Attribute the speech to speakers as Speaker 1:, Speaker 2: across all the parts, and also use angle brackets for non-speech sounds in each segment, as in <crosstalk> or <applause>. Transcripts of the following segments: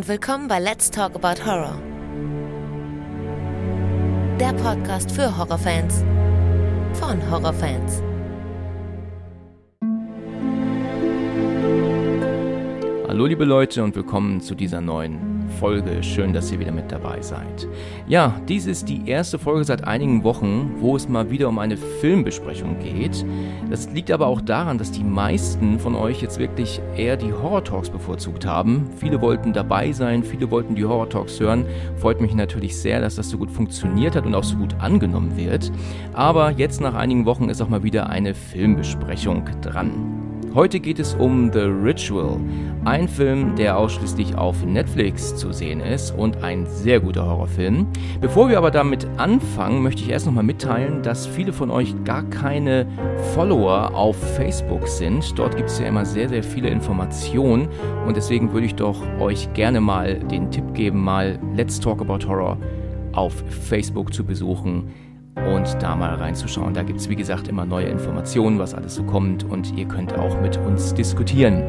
Speaker 1: und willkommen bei Let's Talk About Horror. Der Podcast für Horrorfans von Horrorfans.
Speaker 2: Hallo liebe Leute und willkommen zu dieser neuen Folge. Schön, dass ihr wieder mit dabei seid. Ja, dies ist die erste Folge seit einigen Wochen, wo es mal wieder um eine Filmbesprechung geht. Das liegt aber auch daran, dass die meisten von euch jetzt wirklich eher die Horror Talks bevorzugt haben. Viele wollten dabei sein, viele wollten die Horror Talks hören. Freut mich natürlich sehr, dass das so gut funktioniert hat und auch so gut angenommen wird. Aber jetzt nach einigen Wochen ist auch mal wieder eine Filmbesprechung dran. Heute geht es um The Ritual, ein Film, der ausschließlich auf Netflix zu sehen ist und ein sehr guter Horrorfilm. Bevor wir aber damit anfangen, möchte ich erst nochmal mitteilen, dass viele von euch gar keine Follower auf Facebook sind. Dort gibt es ja immer sehr, sehr viele Informationen und deswegen würde ich doch euch gerne mal den Tipp geben, mal Let's Talk About Horror auf Facebook zu besuchen und da mal reinzuschauen. Da gibt es, wie gesagt, immer neue Informationen, was alles so kommt und ihr könnt auch mit uns diskutieren.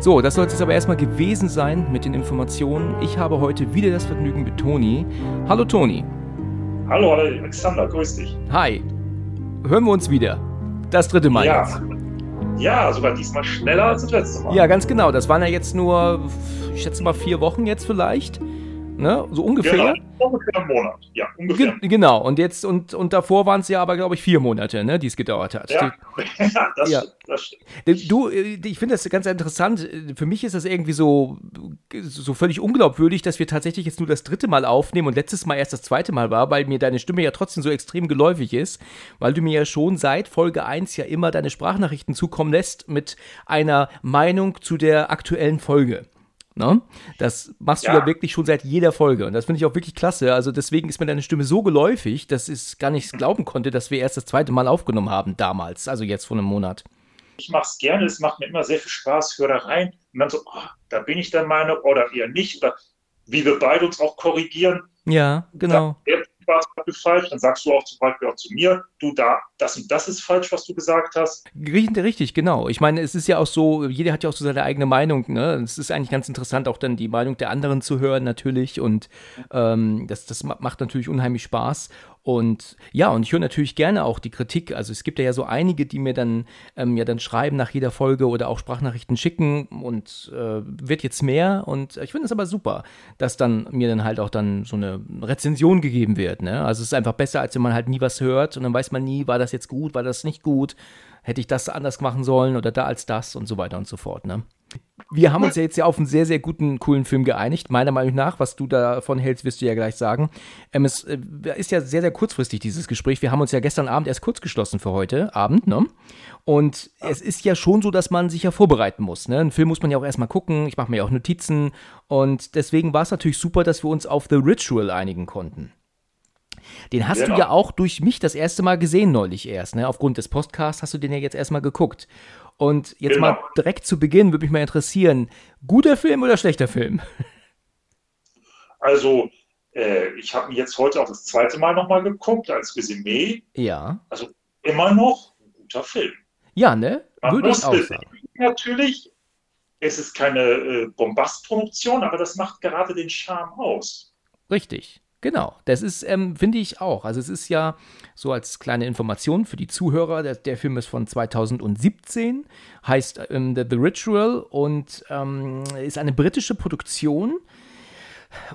Speaker 2: So, das soll es aber erstmal gewesen sein mit den Informationen. Ich habe heute wieder das Vergnügen mit Toni. Hallo Toni.
Speaker 3: Hallo Alexander, grüß dich.
Speaker 2: Hi. Hören wir uns wieder. Das dritte Mal
Speaker 3: ja.
Speaker 2: jetzt.
Speaker 3: Ja, sogar diesmal schneller als das letzte Mal.
Speaker 2: Ja, ganz genau. Das waren ja jetzt nur, ich schätze mal, vier Wochen jetzt vielleicht. Ne? So ungefähr.
Speaker 3: Genau, ungefähr einen Monat. Ja, ungefähr.
Speaker 2: Ge genau. Und jetzt, und, und davor waren es ja aber, glaube ich, vier Monate, ne, die es gedauert hat.
Speaker 3: Ja,
Speaker 2: die, <laughs>
Speaker 3: das,
Speaker 2: ja.
Speaker 3: Stimmt, das stimmt.
Speaker 2: Du, äh, ich finde das ganz interessant. Für mich ist das irgendwie so, so völlig unglaubwürdig, dass wir tatsächlich jetzt nur das dritte Mal aufnehmen und letztes Mal erst das zweite Mal war, weil mir deine Stimme ja trotzdem so extrem geläufig ist, weil du mir ja schon seit Folge 1 ja immer deine Sprachnachrichten zukommen lässt mit einer Meinung zu der aktuellen Folge. Ne? Das machst ja. du ja wirklich schon seit jeder Folge. Und das finde ich auch wirklich klasse. Also deswegen ist mir deine Stimme so geläufig, dass ich gar nicht glauben konnte, dass wir erst das zweite Mal aufgenommen haben damals, also jetzt vor einem Monat.
Speaker 3: Ich mache es gerne, es macht mir immer sehr viel Spaß, höre da rein und dann so, oh, da bin ich der Meinung oder eher nicht. Oder wie wir beide uns auch korrigieren.
Speaker 2: Ja, genau.
Speaker 3: Da, war es falsch, dann sagst du auch zum Beispiel auch zu mir, du da, das und das ist falsch, was du gesagt hast.
Speaker 2: Richtig, genau. Ich meine, es ist ja auch so, jeder hat ja auch so seine eigene Meinung, ne? Es ist eigentlich ganz interessant, auch dann die Meinung der anderen zu hören, natürlich. Und ähm, das, das macht natürlich unheimlich Spaß. Und ja, und ich höre natürlich gerne auch die Kritik. Also es gibt ja so einige, die mir dann ähm, ja dann schreiben nach jeder Folge oder auch Sprachnachrichten schicken und äh, wird jetzt mehr. Und ich finde es aber super, dass dann mir dann halt auch dann so eine Rezension gegeben wird. Ne? Also es ist einfach besser, als wenn man halt nie was hört und dann weiß man nie, war das jetzt gut, war das nicht gut, hätte ich das anders machen sollen oder da als das und so weiter und so fort. Ne? Wir haben uns ja jetzt ja auf einen sehr, sehr guten, coolen Film geeinigt. Meiner Meinung nach, was du davon hältst, wirst du ja gleich sagen. Ähm, es äh, ist ja sehr, sehr kurzfristig, dieses Gespräch. Wir haben uns ja gestern Abend erst kurz geschlossen für heute Abend, ne? Und es ist ja schon so, dass man sich ja vorbereiten muss. Ne? Einen Film muss man ja auch erstmal gucken. Ich mache mir ja auch Notizen. Und deswegen war es natürlich super, dass wir uns auf The Ritual einigen konnten. Den hast genau. du ja auch durch mich das erste Mal gesehen neulich erst. Ne? Aufgrund des Podcasts hast du den ja jetzt erstmal geguckt. Und jetzt genau. mal direkt zu Beginn würde mich mal interessieren, guter Film oder schlechter Film?
Speaker 3: Also, äh, ich habe mir jetzt heute auch das zweite Mal nochmal geguckt als Resümee.
Speaker 2: Ja.
Speaker 3: Also immer noch ein guter Film.
Speaker 2: Ja, ne? Würde ich auch sagen.
Speaker 3: Natürlich, es ist keine äh, Bombastproduktion, aber das macht gerade den Charme aus.
Speaker 2: Richtig. Genau, das ist, ähm, finde ich auch. Also es ist ja so als kleine Information für die Zuhörer, der, der Film ist von 2017, heißt ähm, The, The, Ritual und ähm, ist eine britische Produktion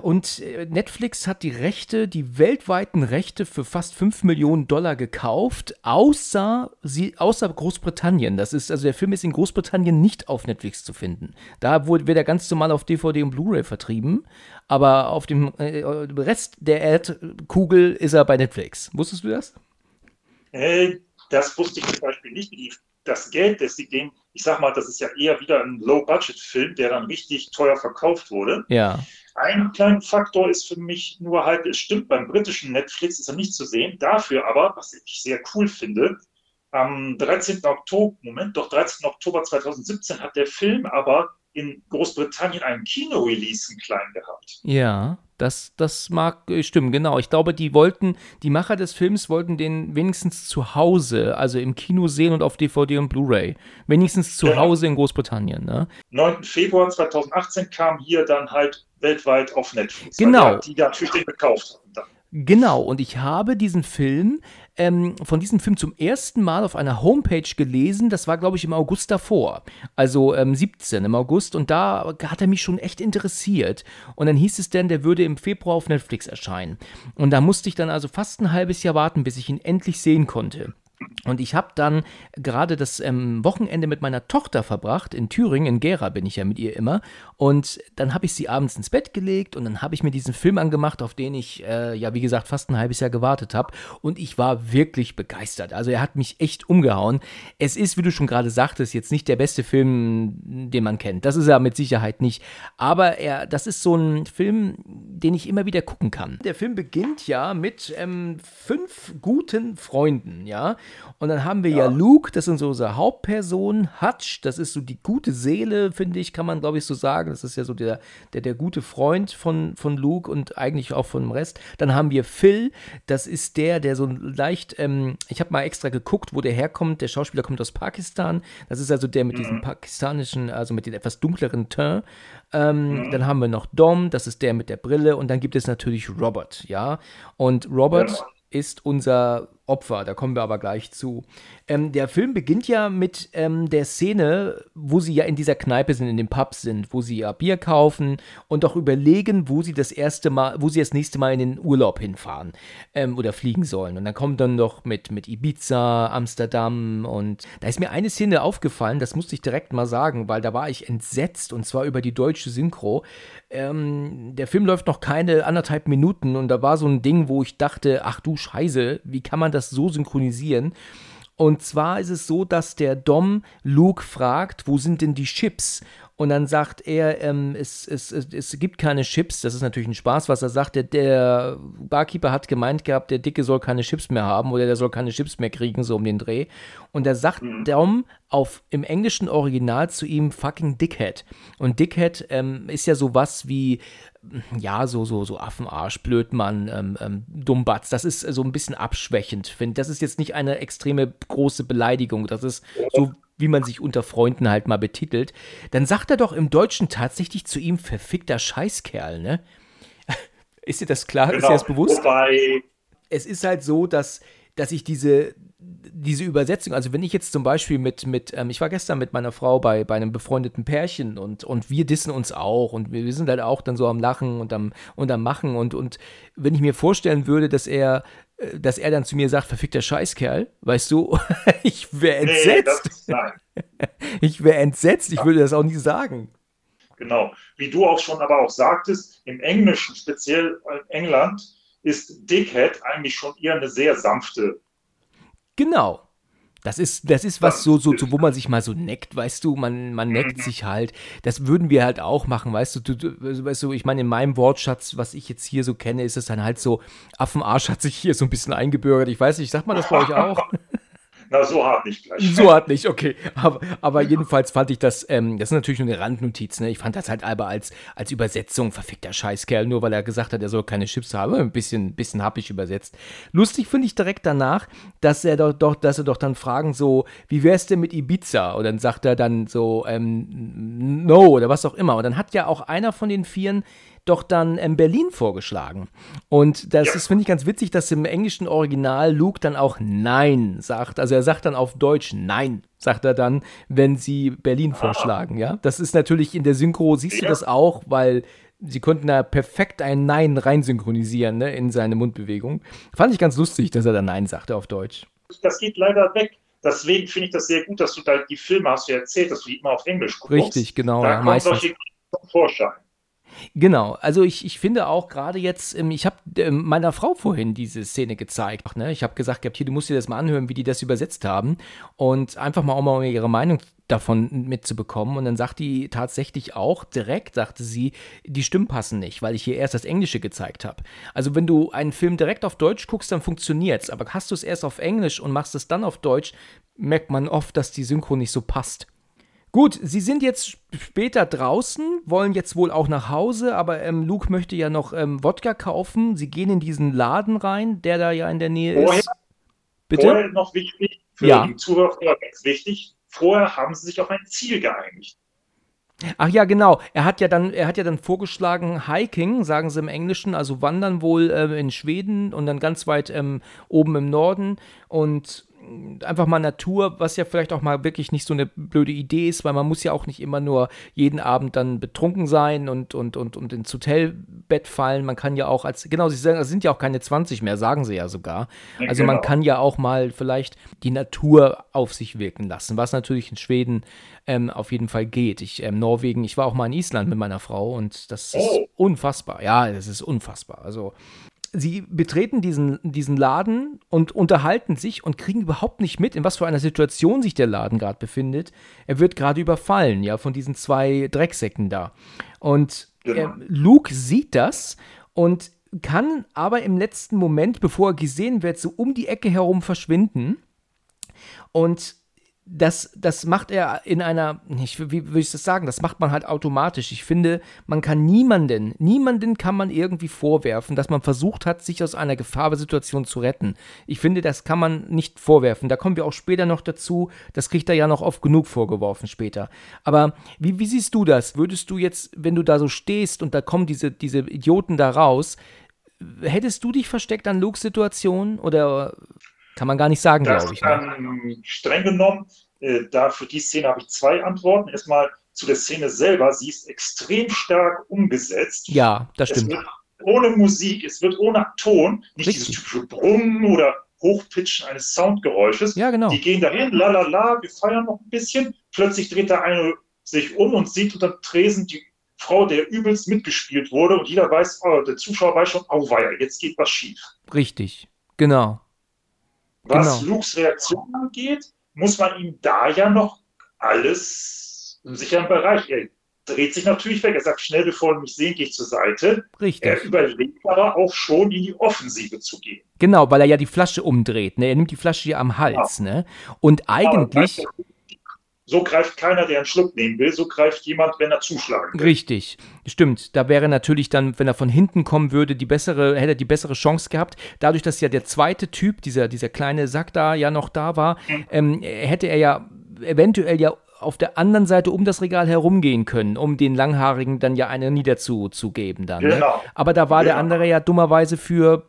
Speaker 2: und äh, Netflix hat die Rechte, die weltweiten Rechte für fast 5 Millionen Dollar gekauft, außer, sie, außer Großbritannien. Das ist, also der Film ist in Großbritannien nicht auf Netflix zu finden. Da wird er ganz normal auf DVD und Blu-ray vertrieben, aber auf dem äh, Rest der Erdkugel ist er bei Netflix. Wusstest du das?
Speaker 3: Äh, das wusste ich zum Beispiel nicht. Das Geld, das sie geben, ich sag mal, das ist ja eher wieder ein Low-Budget-Film, der dann richtig teuer verkauft wurde.
Speaker 2: Ja.
Speaker 3: Ein kleiner Faktor ist für mich nur halt, es stimmt, beim britischen Netflix ist er nicht zu sehen. Dafür aber, was ich sehr cool finde, am 13. Oktober, Moment, doch 13. Oktober 2017 hat der Film aber in Großbritannien einen Kino-Release klein gehabt.
Speaker 2: Ja. Das, das mag äh, stimmen, genau. Ich glaube, die wollten, die Macher des Films wollten den wenigstens zu Hause, also im Kino sehen und auf DVD und Blu-ray. Wenigstens zu
Speaker 3: Genau.
Speaker 2: Hause in Großbritannien, ne?
Speaker 3: 9. Februar 2018 kam hier dann halt weltweit auf Netflix.
Speaker 2: Genau.
Speaker 3: Die natürlich den gekauft haben. Dann.
Speaker 2: Genau, und ich habe diesen Film, ähm, von diesem Film zum ersten Mal auf einer Homepage gelesen. Das war, glaube ich, im August davor. Also ähm, 17 im August. Und da hat er mich schon echt interessiert. Und dann hieß es denn, der würde im Februar auf Netflix erscheinen. Und da musste ich dann also fast ein halbes Jahr warten, bis ich ihn endlich sehen konnte. Und ich habe dann gerade das ähm, Wochenende mit meiner Tochter verbracht, in Thüringen, in Gera bin ich ja mit ihr immer. Und dann habe ich sie abends ins Bett gelegt und dann habe ich mir diesen Film angemacht, auf den ich, äh, ja, wie gesagt, fast ein halbes Jahr gewartet habe. Und ich war wirklich begeistert. Also er hat mich echt umgehauen. Es ist, wie du schon gerade sagtest, jetzt nicht der beste Film, den man kennt. Das ist er mit Sicherheit nicht. Aber er, das ist so ein Film, den ich immer wieder gucken kann. Der Film beginnt ja mit ähm, fünf guten Freunden, ja. Und dann haben wir ja, Luke, das ist unsere Hauptperson, Hutch, das ist so die gute Seele, finde ich, kann man glaube ich so sagen. Das ist ja so der, der, der gute Freund von, von Luke und eigentlich auch von dem Rest. Dann haben wir Phil, das ist der, der so leicht, ähm, ich habe mal extra geguckt, wo der herkommt. Der Schauspieler kommt aus Pakistan. Das ist also der mit diesem pakistanischen, also mit dem etwas dunkleren Teint. Ähm, Dann haben wir noch Dom, das ist der mit der Brille. Und dann gibt es natürlich Robert, ja. Und Robert
Speaker 3: Ja.
Speaker 2: ist unser Opfer, da kommen wir aber gleich zu. Ähm, der Film beginnt ja mit ähm, der Szene, wo sie ja in dieser Kneipe sind, in dem Pub sind, wo sie ja Bier kaufen und auch überlegen, wo sie das erste Mal, wo sie das nächste Mal in den Urlaub hinfahren ähm, oder fliegen sollen. Und dann kommt dann noch mit, mit Ibiza, Amsterdam und da ist mir eine Szene aufgefallen, das musste ich direkt mal sagen, weil da war ich entsetzt und zwar über die deutsche Synchro. Ähm, der Film läuft noch keine anderthalb Minuten und da war so ein Ding, wo ich dachte, ach du Scheiße, wie kann man das so synchronisieren? Und zwar ist es so, dass der Dom Luke fragt, wo sind denn die Chips? Und dann sagt er, ähm, es, es, es, es gibt keine Chips. Das ist natürlich ein Spaß, was er sagt. Der, der Barkeeper hat gemeint gehabt, der Dicke soll keine Chips mehr haben oder der soll keine Chips mehr kriegen, so um den Dreh. Und da sagt Dom auf, im englischen Original zu ihm fucking Dickhead. Und Dickhead ähm, ist ja sowas wie, ja, so, so, so Affenarsch, Blödmann, ähm, ähm, Dummbatz. Das ist so ein bisschen abschwächend, finde Das ist jetzt nicht eine extreme große Beleidigung. Das ist so, wie man sich unter Freunden halt mal betitelt. Dann sagt er doch im Deutschen tatsächlich zu ihm verfickter Scheißkerl, ne? <laughs> Ist dir das klar? Ist dir das bewusst?
Speaker 3: Genau. Wobei,
Speaker 2: es ist halt so, dass, dass ich diese, diese Übersetzung, also wenn ich jetzt zum Beispiel mit, mit ähm, ich war gestern mit meiner Frau bei, bei einem befreundeten Pärchen und, und wir dissen uns auch und wir, wir sind halt auch dann so am Lachen und am, und am Machen und, und wenn ich mir vorstellen würde, dass er, dass er dann zu mir sagt, verfickter Scheißkerl, weißt du, <laughs> ich wäre
Speaker 3: nee,
Speaker 2: entsetzt.
Speaker 3: nein, <laughs>
Speaker 2: ich wäre entsetzt, ich würde das auch nicht sagen.
Speaker 3: genau. Wie du auch schon aber auch sagtest, im Englischen, speziell in England, ist Dickhead eigentlich schon eher eine sehr sanfte.
Speaker 2: Genau. Das ist, das ist was so, so, so, wo man sich mal so neckt, weißt du, man, man neckt sich halt. Das würden wir halt auch machen, weißt du, du, du weißt du, ich meine, in meinem Wortschatz, was ich jetzt hier so kenne, ist es dann halt so, Affenarsch hat sich hier so ein bisschen eingebürgert. Ich weiß nicht, sagt man das bei euch auch? <laughs>
Speaker 3: Na, so hart nicht gleich.
Speaker 2: So hat nicht, okay. Aber, aber jedenfalls fand ich das, ähm, das ist natürlich nur eine Randnotiz, ne? Ich fand das halt aber als, als Übersetzung verfickter Scheißkerl, nur weil er gesagt hat, er soll keine Chips haben. Ein bisschen, bisschen happig übersetzt. Lustig finde ich direkt danach, dass er doch, doch, dass er doch dann fragen so, wie wär's denn mit Ibiza? Und dann sagt er dann so, ähm, no oder was auch immer. Und dann hat ja auch einer von den Vieren doch dann ähm, Berlin vorgeschlagen. Und das
Speaker 3: Ja.
Speaker 2: ist, finde ich, ganz witzig, dass im englischen Original Luke dann auch Nein sagt. Also er sagt dann auf Deutsch Nein, sagt er dann, wenn sie Berlin vorschlagen, ja. Das ist natürlich in der Synchro, siehst du
Speaker 3: Ja.
Speaker 2: das auch, weil sie konnten da perfekt ein Nein reinsynchronisieren, ne, in seine Mundbewegung. Fand ich ganz lustig, dass er dann Nein sagte auf Deutsch.
Speaker 3: Das geht leider weg. Deswegen finde ich das sehr gut, dass du da die Filme hast du erzählt, dass du die immer auf Englisch guckst.
Speaker 2: Richtig, genau,
Speaker 3: Da
Speaker 2: ja,
Speaker 3: kommen
Speaker 2: meistens.
Speaker 3: solche zum Vorschein.
Speaker 2: Genau, also ich, ich finde auch gerade jetzt, ähm, ich habe ähm, meiner Frau vorhin diese Szene gezeigt. Ne? Ich habe gesagt, hier, du musst dir das mal anhören, wie die das übersetzt haben und einfach mal auch mal ihre Meinung davon mitzubekommen. Und dann sagt die tatsächlich auch direkt, sagte sie, die Stimmen passen nicht, weil ich hier erst das Englische gezeigt habe. Also wenn du einen Film direkt auf Deutsch guckst, dann funktioniert's. Aber hast du es erst auf Englisch und machst es dann auf Deutsch, merkt man oft, dass die Synchro nicht so passt. Gut, sie sind jetzt später draußen, wollen jetzt wohl auch nach Hause, aber ähm, Luke möchte ja noch ähm, Wodka kaufen. Sie gehen in diesen Laden rein, der da ja in der Nähe
Speaker 3: Vorher,
Speaker 2: ist. Bitte?
Speaker 3: vorher noch wichtig, für
Speaker 2: Ja.
Speaker 3: die Zuhörer ganz wichtig, vorher haben sie sich auf ein Ziel geeinigt.
Speaker 2: Ach ja, genau. Er hat ja dann, er hat ja dann vorgeschlagen, Hiking, sagen sie im Englischen, also wandern wohl äh, in Schweden und dann ganz weit ähm, oben im Norden und einfach mal Natur, was ja vielleicht auch mal wirklich nicht so eine blöde Idee ist, weil man muss ja auch nicht immer nur jeden Abend dann betrunken sein und, und, und, und ins Hotelbett fallen. Man kann ja auch als, genau, sie sagen, es sind ja auch keine 20 mehr, sagen sie ja sogar. Also man
Speaker 3: Genau.
Speaker 2: kann ja auch mal vielleicht die Natur auf sich wirken lassen, was natürlich in Schweden ähm, auf jeden Fall geht. Ich, ähm, Norwegen, ich war auch mal in Island mit meiner Frau und das ist
Speaker 3: Oh.
Speaker 2: unfassbar. Ja, das ist unfassbar. Also sie betreten diesen, diesen Laden und unterhalten sich und kriegen überhaupt nicht mit, in was für einer Situation sich der Laden gerade befindet. Er wird gerade überfallen, ja, von diesen zwei Drecksäcken da. Und
Speaker 3: Genau.
Speaker 2: ähm, Luke sieht das und kann aber im letzten Moment, bevor er gesehen wird, so um die Ecke herum verschwinden. Und das, das macht er in einer, ich, wie würde ich das sagen, das macht man halt automatisch. Ich finde, man kann niemanden, niemanden kann man irgendwie vorwerfen, dass man versucht hat, sich aus einer Gefahrsituation zu retten. Ich finde, das kann man nicht vorwerfen. Da kommen wir auch später noch dazu. Das kriegt er ja noch oft genug vorgeworfen später. Aber wie, wie siehst du das? Würdest du jetzt, wenn du da so stehst und da kommen diese, diese Idioten da raus, hättest du dich versteckt an Lukes Situation oder kann man gar nicht sagen, glaube ich. Ne?
Speaker 3: streng genommen, äh, da für die Szene habe ich zwei Antworten. Erstmal zu der Szene selber. Sie ist extrem stark umgesetzt.
Speaker 2: Ja, das
Speaker 3: Es
Speaker 2: stimmt.
Speaker 3: wird ohne Musik, es wird ohne Ton, nicht
Speaker 2: Richtig.
Speaker 3: dieses typische Brummen oder Hochpitchen eines Soundgeräusches.
Speaker 2: Ja, genau.
Speaker 3: Die gehen dahin, la la la, wir feiern noch ein bisschen. Plötzlich dreht der eine sich um und sieht unter Tresen die Frau, der übelst mitgespielt wurde. Und jeder weiß, oh, der Zuschauer weiß schon, auweia, jetzt geht was schief.
Speaker 2: Richtig. Genau.
Speaker 3: Was
Speaker 2: Genau.
Speaker 3: Lukes Reaktion angeht, muss man ihm da ja noch alles im sicheren Bereich. Er dreht sich natürlich weg. Er sagt, schnell bevor er mich sehen, gehe ich zur Seite. Er
Speaker 2: Richtig.
Speaker 3: überlegt aber auch schon, in die Offensive zu gehen.
Speaker 2: Genau, weil er ja die Flasche umdreht. Ne? Er nimmt die Flasche ja am Hals. Ne? Und eigentlich.
Speaker 3: Aber so greift keiner, der einen Schluck nehmen will. So greift jemand, wenn er zuschlagen will.
Speaker 2: Richtig, stimmt. Da wäre natürlich dann, wenn er von hinten kommen würde, die bessere, hätte er die bessere Chance gehabt. Dadurch, dass ja der zweite Typ, dieser, dieser kleine Sack da ja noch da war, ähm, hätte er ja eventuell ja auf der anderen Seite um das Regal herumgehen können, um den Langhaarigen dann ja eine niederzugeben dann. Ne?
Speaker 3: Genau.
Speaker 2: Aber da war der
Speaker 3: Genau.
Speaker 2: andere ja dummerweise für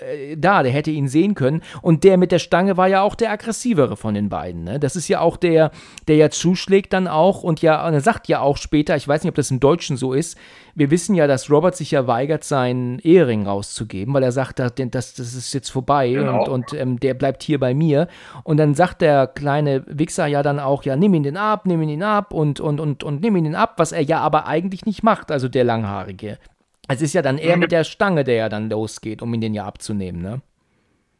Speaker 2: äh, da, der hätte ihn sehen können. Und der mit der Stange war ja auch der aggressivere von den beiden. Ne? Das ist ja auch der, der ja zuschlägt dann auch und ja, und er sagt ja auch später, ich weiß nicht, ob das im Deutschen so ist, wir wissen ja, dass Robert sich ja weigert, seinen Ehering rauszugeben, weil er sagt, das, das, das ist jetzt vorbei
Speaker 3: Genau.
Speaker 2: und, und ähm, der bleibt hier bei mir. Und dann sagt der kleine Wichser ja dann auch, ja, nimm ihn den ab, nimm ihn den ab und, und, und, und nimm ihn den ab, was er ja aber eigentlich nicht macht, also der Langhaarige. Es ist ja dann eher mit der Stange, der ja dann losgeht, um ihn den ja abzunehmen, ne?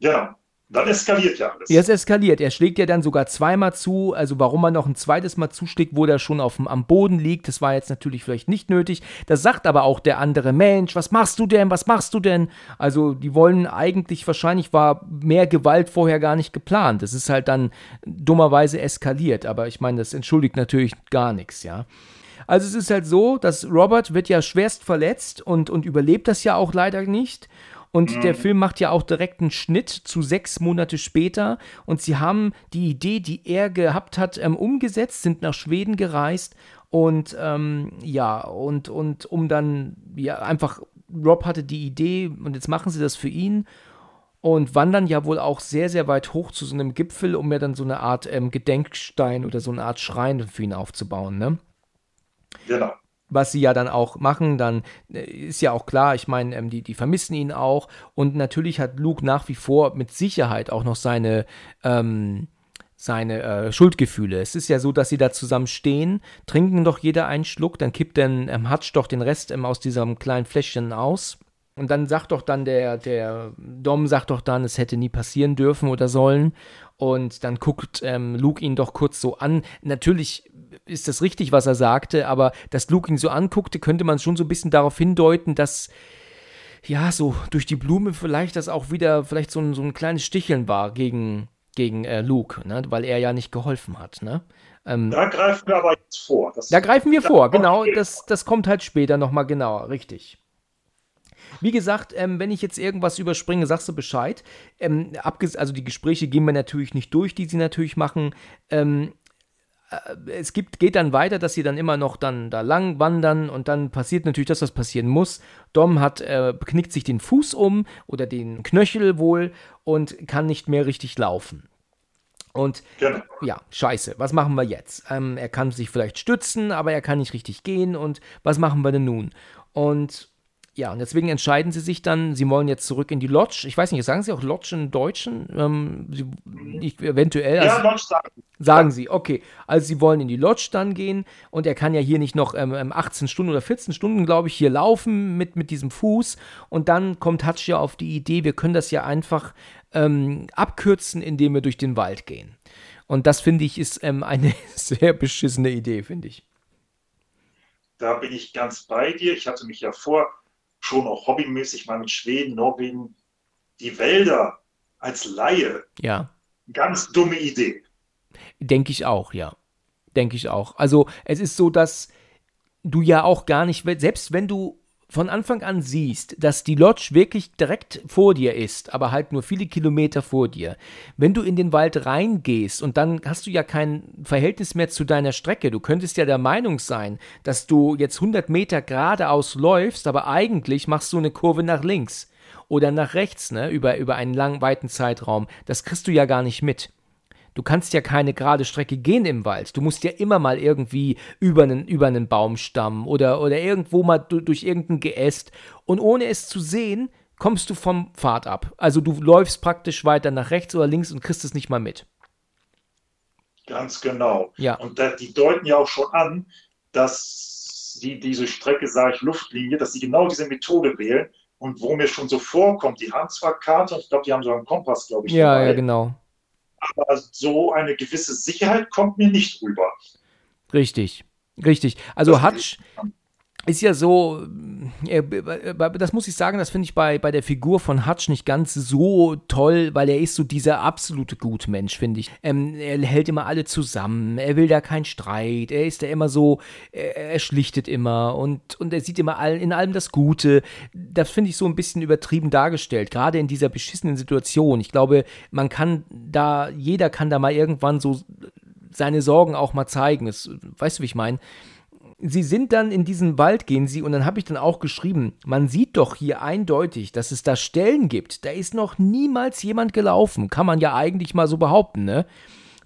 Speaker 3: Genau. Dann eskaliert ja alles.
Speaker 2: Er ist eskaliert. Er schlägt ja dann sogar zweimal zu. Also warum er noch ein zweites Mal zuschlägt, wo der schon auf dem, am Boden liegt, das war jetzt natürlich vielleicht nicht nötig. Das sagt aber auch der andere Mensch, was machst du denn? Was machst du denn? Also die wollen eigentlich, wahrscheinlich war mehr Gewalt vorher gar nicht geplant. Das ist halt dann dummerweise eskaliert. Aber ich meine, das entschuldigt natürlich gar nichts, ja. Also es ist halt so, dass Robert wird ja schwerst verletzt und, und überlebt das ja auch leider nicht. Und der Film macht ja auch direkt einen Schnitt zu sechs Monate später. Und sie haben die Idee, die er gehabt hat, ähm, umgesetzt, sind nach Schweden gereist. Und ähm, ja, und, und um dann, ja, einfach, Rob hatte die Idee und jetzt machen sie das für ihn und wandern ja wohl auch sehr, sehr weit hoch zu so einem Gipfel, um ja dann so eine Art ähm, Gedenkstein oder so eine Art Schrein für ihn aufzubauen, ne?
Speaker 3: Genau.
Speaker 2: was sie ja dann auch machen, dann äh, ist ja auch klar, ich meine, ähm, die, die vermissen ihn auch und natürlich hat Luke nach wie vor mit Sicherheit auch noch seine, ähm, seine äh, Schuldgefühle. Es ist ja so, dass sie da zusammen stehen, trinken doch jeder einen Schluck, dann kippt dann ähm, Hutch doch den Rest ähm, aus diesem kleinen Fläschchen aus. Und dann sagt doch dann der, der Dom sagt doch dann, es hätte nie passieren dürfen oder sollen. Und dann guckt ähm, Luke ihn doch kurz so an. Natürlich ist das richtig, was er sagte, aber dass Luke ihn so anguckte, könnte man schon so ein bisschen darauf hindeuten, dass ja, so durch die Blume vielleicht das auch wieder vielleicht so ein, so ein kleines Sticheln war gegen, gegen äh, Luke, ne? weil er ja nicht geholfen hat. Ne? Ähm,
Speaker 3: da greifen wir aber jetzt vor.
Speaker 2: Das, da greifen wir vor, genau. Das, das kommt halt später nochmal genauer, richtig. Wie gesagt, ähm, wenn ich jetzt irgendwas überspringe, sagst du Bescheid. Ähm, also die Gespräche gehen wir natürlich nicht durch, die sie natürlich machen. Ähm, äh, es gibt, geht dann weiter, dass sie dann immer noch dann da lang wandern und dann passiert natürlich das, was passieren muss. Dom hat, äh, knickt sich den Fuß um oder den Knöchel wohl und kann nicht mehr richtig laufen. Und genau. ja, scheiße, was machen wir jetzt? Ähm, er kann sich vielleicht stützen, aber er kann nicht richtig gehen und was machen wir denn nun? Und ja, und deswegen entscheiden sie sich dann, sie wollen jetzt zurück in die Lodge. Ich weiß nicht, sagen sie auch Lodge im Deutschen? Ähm, sie, ich, eventuell. Also, ja, Lodge sagen. Sagen sie, okay. Also sie wollen in die Lodge dann gehen und er kann ja hier nicht noch ähm, 18 Stunden oder 14 Stunden, glaube ich, hier laufen mit, mit diesem Fuß. Und dann kommt Hutch ja auf die Idee, wir können das ja einfach ähm, abkürzen, indem wir durch den Wald gehen. Und das finde ich ist ähm, eine <laughs> sehr beschissene Idee, finde ich.
Speaker 3: Da bin ich ganz bei dir. Ich hatte mich ja vor schon auch hobbymäßig mal mit Schweden, Norwegen, die Wälder als Laie.
Speaker 2: Ja.
Speaker 3: Ganz dumme Idee.
Speaker 2: Denke ich auch, ja. Denke ich auch. Also es ist so, dass du ja auch gar nicht, selbst wenn du von Anfang an siehst, dass die Lodge wirklich direkt vor dir ist, aber halt nur viele Kilometer vor dir, wenn du in den Wald reingehst und dann hast du ja kein Verhältnis mehr zu deiner Strecke, du könntest ja der Meinung sein, dass du jetzt 100 Meter geradeaus läufst, aber eigentlich machst du eine Kurve nach links oder nach rechts, ne, über, über einen langen, weiten Zeitraum. Das kriegst du ja gar nicht mit. Du kannst ja keine gerade Strecke gehen im Wald. Du musst ja immer mal irgendwie über einen, über einen Baumstamm oder, oder irgendwo mal durch irgendein Geäst. Und ohne es zu sehen, kommst du vom Pfad ab. Also du läufst praktisch weiter nach rechts oder links und kriegst es nicht mal mit.
Speaker 3: Ganz genau.
Speaker 2: Ja.
Speaker 3: Und da, die deuten ja auch schon an, dass sie diese Strecke, sage ich, Luftlinie, dass sie genau diese Methode wählen. Und wo mir schon so vorkommt, die haben zwar Karte, ich glaube, die haben so einen Kompass, glaube ich.
Speaker 2: Ja, dabei. ja, genau
Speaker 3: aber so eine gewisse Sicherheit kommt mir nicht rüber.
Speaker 2: Richtig, richtig. Also Hutch ist ja so, äh, das muss ich sagen, das finde ich bei, bei der Figur von Hutch nicht ganz so toll, weil er ist so dieser absolute Gutmensch, finde ich. Ähm, er hält immer alle zusammen, er will da keinen Streit, er ist da immer so, er, er schlichtet immer und, und er sieht immer all, in allem das Gute. Das finde ich so ein bisschen übertrieben dargestellt, gerade in dieser beschissenen Situation. Ich glaube, man kann da, jeder kann da mal irgendwann so seine Sorgen auch mal zeigen. Das, weißt du, wie ich meine? Sie sind dann in diesen Wald, gehen sie, und dann habe ich dann auch geschrieben, man sieht doch hier eindeutig, dass es da Stellen gibt. Da ist noch niemals jemand gelaufen. Kann man ja eigentlich mal so behaupten, ne?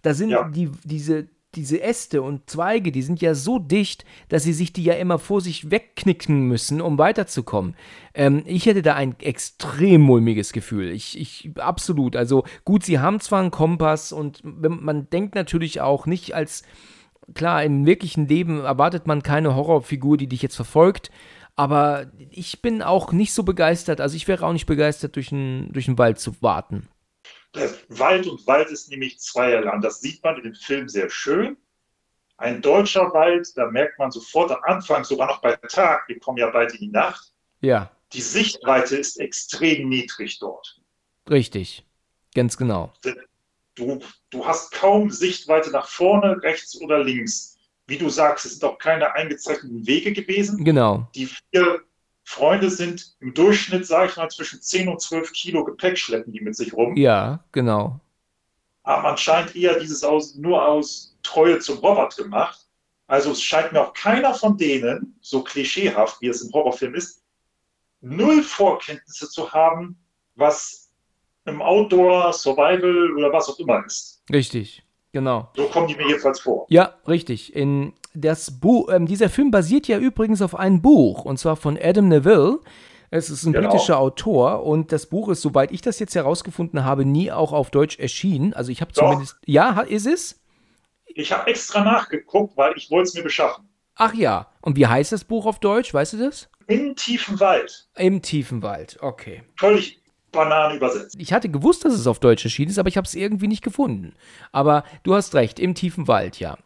Speaker 2: Da sind ja. die, diese, diese Äste und Zweige, die sind ja so dicht, dass sie sich die ja immer vor sich wegknicken müssen, um weiterzukommen. Ähm, ich hätte da ein extrem mulmiges Gefühl. Ich, ich, absolut. Also gut, sie haben zwar einen Kompass und man denkt natürlich auch nicht als klar, im wirklichen Leben erwartet man keine Horrorfigur, die dich jetzt verfolgt. Aber ich bin auch nicht so begeistert. Also ich wäre auch nicht begeistert, durch den, durch den Wald zu warten.
Speaker 3: Wald und Wald ist nämlich zweierlei. Das sieht man in dem Film sehr schön. Ein deutscher Wald, da merkt man sofort am Anfang, sogar noch bei Tag, wir kommen ja bald in die Nacht.
Speaker 2: Ja.
Speaker 3: Die Sichtweite ist extrem niedrig dort.
Speaker 2: Richtig, ganz genau.
Speaker 3: Du, du hast kaum Sichtweite nach vorne, rechts oder links. Wie du sagst, es sind auch keine eingezeichneten Wege gewesen.
Speaker 2: Genau.
Speaker 3: Die vier Freunde sind im Durchschnitt, sage ich mal, zwischen 10 und 12 Kilo Gepäck schleppen die mit sich rum.
Speaker 2: Ja, genau.
Speaker 3: Aber man scheint eher dieses aus, nur aus Treue zum Robert gemacht. Also es scheint mir auch keiner von denen, so klischeehaft wie es im Horrorfilm ist, null Vorkenntnisse zu haben, was im Outdoor, Survival oder was auch immer ist.
Speaker 2: Richtig, genau.
Speaker 3: So kommen die mir jedenfalls vor.
Speaker 2: Ja, richtig. In das Buch, ähm, dieser Film basiert ja übrigens auf einem Buch, und zwar von Adam Neville. Es ist ein genau. britischer Autor und das Buch ist, soweit ich das jetzt herausgefunden habe, nie auch auf Deutsch erschienen. Also ich habe zumindest. Ja, ist es?
Speaker 3: Ich habe extra nachgeguckt, weil ich wollte es mir beschaffen.
Speaker 2: Ach ja. Und wie heißt das Buch auf Deutsch? Weißt du das?
Speaker 3: Im tiefen Wald.
Speaker 2: Im tiefen Wald, okay.
Speaker 3: Völlig Banane übersetzt.
Speaker 2: Ich hatte gewusst, dass es auf Deutsch erschienen ist, aber ich habe es irgendwie nicht gefunden. Aber du hast recht, im tiefen Wald, ja.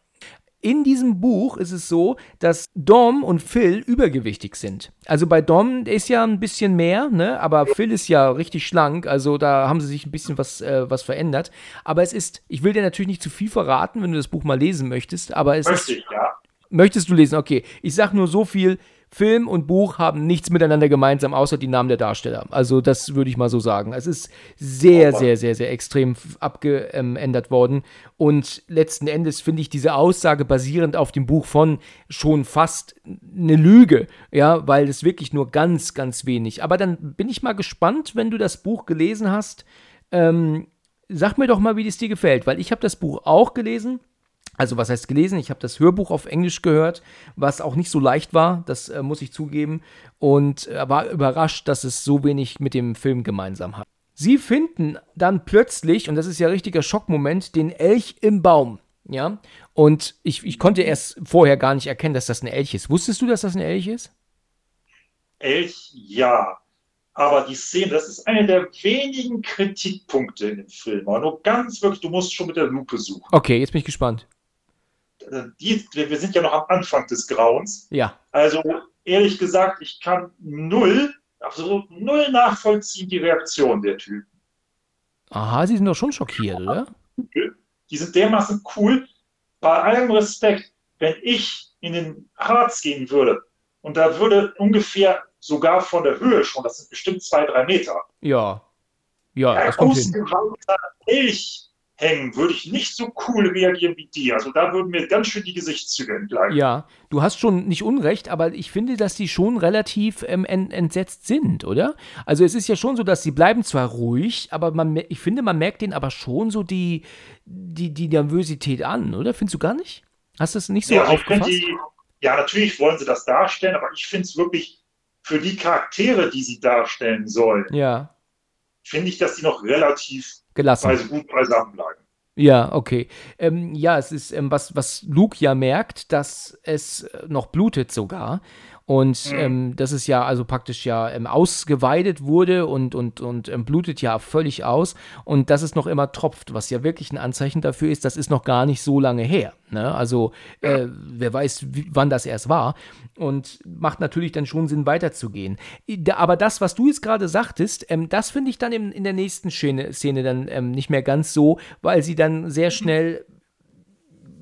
Speaker 2: in diesem Buch ist es so, dass Dom und Phil übergewichtig sind. Also bei Dom ist ja ein bisschen mehr, ne? aber Phil ist ja richtig schlank, also da haben sie sich ein bisschen was, äh, was verändert. Aber es ist, ich will dir natürlich nicht zu viel verraten, wenn du das Buch mal lesen möchtest, aber es
Speaker 3: Möchte
Speaker 2: ist.
Speaker 3: ich, ja.
Speaker 2: Möchtest du lesen? Okay. Ich sag nur so viel. Film und Buch haben nichts miteinander gemeinsam, außer die Namen der Darsteller. Also das würde ich mal so sagen. Es ist sehr,
Speaker 3: Mann.
Speaker 2: sehr, sehr, sehr extrem abgeändert worden. Und letzten Endes finde ich diese Aussage basierend auf dem Buch von schon fast eine Lüge. Ja, weil es wirklich nur ganz, ganz wenig. Aber dann bin ich mal gespannt, wenn du das Buch gelesen hast. Ähm, sag mir doch mal, wie es dir gefällt, weil ich habe das Buch auch gelesen. Also was heißt gelesen? Ich habe das Hörbuch auf Englisch gehört, was auch nicht so leicht war, das äh, muss ich zugeben. Und äh, war überrascht, dass es so wenig mit dem Film gemeinsam hat. Sie finden dann plötzlich, und das ist ja richtiger Schockmoment, den Elch im Baum. Ja, und ich, ich konnte erst vorher gar nicht erkennen, dass das ein Elch ist. Wusstest du, dass das ein Elch ist?
Speaker 3: Elch, ja. Aber die Szene, das ist einer der wenigen Kritikpunkte in dem Film. Aber nur ganz wirklich, du musst schon mit der Lupe suchen.
Speaker 2: Okay, jetzt bin ich gespannt.
Speaker 3: Äh, Die, wir sind ja noch am Anfang des Grauens.
Speaker 2: Ja,
Speaker 3: Also ehrlich gesagt, ich kann null, also null nachvollziehen die Reaktion der Typen.
Speaker 2: aha, sie sind doch schon schockiert, oder?
Speaker 3: Die sind dermaßen cool. Bei allem Respekt, wenn ich in den Harz gehen würde und da würde ungefähr sogar von der Höhe schon, das sind bestimmt zwei, drei Meter,
Speaker 2: Ja. Ja, das kommt hin.
Speaker 3: Elch hängen, würde ich nicht so cool reagieren wie die. Also da würden mir ganz schön die Gesichtszüge entgleiten.
Speaker 2: Ja, du hast schon nicht unrecht, aber ich finde, dass die schon relativ ähm, en entsetzt sind, oder? Also es ist ja schon so, dass sie bleiben zwar ruhig, aber man, ich finde, man merkt denen aber schon so die, die, die Nervosität an, oder? Findest du gar nicht? Hast du es nicht so
Speaker 3: Ja, also
Speaker 2: aufgefasst?
Speaker 3: die, ja, natürlich wollen sie das darstellen, aber ich finde es wirklich für die Charaktere, die sie darstellen sollen,
Speaker 2: ja,
Speaker 3: finde ich, dass die noch relativ
Speaker 2: gelassen.
Speaker 3: also gut beisammen bleiben.
Speaker 2: Ja, okay. Ähm, ja, es ist, ähm, was, was Luke ja merkt, dass es noch blutet sogar. Und
Speaker 3: Mhm.
Speaker 2: ähm, dass es ja also praktisch ja ähm, ausgeweidet wurde und, und, und ähm, blutet ja völlig aus. Und dass es noch immer tropft, was ja wirklich ein Anzeichen dafür ist, das ist noch gar nicht so lange her. Ne? Also äh, wer weiß, wie, wann das erst war. Und macht natürlich dann schon Sinn, weiterzugehen. Aber das, was du jetzt gerade sagtest, ähm, das finde ich dann in, in der nächsten Szene, Szene dann ähm, nicht mehr ganz so, weil sie dann sehr schnell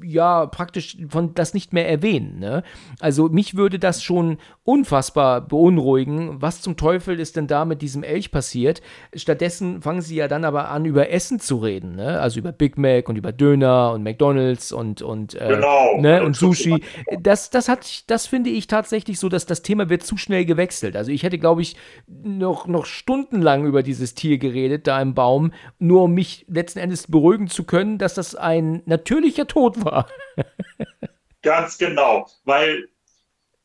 Speaker 2: ja praktisch von das nicht mehr erwähnen. Ne? Also mich würde das schon unfassbar beunruhigen. Was zum Teufel ist denn da mit diesem Elch passiert? Stattdessen fangen sie ja dann aber an, über Essen zu reden. Ne? Also über Big Mac und über Döner und McDonalds und, und, äh,
Speaker 3: Genau.
Speaker 2: ne? und Sushi. Das, das, hat, das finde ich tatsächlich so, dass das Thema wird zu schnell gewechselt. Also ich hätte, glaube ich, noch, noch stundenlang über dieses Tier geredet, da im Baum, nur um mich letzten Endes beruhigen zu können, dass das ein natürlicher Tod war. <laughs>
Speaker 3: Ganz genau, weil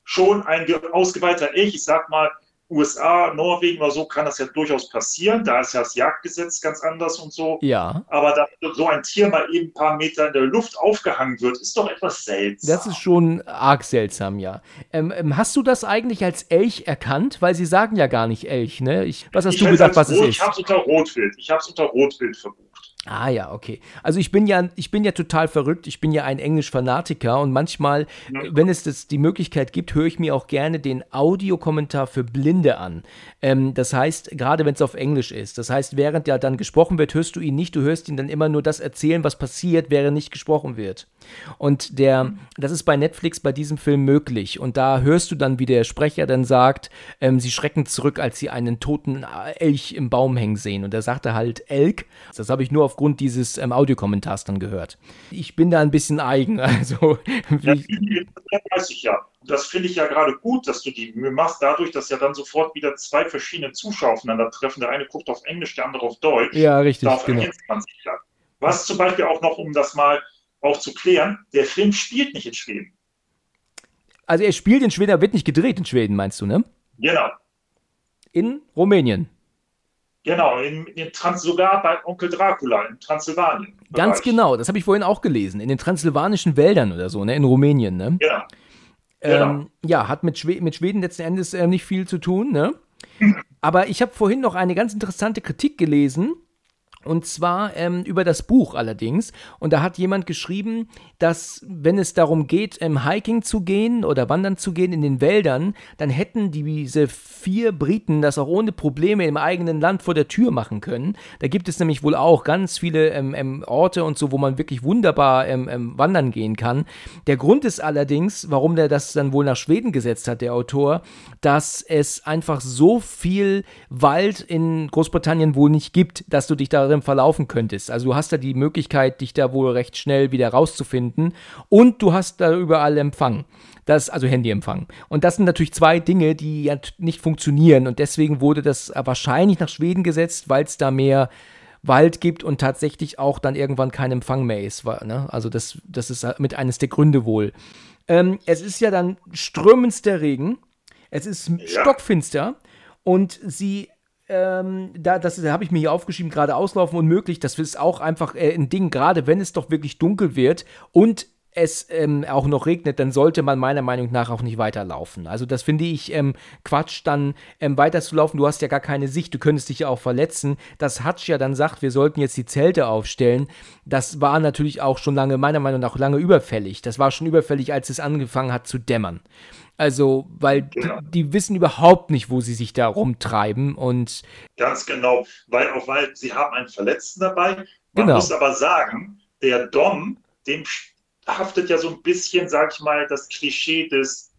Speaker 3: schon ein ge- ausgeweiteter Elch, ich sag mal, USA, Norwegen oder so, kann das ja durchaus passieren. Da ist ja das Jagdgesetz ganz anders und so.
Speaker 2: Ja.
Speaker 3: Aber dass so ein Tier mal eben ein paar Meter in der Luft aufgehangen wird, ist doch etwas seltsam.
Speaker 2: Das ist schon arg seltsam, ja. Ähm, ähm, hast du das eigentlich als Elch erkannt? Weil sie sagen ja gar nicht Elch, ne? Ich, was hast
Speaker 3: ich
Speaker 2: du gesagt, was es ist?
Speaker 3: Ich hab's unter Rotwild. Ich hab's unter Rotwild verbucht.
Speaker 2: Ah ja, okay. Also ich bin ja, ich bin ja total verrückt. Ich bin ja ein Englisch-Fanatiker und manchmal,
Speaker 3: Ja.
Speaker 2: wenn es das, die Möglichkeit gibt, höre ich mir auch gerne den Audiokommentar für Blinde an. Ähm, das heißt, gerade wenn es auf Englisch ist. Das heißt, während ja dann gesprochen wird, hörst du ihn nicht. Du hörst ihn dann immer nur das erzählen, was passiert, während nicht gesprochen wird. Und der, das ist bei Netflix bei diesem Film möglich. Und da hörst du dann, wie der Sprecher dann sagt, ähm, sie schrecken zurück, als sie einen toten äh, Elch im Baum hängen sehen. Und da sagt er halt Elk. Das habe ich nur aufgrund dieses ähm, Audiokommentars dann gehört. Ich bin da ein bisschen eigen. <laughs> Also,
Speaker 3: Ja, das weiß ich ja. Das finde ich ja gerade gut, dass du die Mühe machst, dadurch, dass ja dann sofort wieder zwei verschiedene Zuschauer aufeinandertreffen. Der eine guckt auf Englisch, der andere auf Deutsch.
Speaker 2: ja, richtig,
Speaker 3: Darauf
Speaker 2: genau.
Speaker 3: man sich ja. Was zum Beispiel auch noch, um das mal auch zu klären, der Film spielt nicht in Schweden.
Speaker 2: Also, er spielt in Schweden, er wird nicht gedreht in Schweden, meinst du, ne?
Speaker 3: Genau,
Speaker 2: In Rumänien.
Speaker 3: Genau, in, in Trans sogar bei Onkel Dracula in Transsilvanien.
Speaker 2: Ganz genau, das habe ich vorhin auch gelesen. In den transsilvanischen Wäldern oder so, ne? In Rumänien, ne?
Speaker 3: Genau. Genau.
Speaker 2: Ähm, ja, hat mit, Schwe mit Schweden letzten Endes äh, nicht viel zu tun, ne? <laughs> Aber ich habe vorhin noch eine ganz interessante Kritik gelesen. Und zwar ähm, über das Buch allerdings. Und da hat jemand geschrieben, dass wenn es darum geht, ähm, Hiking zu gehen oder wandern zu gehen in den Wäldern, dann hätten diese vier Briten das auch ohne Probleme im eigenen Land vor der Tür machen können. Da gibt es nämlich wohl auch ganz viele ähm, ähm Orte und so, wo man wirklich wunderbar ähm, ähm, wandern gehen kann. Der Grund ist allerdings, warum der das dann wohl nach Schweden gesetzt hat, der Autor, dass es einfach so viel Wald in Großbritannien wohl nicht gibt, dass du dich darin darin verlaufen könntest. Also du hast da die Möglichkeit, dich da wohl recht schnell wieder rauszufinden und du hast da überall Empfang. Das, also Handyempfang. Und das sind natürlich zwei Dinge, die ja nicht funktionieren. Und deswegen wurde das wahrscheinlich nach Schweden gesetzt, weil es da mehr Wald gibt und tatsächlich auch dann irgendwann kein Empfang mehr ist. Ne? Also das, das ist mit eines der Gründe wohl. Ähm, es ist ja dann strömendster Regen. Es ist ja. stockfinster. Und sie ähm, da, das da habe ich mir hier aufgeschrieben, gerade auslaufen unmöglich. Das ist auch einfach äh, ein Ding, gerade wenn es doch wirklich dunkel wird und es ähm, auch noch regnet, dann sollte man meiner Meinung nach auch nicht weiterlaufen. Also das finde ich ähm, Quatsch, dann ähm, weiterzulaufen. Du hast ja gar keine Sicht, du könntest dich ja auch verletzen. Dass Hutch ja dann sagt, wir sollten jetzt die Zelte aufstellen, das war natürlich auch schon lange, meiner Meinung nach, lange überfällig. Das war schon überfällig, als es angefangen hat zu dämmern. Also, weil die, die, wissen überhaupt nicht, wo sie sich da rumtreiben und.
Speaker 3: Ganz genau, weil auch weil sie haben einen Verletzten dabei. Man genau. muss aber sagen, der Dom, dem haftet ja so ein bisschen, sag ich mal, das Klischee des,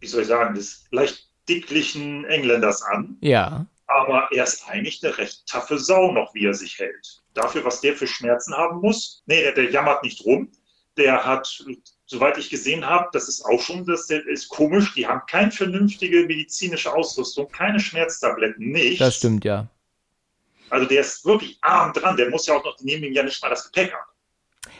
Speaker 3: wie soll ich sagen, des leicht dicklichen Engländers an.
Speaker 2: Ja.
Speaker 3: Aber er ist eigentlich eine recht taffe Sau noch, wie er sich hält. Dafür, was der für Schmerzen haben muss. Nee, der, der jammert nicht rum. Der hat soweit ich gesehen habe, das ist auch schon, das ist komisch, die haben keine vernünftige medizinische Ausrüstung, keine Schmerztabletten, nichts.
Speaker 2: Das stimmt, ja.
Speaker 3: Also der ist wirklich arm dran, der muss ja auch noch, die nehmen ihm ja nicht mal das Gepäck ab.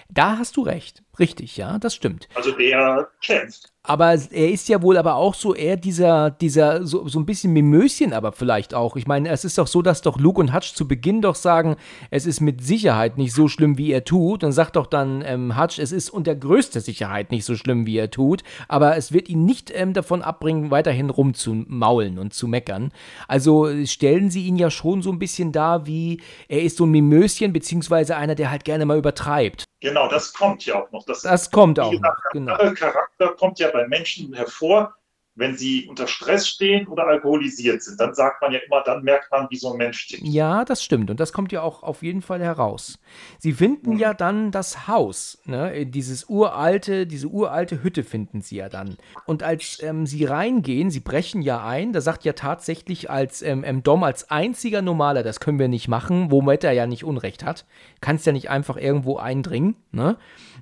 Speaker 2: Da hast du recht. Richtig, ja, das stimmt.
Speaker 3: Also der kämpft.
Speaker 2: Aber er ist ja wohl aber auch so eher dieser, dieser, so, so ein bisschen Mimöschen aber vielleicht auch. Ich meine, es ist doch so, dass doch Luke und Hutch zu Beginn doch sagen, es ist mit Sicherheit nicht so schlimm, wie er tut. Und sagt doch dann ähm, Hutch, es ist unter größter Sicherheit nicht so schlimm, wie er tut. Aber es wird ihn nicht ähm, davon abbringen, weiterhin rumzumaulen und zu meckern. Also stellen sie ihn ja schon so ein bisschen dar, wie er ist so ein Mimöschen, beziehungsweise einer, der halt gerne mal übertreibt.
Speaker 3: Genau, das kommt ja auch noch.
Speaker 2: Das, das kommt auch.
Speaker 3: Noch, genau. Charakter kommt ja bei Menschen hervor, wenn sie unter Stress stehen oder alkoholisiert sind. Dann sagt man ja immer, dann merkt man, wie so ein Mensch tickt.
Speaker 2: Ja, das stimmt. Und das kommt ja auch auf jeden Fall heraus. Sie finden mhm. ja dann das Haus, ne? dieses uralte, diese uralte Hütte finden sie ja dann. Und als ähm, sie reingehen, sie brechen ja ein, da sagt ja tatsächlich als ähm, M. Dom als einziger Normaler, das können wir nicht machen, womit er ja nicht Unrecht hat. Kannst ja nicht einfach irgendwo eindringen, ne?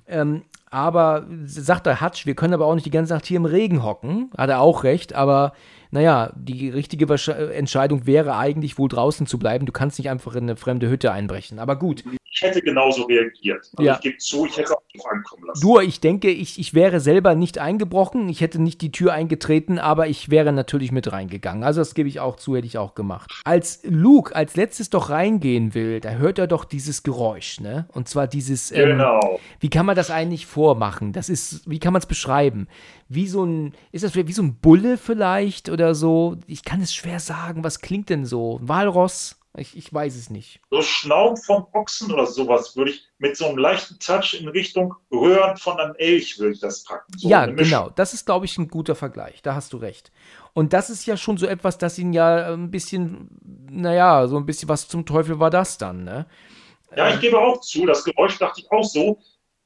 Speaker 2: Ähm, aber sagt der Hutch, wir können aber auch nicht die ganze Nacht hier im Regen hocken. Hat er auch recht, aber naja, die richtige Entscheidung wäre eigentlich wohl draußen zu bleiben. Du kannst nicht einfach in eine fremde Hütte einbrechen. Aber gut.
Speaker 3: Ich hätte genauso reagiert. Also ja. Ich gebe zu, ich hätte auch nicht ankommen lassen.
Speaker 2: Du, ich denke, ich, ich wäre selber nicht eingebrochen. Ich hätte nicht die Tür eingetreten, aber ich wäre natürlich mit reingegangen. Also das gebe ich auch zu, hätte ich auch gemacht. Als Luke als letztes doch reingehen will, da hört er doch dieses Geräusch, ne? Und zwar dieses.
Speaker 3: Ähm, genau.
Speaker 2: Wie kann man das eigentlich vormachen? Das ist, wie kann man es beschreiben? Wie so ein, ist das wie so ein Bulle vielleicht? Oder oder so. Ich kann es schwer sagen. Was klingt denn so? Walross? Ich, ich weiß es nicht.
Speaker 3: So Schnaub vom Ochsen oder sowas würde ich mit so einem leichten Touch in Richtung Röhren von einem Elch würde ich das packen. So
Speaker 2: ja, genau. Das ist, glaube ich, ein guter Vergleich. Da hast du recht. Und das ist ja schon so etwas, das ihn ja ein bisschen, naja, so ein bisschen was zum Teufel war das dann, ne?
Speaker 3: Ja, ich gebe auch zu, das Geräusch dachte ich auch so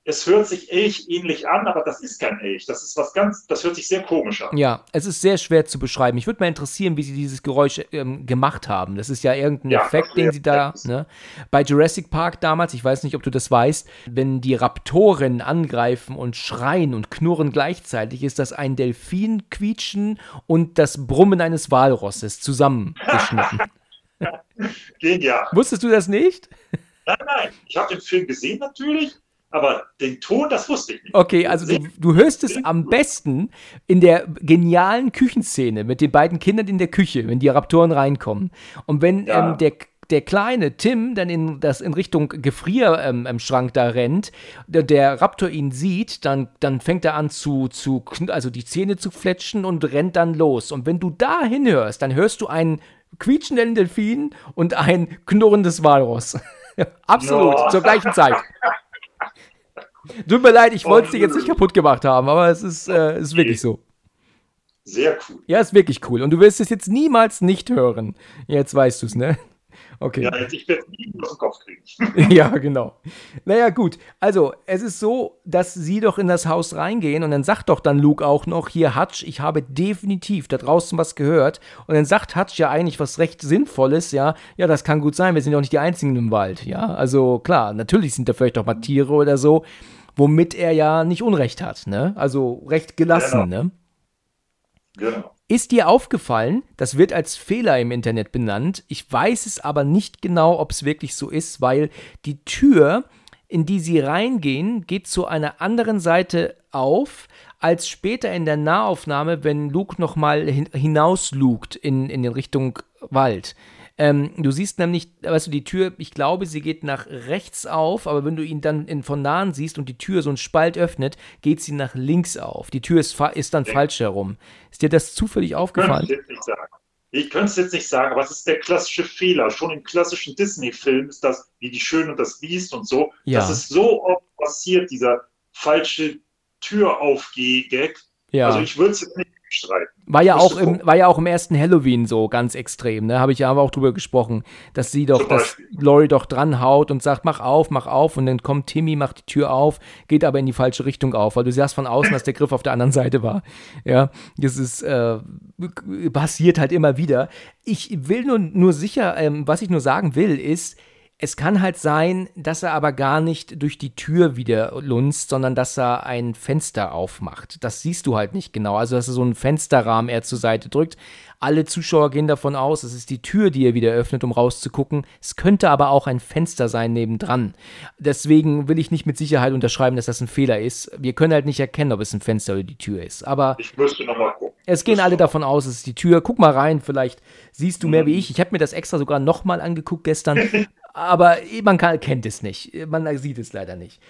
Speaker 3: es hört sich Elch ähnlich an, aber das ist kein Elch. Das ist was ganz, das hört sich sehr komisch an.
Speaker 2: Ja, es ist sehr schwer zu beschreiben. Ich würde mal interessieren, wie sie dieses Geräusch ähm, gemacht haben. Das ist ja irgendein ja, Effekt, den sie da, ne? Bei Jurassic Park damals, ich weiß nicht, ob du das weißt, wenn die Raptoren angreifen und schreien und knurren gleichzeitig, ist das ein Delfin quietschen und das Brummen eines Walrosses zusammengeschnitten. <laughs> <laughs>
Speaker 3: Genial.
Speaker 2: Wusstest du das nicht?
Speaker 3: Nein, nein. Ich habe den Film gesehen natürlich aber den Ton, das wusste ich nicht.
Speaker 2: Okay, also du, du hörst es am besten in der genialen Küchenszene mit den beiden Kindern in der Küche, wenn die Raptoren reinkommen. Und wenn ja. ähm, der der kleine Tim dann in, das in Richtung Gefrierschrank ähm, da rennt, der, der, Raptor ihn sieht, dann, dann fängt er an zu, zu, also die Zähne zu fletschen und rennt dann los. Und wenn du da hinhörst, dann hörst du einen quietschenden Delfin und ein knurrendes Walross. <laughs> Absolut,
Speaker 3: Ja.
Speaker 2: zur gleichen Zeit. <laughs> Tut mir leid, ich wollte es dir jetzt nicht kaputt gemacht haben, aber es ist, äh, ist wirklich so.
Speaker 3: Sehr cool.
Speaker 2: Ja, ist wirklich cool. Und du wirst es jetzt niemals nicht hören. Jetzt weißt du es, ne? <laughs> Okay.
Speaker 3: Ja, ich werde nie aus dem Kopf kriegen. <laughs>
Speaker 2: Ja, genau. Naja, gut. Also, es ist so, dass sie doch in das Haus reingehen und dann sagt doch dann Luke auch noch, hier Hutch, ich habe definitiv da draußen was gehört. Und dann sagt Hutch ja eigentlich was recht Sinnvolles, ja. Ja, das kann gut sein, wir sind ja auch nicht die Einzigen im Wald, ja. Also, klar, natürlich sind da vielleicht auch mal Tiere oder so, womit er ja nicht Unrecht hat, ne? Also, recht gelassen,
Speaker 3: Genau.
Speaker 2: ne?
Speaker 3: Genau.
Speaker 2: Ist dir aufgefallen, das wird als Fehler im Internet benannt, ich weiß es aber nicht genau, ob es wirklich so ist, weil die Tür, in die sie reingehen, geht zu einer anderen Seite auf, als später in der Nahaufnahme, wenn Luke nochmal hin hinauslugt in, in Richtung Wald. Ähm, du siehst nämlich, weißt du, die Tür, ich glaube, sie geht nach rechts auf, aber wenn du ihn dann in, von nahen siehst und die Tür so einen Spalt öffnet, geht sie nach links auf. Die Tür ist, ist dann falsch herum. Ist dir das zufällig
Speaker 3: Könnte
Speaker 2: aufgefallen?
Speaker 3: ich jetzt nicht sagen. Ich könnte es jetzt nicht sagen, aber es ist der klassische Fehler. Schon im klassischen Disney-Film ist das wie die Schöne und das Biest und so.
Speaker 2: Ja.
Speaker 3: Das ist so oft passiert, dieser falsche Türaufgeh-Gag.
Speaker 2: Ja.
Speaker 3: Also ich würde es jetzt nicht streiten.
Speaker 2: War ja, auch im, war ja auch im ersten Halloween so ganz extrem, ne? Habe ich ja aber auch drüber gesprochen, dass sie doch, dass. Lori doch dranhaut und sagt, mach auf, mach auf. Und dann kommt Timmy, macht die Tür auf, geht aber in die falsche Richtung auf, weil du sahst von außen, dass der Griff auf der anderen Seite war. Ja, das ist, äh, passiert halt immer wieder. Ich will nur, nur sicher, ähm, was ich nur sagen will, ist, es kann halt sein, dass er aber gar nicht durch die Tür wieder lunzt, sondern dass er ein Fenster aufmacht. Das siehst du halt nicht genau. Also, dass er so einen Fensterrahmen er zur Seite drückt. Alle Zuschauer gehen davon aus, es ist die Tür, die er wieder öffnet, um rauszugucken. Es könnte aber auch ein Fenster sein nebendran. Deswegen will ich nicht mit Sicherheit unterschreiben, dass das ein Fehler ist. Wir können halt nicht erkennen, ob es ein Fenster oder die Tür ist. Aber
Speaker 3: Ich müsste nochmal gucken.
Speaker 2: es gehen alle davon aus, es ist die Tür. Guck mal rein, vielleicht siehst du mehr
Speaker 3: Mhm.
Speaker 2: wie ich. Ich habe mir das extra sogar nochmal angeguckt gestern. <laughs> Aber man kann, kennt es nicht. Man sieht es leider nicht.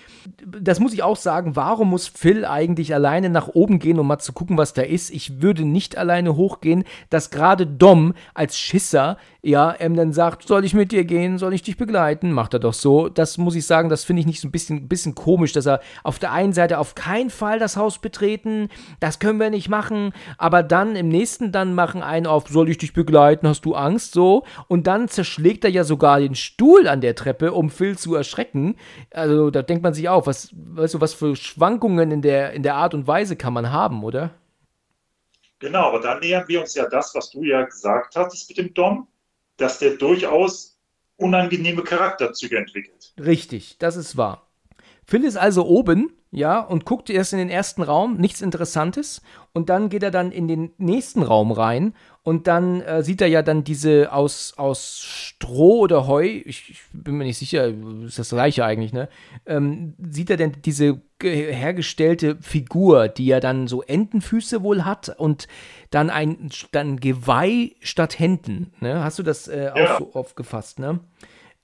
Speaker 2: Das muss ich auch sagen. Warum muss Phil eigentlich alleine nach oben gehen, um mal zu gucken, was da ist? Ich würde nicht alleine hochgehen, dass gerade Dom als Schisser, ja, ähm, dann sagt, soll ich mit dir gehen? Soll ich dich begleiten? Macht er doch so. Das muss ich sagen, das finde ich nicht so ein bisschen, bisschen komisch, dass er auf der einen Seite auf keinen Fall das Haus betreten, das können wir nicht machen, aber dann im nächsten dann machen einen auf, soll ich dich begleiten, hast du Angst, so. Und dann zerschlägt er ja sogar den Stuhl an der Treppe, um Phil zu erschrecken. Also da denkt man sich auch, was, weißt du, was für Schwankungen in der, in der Art und Weise kann man haben, oder?
Speaker 3: Genau, aber da nähern wir uns ja das, was du ja gesagt hattest mit dem Dom, dass der durchaus unangenehme Charakterzüge entwickelt.
Speaker 2: Richtig, das ist wahr. Phil ist also oben, ja, und guckt erst in den ersten Raum, nichts Interessantes, und dann geht er dann in den nächsten Raum rein und dann äh, sieht er ja dann diese aus, aus Stroh oder Heu, ich, ich bin mir nicht sicher, ist das gleiche eigentlich, ne? Ähm, sieht er denn diese ge- hergestellte Figur, die ja dann so Entenfüße wohl hat und dann ein dann Geweih statt Händen, ne? Hast du das äh, auch
Speaker 3: Ja.
Speaker 2: so aufgefasst, ne?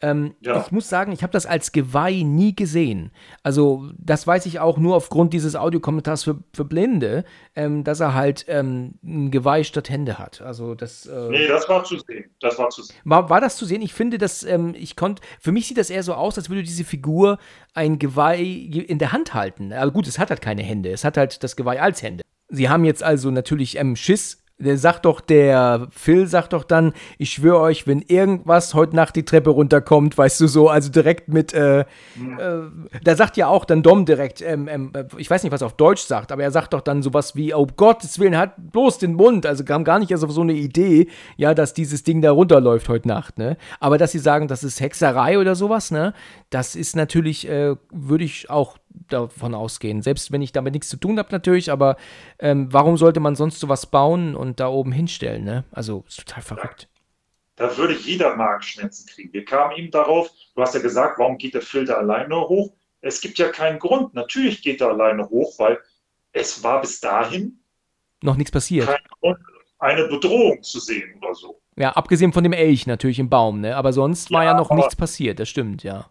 Speaker 2: Ähm,
Speaker 3: Ja.
Speaker 2: Ich muss sagen, ich habe das als Geweih nie gesehen. Also, das weiß ich auch nur aufgrund dieses Audiokommentars für, für Blinde, ähm, dass er halt ähm, ein Geweih statt Hände hat. Also, das. Äh,
Speaker 3: Nee, das war zu sehen. Das war zu sehen.
Speaker 2: war, war das zu sehen? Ich finde, dass ähm, ich konnte. Für mich sieht das eher so aus, als würde diese Figur ein Geweih in der Hand halten. Aber gut, es hat halt keine Hände. Es hat halt das Geweih als Hände. Sie haben jetzt also natürlich ähm, Schiss. Der sagt doch, der Phil sagt doch dann, ich schwöre euch, wenn irgendwas heute Nacht die Treppe runterkommt, weißt du so, also direkt mit, äh, äh, da sagt ja auch dann Dom direkt, ähm, ähm, ich weiß nicht, was er auf Deutsch sagt, aber er sagt doch dann sowas wie, oh Gottes Willen, hat bloß den Mund, also kam gar nicht erst auf so eine Idee, ja, dass dieses Ding da runterläuft heute Nacht, ne, aber dass sie sagen, das ist Hexerei oder sowas, ne, das ist natürlich, äh, würde ich auch davon ausgehen, selbst wenn ich damit nichts zu tun habe natürlich, aber ähm, warum sollte man sonst sowas bauen und da oben hinstellen, ne, also ist total verrückt.
Speaker 3: Da würde jeder Magenschmerzen kriegen. Wir kamen eben darauf, du hast ja gesagt, warum geht der Filter alleine hoch? Es gibt ja keinen Grund. Natürlich geht er alleine hoch, weil es war bis dahin
Speaker 2: Noch nichts passiert.
Speaker 3: kein Grund, eine Bedrohung zu sehen oder so.
Speaker 2: Ja, abgesehen von dem Elch natürlich im Baum, ne? Aber sonst war ja
Speaker 3: Ja,
Speaker 2: noch nichts passiert, das stimmt, ja.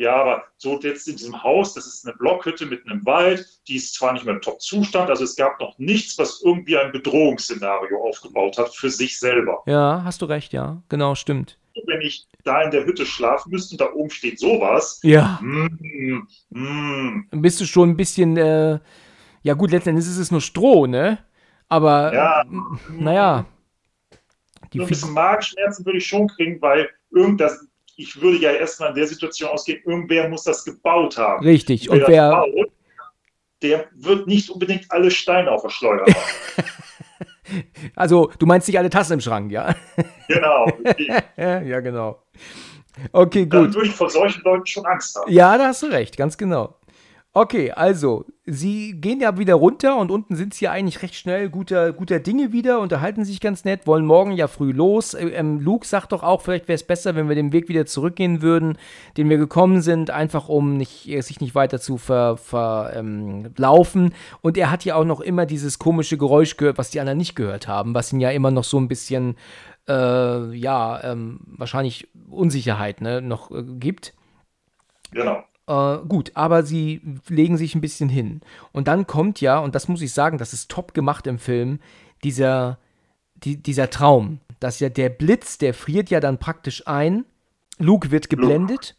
Speaker 3: Ja, aber so jetzt in diesem Haus, das ist eine Blockhütte mitten im Wald, die ist zwar nicht mehr im Top-Zustand, also es gab noch nichts, was irgendwie ein Bedrohungsszenario aufgebaut hat für sich selber.
Speaker 2: Ja, hast du recht, ja. Genau, stimmt.
Speaker 3: wenn ich da in der Hütte schlafen müsste und da oben steht sowas.
Speaker 2: Ja.
Speaker 3: Mm, mm.
Speaker 2: Bist du schon ein bisschen, äh, ja gut, letztendlich ist es nur Stroh, ne? Aber,
Speaker 3: Ja.
Speaker 2: naja. Die
Speaker 3: So ein bisschen Magenschmerzen würde ich schon kriegen, weil irgenddas, ich würde ja erstmal in der Situation ausgehen, irgendwer muss das gebaut haben.
Speaker 2: Richtig.
Speaker 3: Wer
Speaker 2: Und
Speaker 3: das
Speaker 2: wer,
Speaker 3: baut, der wird nicht unbedingt alle Steine auf der Schleuder haben. <laughs>
Speaker 2: also du meinst nicht alle Tassen im Schrank, ja?
Speaker 3: genau. <laughs>
Speaker 2: ja, genau. Okay,
Speaker 3: Dann
Speaker 2: gut.
Speaker 3: würde ich vor solchen Leuten schon Angst haben.
Speaker 2: Ja, da hast du recht, ganz genau. Okay, also, sie gehen ja wieder runter und unten sind sie ja eigentlich recht schnell guter, guter Dinge wieder, unterhalten sich ganz nett, wollen morgen ja früh los. Äh, Ähm, Luke sagt doch auch, vielleicht wäre es besser, wenn wir den Weg wieder zurückgehen würden, den wir gekommen sind, einfach um nicht, äh, sich nicht weiter zu verlaufen. Ver, ähm, und er hat ja auch noch immer dieses komische Geräusch gehört, was die anderen nicht gehört haben, was ihn ja immer noch so ein bisschen, äh, ja, ähm, wahrscheinlich Unsicherheit ne, noch äh, gibt.
Speaker 3: Genau.
Speaker 2: Äh, gut, aber sie legen sich ein bisschen hin. Und dann kommt ja, und das muss ich sagen, das ist top gemacht im Film, dieser, die, dieser Traum. Dass ja der Blitz, der friert ja dann praktisch ein. Luke wird geblendet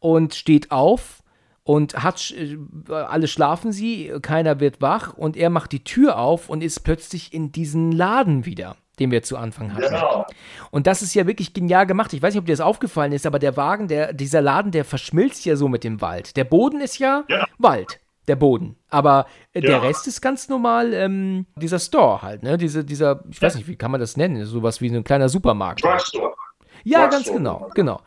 Speaker 2: und steht auf und hat, äh, alle schlafen sie, keiner wird wach und er macht die Tür auf und ist plötzlich in diesen Laden wieder, den wir zu Anfang hatten.
Speaker 3: Genau.
Speaker 2: Und das ist ja wirklich genial gemacht. Ich weiß nicht, ob dir das aufgefallen ist, aber der Wagen, der, dieser Laden, der verschmilzt ja so mit dem Wald. Der Boden ist ja,
Speaker 3: Ja.
Speaker 2: Wald, der Boden. Aber äh, der
Speaker 3: Ja.
Speaker 2: Rest ist ganz normal ähm, dieser Store halt, ne? Diese, dieser, ich weiß nicht, wie kann man das nennen? Sowas wie ein kleiner Supermarkt.
Speaker 3: Drugstore.
Speaker 2: Ja,
Speaker 3: Drugstore.
Speaker 2: ganz genau, genau.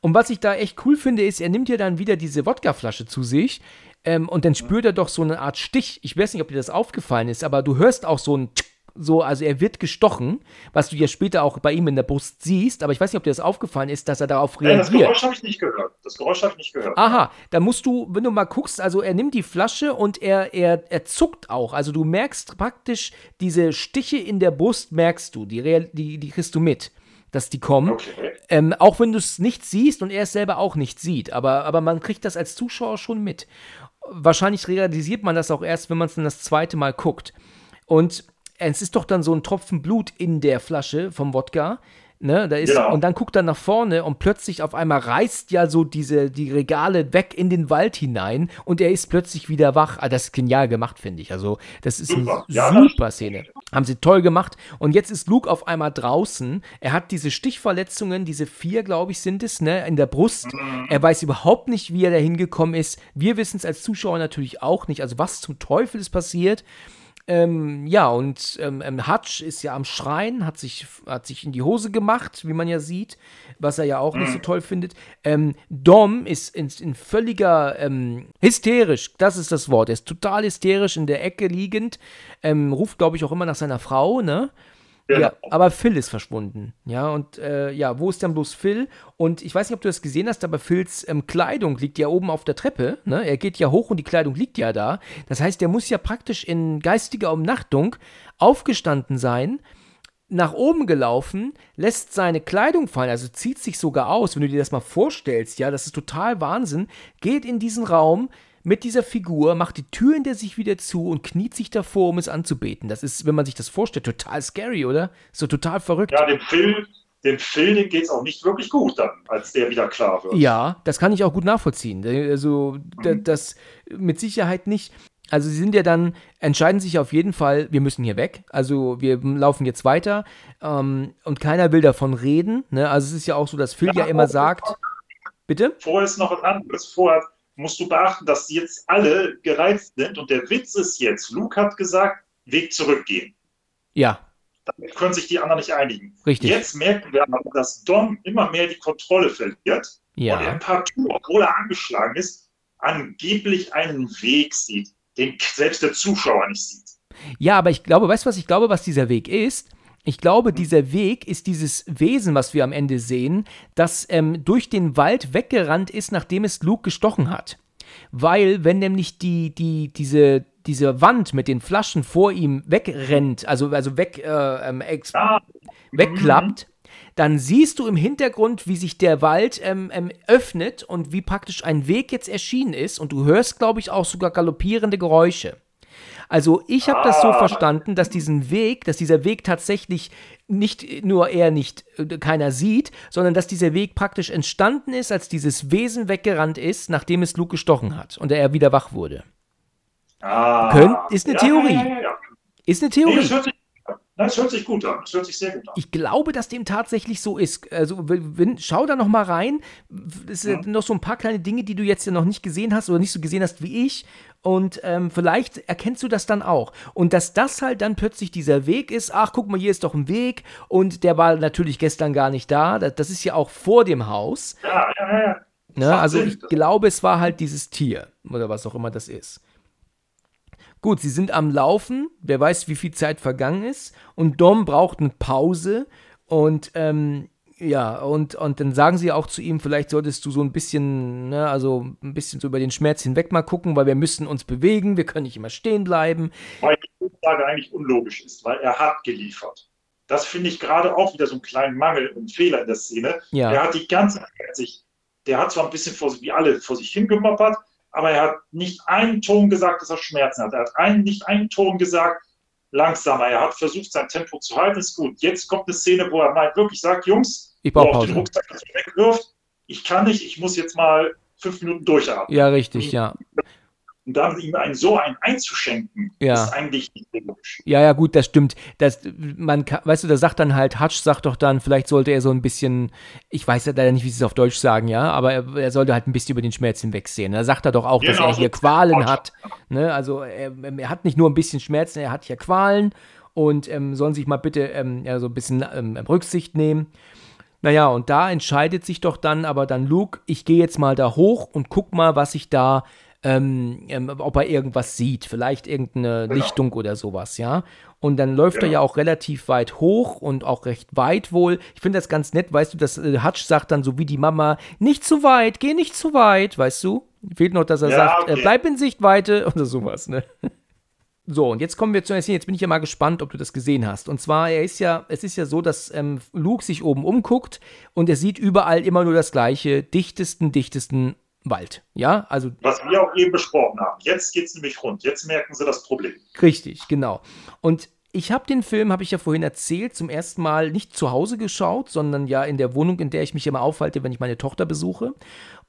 Speaker 2: Und was ich da echt cool finde, ist, er nimmt ja dann wieder diese Wodkaflasche zu sich ähm, und dann spürt er doch so eine Art Stich. Ich weiß nicht, ob dir das aufgefallen ist, aber du hörst auch so ein Tsk, so, also er wird gestochen, was du ja später auch bei ihm in der Brust siehst, aber ich weiß nicht, ob dir das aufgefallen ist, dass er darauf
Speaker 3: Nein, das
Speaker 2: reagiert.
Speaker 3: Geräusch habe ich nicht gehört. Das Geräusch habe ich nicht gehört.
Speaker 2: Aha, da musst du, wenn du mal guckst, also er nimmt die Flasche und er, er, er zuckt auch. Also du merkst praktisch diese Stiche in der Brust, merkst du, die, real, die, die kriegst du mit, dass die kommen.
Speaker 3: Okay.
Speaker 2: Ähm, auch wenn du es nicht siehst und er es selber auch nicht sieht. Aber, aber man kriegt das als Zuschauer schon mit. Wahrscheinlich realisiert man das auch erst, wenn man es dann das zweite Mal guckt. Und es ist doch dann so ein Tropfen Blut in der Flasche vom Wodka. Ne, da ist,
Speaker 3: Genau.
Speaker 2: Und dann guckt er nach vorne und plötzlich auf einmal reißt ja so diese, die Regale weg in den Wald hinein und er ist plötzlich wieder wach. Ah, das ist genial gemacht, finde ich. Also, das ist
Speaker 3: Super.
Speaker 2: eine
Speaker 3: Ja,
Speaker 2: super Szene. Haben sie toll gemacht. Und jetzt ist Luke auf einmal draußen. Er hat diese Stichverletzungen, diese vier, glaube ich, sind es, ne, in der Brust. Er weiß überhaupt nicht, wie er da hingekommen ist. Wir wissen es als Zuschauer natürlich auch nicht. Also, was zum Teufel ist passiert? Ähm, ja, und ähm, ähm, Hutch ist ja am Schreien, hat sich, hat sich in die Hose gemacht, wie man ja sieht, was er ja auch nicht so toll findet. Ähm, Dom ist in, in völliger ähm, hysterisch, das ist das Wort. Er ist total hysterisch in der Ecke liegend, ähm, ruft, glaube ich, auch immer nach seiner Frau, ne?
Speaker 3: Genau.
Speaker 2: Ja, aber Phil ist verschwunden. Ja, und äh, ja, wo ist dann bloß Phil? Und ich weiß nicht, ob du das gesehen hast, aber Phils ähm, Kleidung liegt ja oben auf der Treppe. Ne? Er geht ja hoch und die Kleidung liegt ja da. Das heißt, der muss ja praktisch in geistiger Umnachtung aufgestanden sein, nach oben gelaufen, lässt seine Kleidung fallen, also zieht sich sogar aus, wenn du dir das mal vorstellst, ja, das ist total Wahnsinn, geht in diesen Raum mit dieser Figur, macht die Tür hinter sich wieder zu und kniet sich davor, um es anzubeten. Das ist, wenn man sich das vorstellt, total scary, oder? So total verrückt.
Speaker 3: Ja, dem Phil, dem dem geht es auch nicht wirklich gut dann, als der wieder klar wird.
Speaker 2: Ja, das kann ich auch gut nachvollziehen. Also, da, das mit Sicherheit nicht. Also, sie sind ja dann, entscheiden sich auf jeden Fall, wir müssen hier weg. Also, wir laufen jetzt weiter ähm, und keiner will davon reden. Ne? Also, es ist ja auch so, dass Phil ja immer sagt, bitte?
Speaker 3: Vorher ist noch was anderes. Vorher musst du beachten, dass jetzt alle gereizt sind und der Witz ist jetzt, Luke hat gesagt, Weg zurückgehen.
Speaker 2: Ja,
Speaker 3: Damit können sich die anderen nicht einigen.
Speaker 2: Richtig.
Speaker 3: Jetzt merken wir aber, dass Dom immer mehr die Kontrolle verliert und er
Speaker 2: ja.
Speaker 3: partout, obwohl er angeschlagen ist, angeblich einen Weg sieht, den selbst der Zuschauer nicht sieht.
Speaker 2: Ja, aber ich glaube, weißt du, was ich glaube, was dieser Weg ist? Ich glaube, dieser Weg ist dieses Wesen, was wir am Ende sehen, das ähm, durch den Wald weggerannt ist, nachdem es Luke gestochen hat. Weil, wenn nämlich die, die, diese, diese Wand mit den Flaschen vor ihm wegrennt, also, also weg, äh, ex
Speaker 3: Ja,
Speaker 2: wegklappt, dann siehst du im Hintergrund, wie sich der Wald ähm, ähm, öffnet und wie praktisch ein Weg jetzt erschienen ist. Und du hörst, glaube ich, auch sogar galoppierende Geräusche. Also ich habe das so
Speaker 3: Ah.
Speaker 2: verstanden, dass diesen Weg, dass dieser Weg tatsächlich nicht nur er nicht äh, keiner sieht, sondern dass dieser Weg praktisch entstanden ist, als dieses Wesen weggerannt ist, nachdem es Luke gestochen hat und er wieder wach wurde.
Speaker 3: Ah,
Speaker 2: Könnt- ist eine
Speaker 3: ja,
Speaker 2: Theorie.
Speaker 3: Ja, ja.
Speaker 2: Ist eine
Speaker 3: Nee,
Speaker 2: Theorie.
Speaker 3: das, hört sich, das hört sich gut an. Das hört sich sehr gut an.
Speaker 2: Ich glaube, dass dem tatsächlich so ist. Also, wenn, schau da noch mal rein. Es sind noch so ein paar kleine Dinge, die du jetzt ja noch nicht gesehen hast oder nicht so gesehen hast wie ich. Und ähm, vielleicht erkennst du das dann auch. Und dass das halt dann plötzlich dieser Weg ist, ach, guck mal, hier ist doch ein Weg. Und der war natürlich gestern gar nicht da. Das, ist ja auch vor dem Haus.
Speaker 3: Ja, ja, ja.
Speaker 2: Ne? Also ich glaube, es war halt dieses Tier oder was auch immer das ist. Gut, sie sind am Laufen, wer weiß, wie viel Zeit vergangen ist und Dom braucht eine Pause und ähm, ja, und, und dann sagen sie auch zu ihm, vielleicht solltest du so ein bisschen, ne, also ein bisschen so über den Schmerz hinweg mal gucken, weil wir müssen uns bewegen, wir können nicht immer stehen bleiben.
Speaker 3: Weil die Aussage eigentlich unlogisch ist, weil er hat geliefert. Das finde ich gerade auch wieder so einen kleinen Mangel und Fehler in der Szene.
Speaker 2: Ja.
Speaker 3: Er hat die ganze Zeit sich, der hat zwar ein bisschen vor, wie alle vor sich hingemoppert, aber er hat nicht einen Ton gesagt, dass er Schmerzen hat. Er hat einen, nicht einen Ton gesagt, langsamer. Er hat versucht, sein Tempo zu halten, ist gut. Jetzt kommt eine Szene, wo er mal wirklich sagt, Jungs,
Speaker 2: Ich brauche
Speaker 3: auch den. Rucksack wegwirft, ich kann nicht, ich muss jetzt mal fünf Minuten durchatmen.
Speaker 2: Ja, richtig, ja.
Speaker 3: Und dann ihm einen so einen einzuschenken,
Speaker 2: Ja.
Speaker 3: ist eigentlich nicht logisch.
Speaker 2: Ja, ja, gut, das stimmt. Das, man kann, weißt du, da sagt dann halt, Hutch sagt doch dann, vielleicht sollte er so ein bisschen, ich weiß ja leider nicht, wie sie es auf Deutsch sagen, ja, aber er, er sollte halt ein bisschen über den Schmerz hinwegsehen. Da sagt er doch auch, dass
Speaker 3: Genau,
Speaker 2: er hier
Speaker 3: so-
Speaker 2: Qualen hat. Ne? Also er, er hat nicht nur ein bisschen Schmerzen, er hat hier Qualen und ähm, sollen sich mal bitte ähm, ja, so ein bisschen ähm, Rücksicht nehmen. Naja, und da entscheidet sich doch dann aber dann Luke, ich gehe jetzt mal da hoch und guck mal, was ich da, ähm, ähm, ob er irgendwas sieht. Vielleicht irgendeine Lichtung oder sowas, ja. Und dann läuft er
Speaker 3: Genau.
Speaker 2: ja auch relativ weit hoch und auch recht weit wohl. Ich finde das ganz nett, weißt du, dass äh, Hutch sagt dann so wie die Mama, nicht zu weit, geh nicht zu weit, weißt du? Fehlt noch, dass er
Speaker 3: Ja,
Speaker 2: sagt, äh,
Speaker 3: okay.
Speaker 2: bleib in Sichtweite <laughs> oder sowas, ne? <laughs> So, und jetzt kommen wir zu einer Szene. Jetzt bin ich ja mal gespannt, ob du das gesehen hast. Und zwar, er ist ja, es ist ja so, dass ähm, Luke sich oben umguckt und er sieht überall immer nur das gleiche, dichtesten, dichtesten Wald. Ja, also
Speaker 3: Was wir auch eben besprochen haben. Jetzt geht es nämlich rund. Jetzt merken sie das Problem.
Speaker 2: Richtig, genau. Und ich habe den Film, habe ich ja vorhin erzählt, zum ersten Mal nicht zu Hause geschaut, sondern ja in der Wohnung, in der ich mich immer aufhalte, wenn ich meine Tochter besuche.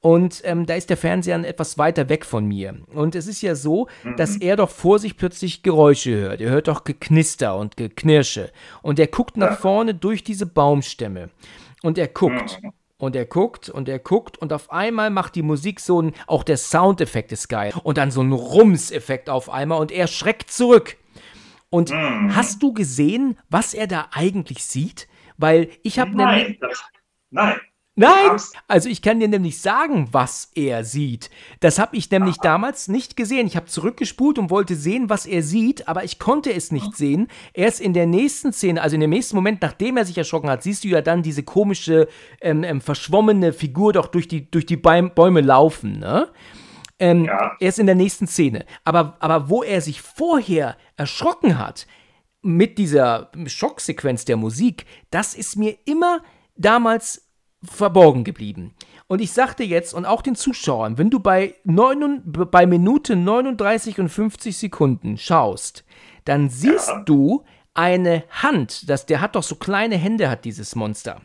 Speaker 2: Und ähm, da ist der Fernseher etwas weiter weg von mir. Und es ist ja so, dass er doch vor sich plötzlich Geräusche hört. Er hört doch Geknister und Geknirsche. Und er guckt nach vorne durch diese Baumstämme. Und er guckt. Und er guckt und er guckt und auf einmal macht die Musik so ein, auch der Soundeffekt ist geil. Und dann so ein Rums-Effekt auf einmal und er schreckt zurück. Und hast du gesehen, was er da eigentlich sieht? Weil ich habe nämlich.
Speaker 3: Nein, das, nein.
Speaker 2: Nein! Also ich kann dir nämlich sagen, was er sieht. Das habe ich nämlich damals nicht gesehen. Ich habe zurückgespult und wollte sehen, was er sieht, aber ich konnte es nicht sehen. Erst in der nächsten Szene, also in dem nächsten Moment, nachdem er sich erschrocken hat, siehst du ja dann diese komische, ähm, ähm, verschwommene Figur doch durch die, durch die Bäum- Bäume laufen, ne? Ähm,
Speaker 3: Ja.
Speaker 2: Erst in der nächsten Szene. Aber, aber wo er sich vorher erschrocken hat, mit dieser Schocksequenz der Musik, das ist mir immer damals verborgen geblieben. Und ich sagte jetzt und auch den Zuschauern, wenn du bei, neun, bei Minute 39 und 50 Sekunden schaust, dann siehst
Speaker 3: Ja.
Speaker 2: du eine Hand, das, der hat doch so kleine Hände, hat dieses Monster.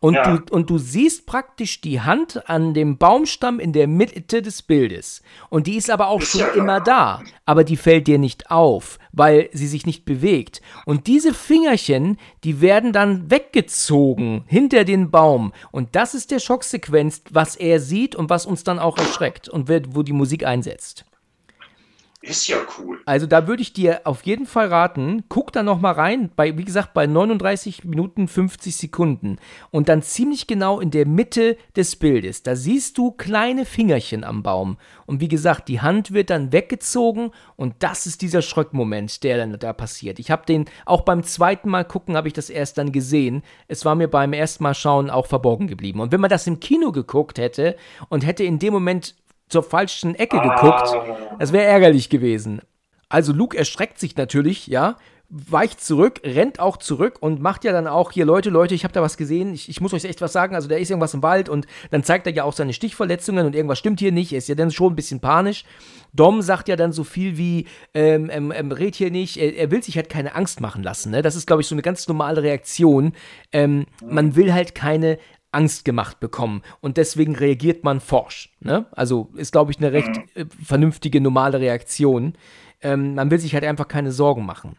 Speaker 2: Und,
Speaker 3: Ja.
Speaker 2: du, und du siehst praktisch die Hand an dem Baumstamm in der Mitte des Bildes. Und die ist aber auch schon immer da. Aber die fällt dir nicht auf, weil sie sich nicht bewegt. Und diese Fingerchen, die werden dann weggezogen hinter den Baum. Und das ist der Schocksequenz, was er sieht und was uns dann auch erschreckt und wer- wo die Musik einsetzt.
Speaker 3: Ist ja cool.
Speaker 2: Also da würde ich dir auf jeden Fall raten, guck da noch mal rein, bei, wie gesagt, bei 39 Minuten 50 Sekunden und dann ziemlich genau in der Mitte des Bildes. Da siehst du kleine Fingerchen am Baum und wie gesagt, die Hand wird dann weggezogen und das ist dieser Schreckmoment, der dann da passiert. Ich habe den, auch beim zweiten Mal gucken, habe ich das erst dann gesehen. Es war mir beim ersten Mal schauen auch verborgen geblieben. Und wenn man das im Kino geguckt hätte und hätte in dem Moment zur falschen Ecke geguckt,
Speaker 3: Ah.
Speaker 2: das wäre ärgerlich gewesen. Also Luke erschreckt sich natürlich, ja, weicht zurück, rennt auch zurück und macht ja dann auch hier, Leute, Leute, ich habe da was gesehen, ich, ich muss euch echt was sagen, also da ist irgendwas im Wald und dann zeigt er ja auch seine Stichverletzungen und irgendwas stimmt hier nicht, er ist ja dann schon ein bisschen panisch. Dom sagt ja dann so viel wie, ähm, ähm, ähm red hier nicht, er, er, will sich halt keine Angst machen lassen, ne? Das ist, glaube ich, so eine ganz normale Reaktion. Ähm, man will halt keine Angst gemacht bekommen und deswegen reagiert man forsch. Ne? Also ist, glaube ich, eine recht äh, vernünftige, normale Reaktion. Ähm, man will sich halt einfach keine Sorgen machen.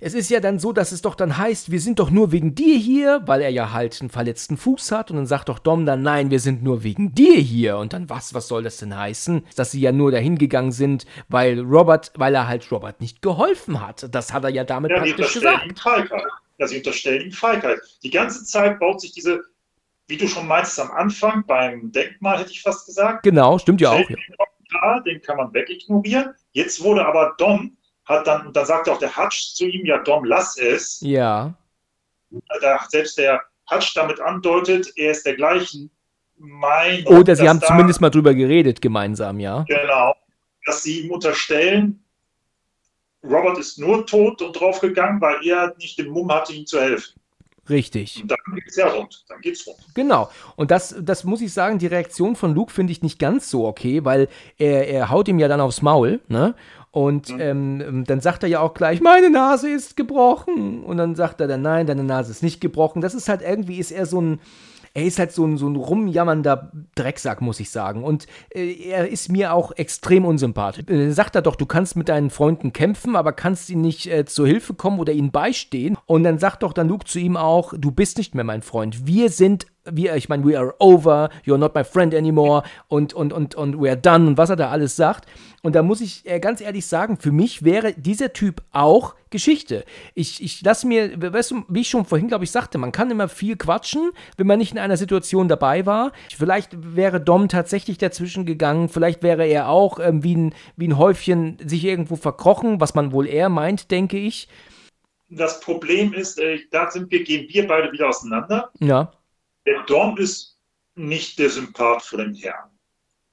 Speaker 2: Es ist ja dann so, dass es doch dann heißt, wir sind doch nur wegen dir hier, weil er ja halt einen verletzten Fuß hat. Und dann sagt doch Dom dann, nein, wir sind nur wegen dir hier. Und dann, was, was soll das denn heißen? Dass sie ja nur dahin gegangen sind, weil Robert, weil er halt Robert nicht geholfen hat. Das hat er ja damit ja, praktisch gesagt. Ihm
Speaker 3: Feigheit. Ja, sie unterstellen ihm Feigheit. Die ganze Zeit baut sich diese, wie du schon meinst, am Anfang beim Denkmal, hätte ich fast gesagt.
Speaker 2: Genau, stimmt ja auch.
Speaker 3: Ja. Den kann man wegignorieren. Jetzt wurde aber Dom hat dann, und dann sagte auch der Hutch zu ihm, ja, Dom, lass es.
Speaker 2: Ja.
Speaker 3: Da selbst der Hutch damit andeutet, er ist der gleichen Meinung.
Speaker 2: Oder sie haben da, zumindest mal drüber geredet, gemeinsam, ja.
Speaker 3: Genau. Dass sie ihm unterstellen, Robert ist nur tot und draufgegangen, weil er nicht den Mumm hatte, ihm zu helfen.
Speaker 2: Richtig.
Speaker 3: Und dann geht's ja rund. Dann geht's rund.
Speaker 2: Genau. Und das, das muss ich sagen, die Reaktion von Luke finde ich nicht ganz so okay, weil er, er haut ihm ja dann aufs Maul, ne? Und mhm. ähm, dann sagt er ja auch gleich, meine Nase ist gebrochen. Und dann sagt er dann, nein, deine Nase ist nicht gebrochen. Das ist halt irgendwie, ist er so ein, er ist halt so ein, so ein rumjammernder Drecksack, muss ich sagen. Und äh, er ist mir auch extrem unsympathisch. Äh, sagt er doch, du kannst mit deinen Freunden kämpfen, aber kannst ihnen nicht äh, zur Hilfe kommen oder ihnen beistehen. Und dann sagt doch dann Luke zu ihm auch, du bist nicht mehr mein Freund. Wir sind wir, ich meine, we are over, you're not my friend anymore und, und, und, und we are done und was er da alles sagt. Und da muss ich äh, ganz ehrlich sagen, für mich wäre dieser Typ auch Geschichte. Ich, ich lasse mir, weißt du, wie ich schon vorhin, glaube ich, sagte, man kann immer viel quatschen, wenn man nicht in einer Situation dabei war. Vielleicht wäre Dom tatsächlich dazwischen gegangen, vielleicht wäre er auch ähm, wie, ein, wie ein Häufchen sich irgendwo verkrochen, was man wohl eher meint, denke ich.
Speaker 3: Das Problem ist, äh, da sind wir, gehen wir beide wieder auseinander.
Speaker 2: Ja
Speaker 3: der Dom ist nicht der Sympath für den Herrn.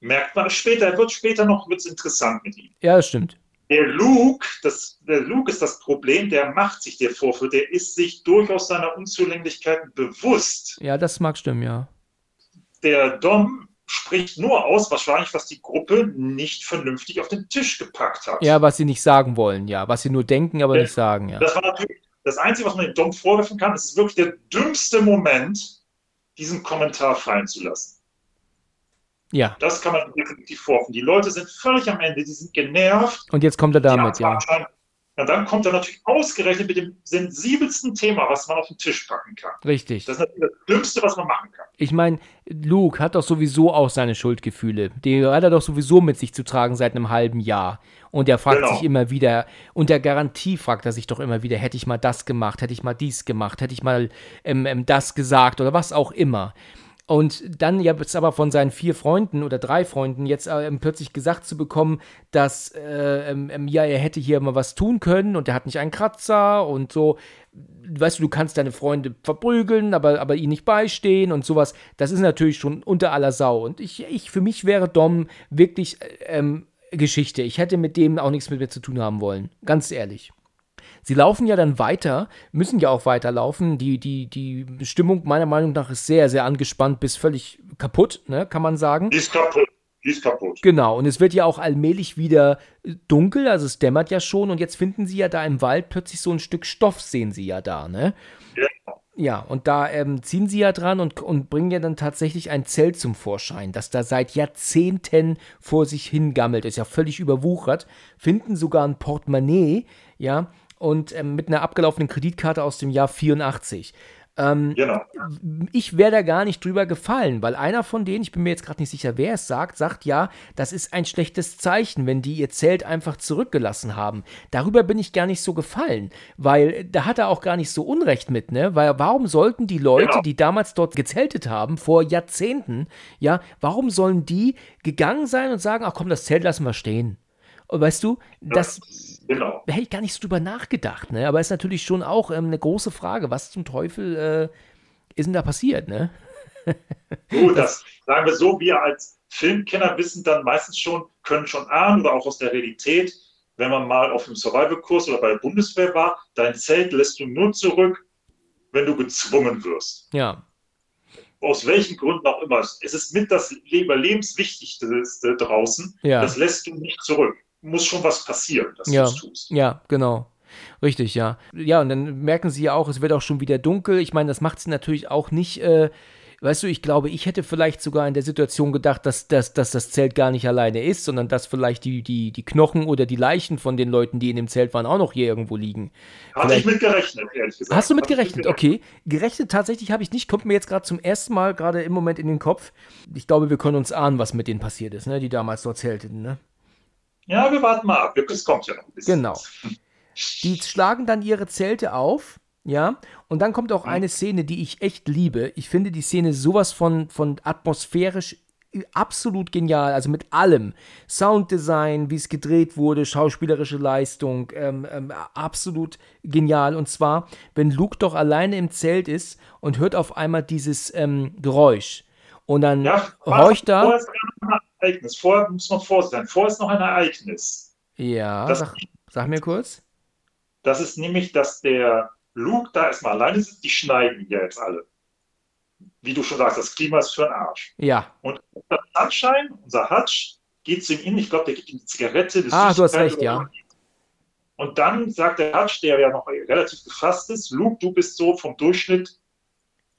Speaker 3: Merkt man später, wird später noch wird's interessant mit ihm.
Speaker 2: Ja, das stimmt.
Speaker 3: Der Luke, das, der Luke ist das Problem, der macht sich der Vorwürfe, der ist sich durchaus seiner Unzulänglichkeiten bewusst.
Speaker 2: Ja, das mag stimmen, ja.
Speaker 3: Der Dom spricht nur aus, wahrscheinlich, was die Gruppe nicht vernünftig auf den Tisch gepackt hat.
Speaker 2: Ja, was sie nicht sagen wollen, ja. Was sie nur denken, aber ja. nicht sagen, ja.
Speaker 3: Das war natürlich das Einzige, was man dem Dom vorwerfen kann. Es ist wirklich der dümmste Moment, diesen Kommentar fallen zu lassen.
Speaker 2: Ja.
Speaker 3: Das kann man definitiv vorwerfen. Die Leute sind völlig am Ende, die sind genervt.
Speaker 2: Und jetzt kommt er damit, ja.
Speaker 3: Und dann kommt er natürlich ausgerechnet mit dem sensibelsten Thema, was man auf den Tisch packen kann.
Speaker 2: Richtig.
Speaker 3: Das ist natürlich das Dümmste, was man machen kann.
Speaker 2: Ich meine, Luke hat doch sowieso auch seine Schuldgefühle. Die hat er doch sowieso mit sich zu tragen seit einem halben Jahr. Und er fragt genau. sich immer wieder, und der Garantie fragt er sich doch immer wieder, hätte ich mal das gemacht, hätte ich mal dies gemacht, hätte ich mal ähm, ähm, das gesagt oder was auch immer. Und dann jetzt aber von seinen vier Freunden oder drei Freunden jetzt äh, plötzlich gesagt zu bekommen, dass äh, ähm, ähm, ja, er hätte hier mal was tun können und er hat nicht einen Kratzer und so. Weißt du, du kannst deine Freunde verprügeln, aber, aber ihnen nicht beistehen und sowas. Das ist natürlich schon unter aller Sau. Und ich, ich für mich wäre Dom wirklich äh, ähm, Geschichte. Ich hätte mit dem auch nichts mit mir zu tun haben wollen. Ganz ehrlich. Sie laufen ja dann weiter, müssen ja auch weiterlaufen. Die, die, die Stimmung meiner Meinung nach ist sehr, sehr angespannt bis völlig kaputt, ne, kann man sagen.
Speaker 3: Ist kaputt. Ist kaputt.
Speaker 2: Genau, und es wird ja auch allmählich wieder dunkel, also es dämmert ja schon und jetzt finden sie ja da im Wald plötzlich so ein Stück Stoff, sehen sie ja da, ne? Ja. Ja, und da ähm, ziehen sie ja dran und, und bringen ja dann tatsächlich ein Zelt zum Vorschein, das da seit Jahrzehnten vor sich hingammelt, ist ja völlig überwuchert, finden sogar ein Portemonnaie, ja, und ähm, mit einer abgelaufenen Kreditkarte aus dem Jahr 84. Ähm, genau. Ich wäre da gar nicht drüber gefallen, weil einer von denen, ich bin mir jetzt gerade nicht sicher, wer es sagt, sagt ja, das ist ein schlechtes Zeichen, wenn die ihr Zelt einfach zurückgelassen haben. Darüber bin ich gar nicht so gefallen, weil da hat er auch gar nicht so Unrecht mit, ne? Weil warum sollten die Leute, genau. die damals dort gezeltet haben, vor Jahrzehnten, ja, warum sollen die gegangen sein und sagen, ach komm, das Zelt lassen wir stehen? Weißt du, das genau. hätte ich gar nicht so drüber nachgedacht, ne? Aber ist natürlich schon auch ähm, eine große Frage. Was zum Teufel äh, ist denn da passiert, ne?
Speaker 3: Gut, <laughs> das sagen wir so, wir als Filmkenner wissen dann meistens schon, können schon ahnen oder auch aus der Realität, wenn man mal auf dem Survival-Kurs oder bei der Bundeswehr war, dein Zelt lässt du nur zurück, wenn du gezwungen wirst.
Speaker 2: Ja.
Speaker 3: Aus welchen Gründen auch immer. Es ist mit das Überlebenswichtigste draußen.
Speaker 2: Ja.
Speaker 3: Das lässt du nicht zurück. Muss schon was passieren, dass
Speaker 2: Ja.
Speaker 3: du es tust.
Speaker 2: Ja, genau. Richtig, ja. Ja, und dann merken sie ja auch, es wird auch schon wieder dunkel. Ich meine, das macht sie natürlich auch nicht, äh, weißt du, ich glaube, ich hätte vielleicht sogar in der Situation gedacht, dass, dass, dass das Zelt gar nicht alleine ist, sondern dass vielleicht die, die, die Knochen oder die Leichen von den Leuten, die in dem Zelt waren, auch noch hier irgendwo liegen.
Speaker 3: Hatte ich mit gerechnet, ehrlich gesagt.
Speaker 2: Hast du mit gerechnet? Okay. Gerechnet tatsächlich habe ich nicht, kommt mir jetzt gerade zum ersten Mal gerade im Moment in den Kopf. Ich glaube, wir können uns ahnen, was mit denen passiert ist, ne? die damals dort zelteten. Ne?
Speaker 3: Ja, wir warten mal ab. Es kommt ja noch ein bisschen.
Speaker 2: Genau. Die schlagen dann ihre Zelte auf, ja, und dann kommt auch eine Szene, die ich echt liebe. Ich finde die Szene sowas von, von atmosphärisch absolut genial, also mit allem. Sounddesign, wie es gedreht wurde, schauspielerische Leistung, ähm, ähm, absolut genial. Und zwar, wenn Luke doch alleine im Zelt ist und hört auf einmal dieses ähm, Geräusch. Und dann
Speaker 3: Ja,
Speaker 2: horcht da.
Speaker 3: Ereignis. Vorher muss man vorsichtig sein. Vorher ist noch ein Ereignis.
Speaker 2: Ja,
Speaker 3: Das-
Speaker 2: sag, sag mir kurz.
Speaker 3: Das ist nämlich, dass der Luke da erstmal alleine sitzt. Die schneiden ja jetzt alle. Wie du schon sagst, das Klima ist für den Arsch.
Speaker 2: Ja,
Speaker 3: Und unser Sunshine, unser Hutch, geht zu ihm in. Ich glaube, der gibt ihm eine Zigarette.
Speaker 2: Ah, du hast recht, ja.
Speaker 3: Und dann sagt der Hutch, der ja noch relativ gefasst ist, Luke, du bist so vom Durchschnitt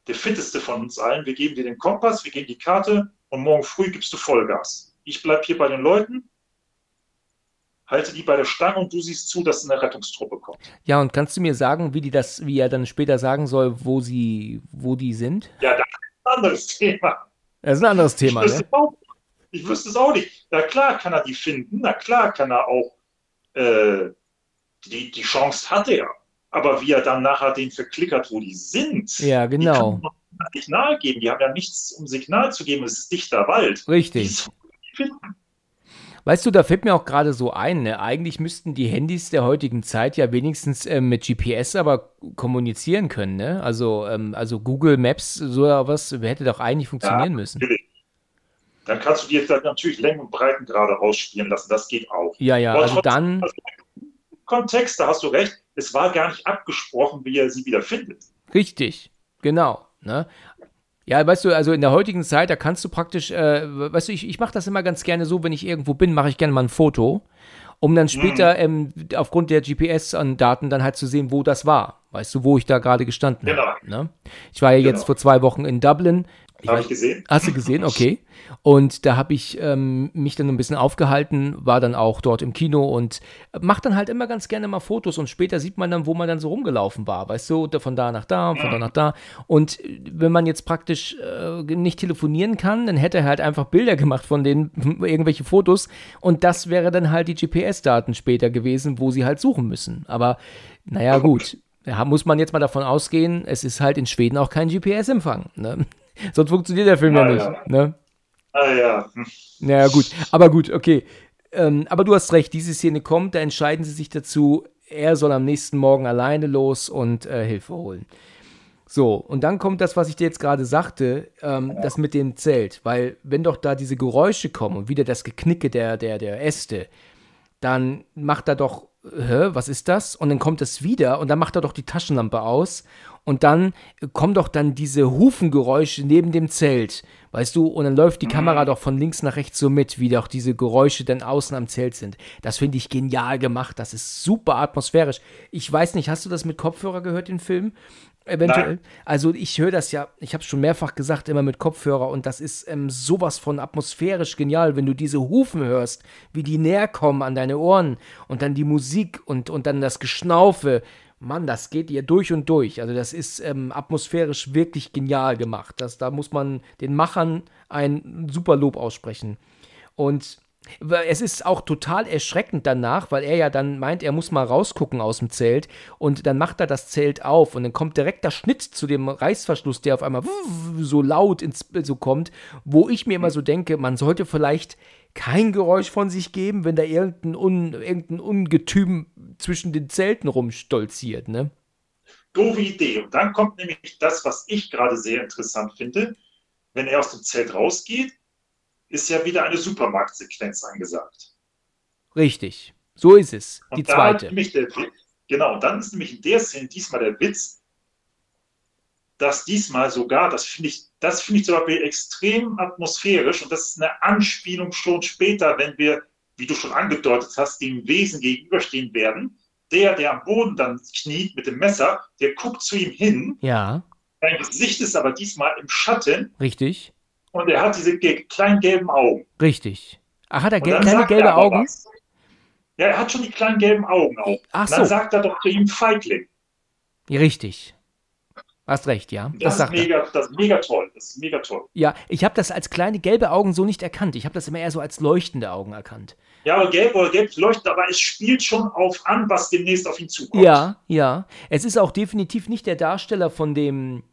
Speaker 3: der fitteste von uns allen. Wir geben dir den Kompass, wir geben die Karte und morgen früh gibst du Vollgas. Ich bleib hier bei den Leuten, halte die bei der Stange und du siehst zu, dass eine Rettungstruppe kommt.
Speaker 2: Ja, und kannst du mir sagen, wie die das, wie er dann später sagen soll, wo sie, wo die sind?
Speaker 3: Ja, das ist ein anderes Thema.
Speaker 2: Das ist ein anderes Thema,
Speaker 3: ich, wüsste
Speaker 2: ne?
Speaker 3: auch, ich wüsste es auch nicht. Na klar kann er die finden, na klar kann er auch, äh, die, die Chance hat er. Aber wie er dann nachher den verklickert, wo die sind,
Speaker 2: Ja,
Speaker 3: die
Speaker 2: genau.
Speaker 3: ein Signal geben. Die haben ja nichts, um Signal zu geben. Es ist dichter Wald.
Speaker 2: Richtig. Weißt du, da fällt mir auch gerade so ein, ne? Eigentlich müssten die Handys der heutigen Zeit ja wenigstens ähm, mit GPS aber kommunizieren können, ne? Also, ähm, also Google Maps, so was hätte doch eigentlich funktionieren müssen.
Speaker 3: Natürlich. Dann kannst du dir dann natürlich Längen und Breiten gerade ausspielen lassen. Das geht auch.
Speaker 2: Ja, ja,
Speaker 3: Aber
Speaker 2: also dann,
Speaker 3: Kontext, da hast du recht. Es war gar nicht abgesprochen, wie er sie wieder findet.
Speaker 2: richtig, genau, ne? Ja, weißt du, also in der heutigen Zeit, da kannst du praktisch, äh, weißt du, ich, ich mache das immer ganz gerne so, wenn ich irgendwo bin, mache ich gerne mal ein Foto, um dann später ähm, aufgrund der GPS-Daten dann halt zu sehen, wo das war. Weißt du, wo ich da gerade gestanden
Speaker 3: Genau.
Speaker 2: habe. Ne? Ich war ja jetzt
Speaker 3: Genau.
Speaker 2: vor zwei Wochen in Dublin.
Speaker 3: Habe ich gesehen?
Speaker 2: Hast du gesehen? <laughs> Okay. Und da habe ich ähm, mich dann ein bisschen aufgehalten, war dann auch dort im Kino und mache dann halt immer ganz gerne mal Fotos und später sieht man dann, wo man dann so rumgelaufen war, weißt du, da- von da nach da und von da nach da. Und äh, wenn man jetzt praktisch äh, nicht telefonieren kann, dann hätte er halt einfach Bilder gemacht von den <laughs> irgendwelche Fotos und das wäre dann halt die GPS-Daten später gewesen, wo sie halt suchen müssen. Aber naja, gut. Ja, muss man jetzt mal davon ausgehen, es ist halt in Schweden auch kein GPS-Empfang. Ne? Sonst funktioniert der Film ja,
Speaker 3: Ja,
Speaker 2: nicht.
Speaker 3: ja.
Speaker 2: Ne?
Speaker 3: Ah ja.
Speaker 2: Naja, gut. Aber gut, okay. Ähm, aber du hast recht, diese Szene kommt, da entscheiden sie sich dazu, er soll am nächsten Morgen alleine los und äh, Hilfe holen. So, und dann kommt das, was ich dir jetzt gerade sagte, ähm, das mit dem Zelt. Weil, wenn doch da diese Geräusche kommen und wieder das Geknicke der, der, der Äste, dann macht er doch, hä, was ist das? Und dann kommt es wieder und dann macht er doch die Taschenlampe aus und dann kommen doch dann diese Hufengeräusche neben dem Zelt, weißt du? Und dann läuft die Kamera doch von links nach rechts so mit, wie doch diese Geräusche dann außen am Zelt sind. Das finde ich genial gemacht, das ist super atmosphärisch. Ich weiß nicht, hast du das mit Kopfhörer gehört, den Film? Eventuell.
Speaker 3: Nein.
Speaker 2: Also ich höre das ja, ich habe es schon mehrfach gesagt, immer mit Kopfhörer und das ist ähm, sowas von atmosphärisch genial, wenn du diese Hufen hörst, wie die näher kommen an deine Ohren und dann die Musik und, und dann das Geschnaufe. Mann, das geht dir durch und durch. Also das ist ähm, atmosphärisch wirklich genial gemacht. Das, da muss man den Machern ein super Lob aussprechen. Und es ist auch total erschreckend danach, weil er ja dann meint, er muss mal rausgucken aus dem Zelt und dann macht er das Zelt auf und dann kommt direkt der Schnitt zu dem Reißverschluss, der auf einmal so laut ins so kommt, wo ich mir immer so denke, man sollte vielleicht kein Geräusch von sich geben, wenn da irgendein, Un, irgendein Ungetüm zwischen den Zelten rumstolziert, ne?
Speaker 3: Doofe Idee. Und dann kommt nämlich das, was ich gerade sehr interessant finde. Wenn er aus dem Zelt rausgeht, ist ja wieder eine Supermarktsequenz angesagt.
Speaker 2: Richtig. So ist es.
Speaker 3: Und
Speaker 2: Die zweite.
Speaker 3: Der, genau, dann ist nämlich in der Szene diesmal der Witz, dass diesmal sogar, das finde ich, das finde ich zum Beispiel extrem atmosphärisch und das ist eine Anspielung schon später, wenn wir, wie du schon angedeutet hast, dem Wesen gegenüberstehen werden. Der, der am Boden dann kniet mit dem Messer, der guckt zu ihm hin.
Speaker 2: Ja,
Speaker 3: Sein Gesicht ist aber diesmal im Schatten
Speaker 2: richtig.
Speaker 3: Und er hat diese kleinen gelben Augen.
Speaker 2: Richtig. Ach, hat er gel kleine
Speaker 3: er
Speaker 2: gelbe
Speaker 3: aber
Speaker 2: Augen?
Speaker 3: was. Ja, er hat schon die kleinen gelben Augen auch.
Speaker 2: Ach
Speaker 3: Und dann
Speaker 2: so.
Speaker 3: sagt er doch zu ihm Feigling.
Speaker 2: Richtig. Hast recht, ja. Das,
Speaker 3: Das, ist
Speaker 2: sagt er.
Speaker 3: mega, das ist mega toll. Das ist mega toll.
Speaker 2: Ja, ich habe das als kleine gelbe Augen so nicht erkannt. Ich habe das immer eher so als leuchtende Augen erkannt.
Speaker 3: Ja, aber gelb oder gelb leuchtet, aber es spielt schon auf an, was demnächst auf ihn zukommt.
Speaker 2: Ja, ja. Es ist auch definitiv nicht der Darsteller von dem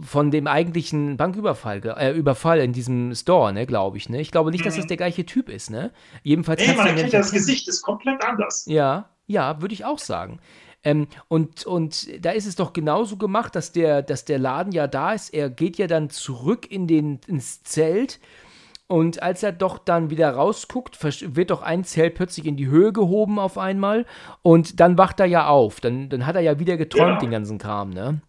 Speaker 2: von dem eigentlichen Banküberfall, äh, Überfall in diesem Store, ne, glaube ich, ne? Ich glaube nicht, dass das der gleiche Typ ist, ne? Jedenfalls
Speaker 3: Nee, man erkennt das. Gesicht ist komplett anders.
Speaker 2: Ja, ja, würde ich auch sagen. Ähm, und, und da ist es doch genauso gemacht, dass der, dass der Laden ja da ist. Er geht ja dann zurück in den, ins Zelt. Und als er doch dann wieder rausguckt, wird doch ein Zelt plötzlich in die Höhe gehoben auf einmal. Und dann wacht er ja auf. Dann, dann hat er ja wieder geträumt,
Speaker 3: Genau.
Speaker 2: den ganzen Kram, ne?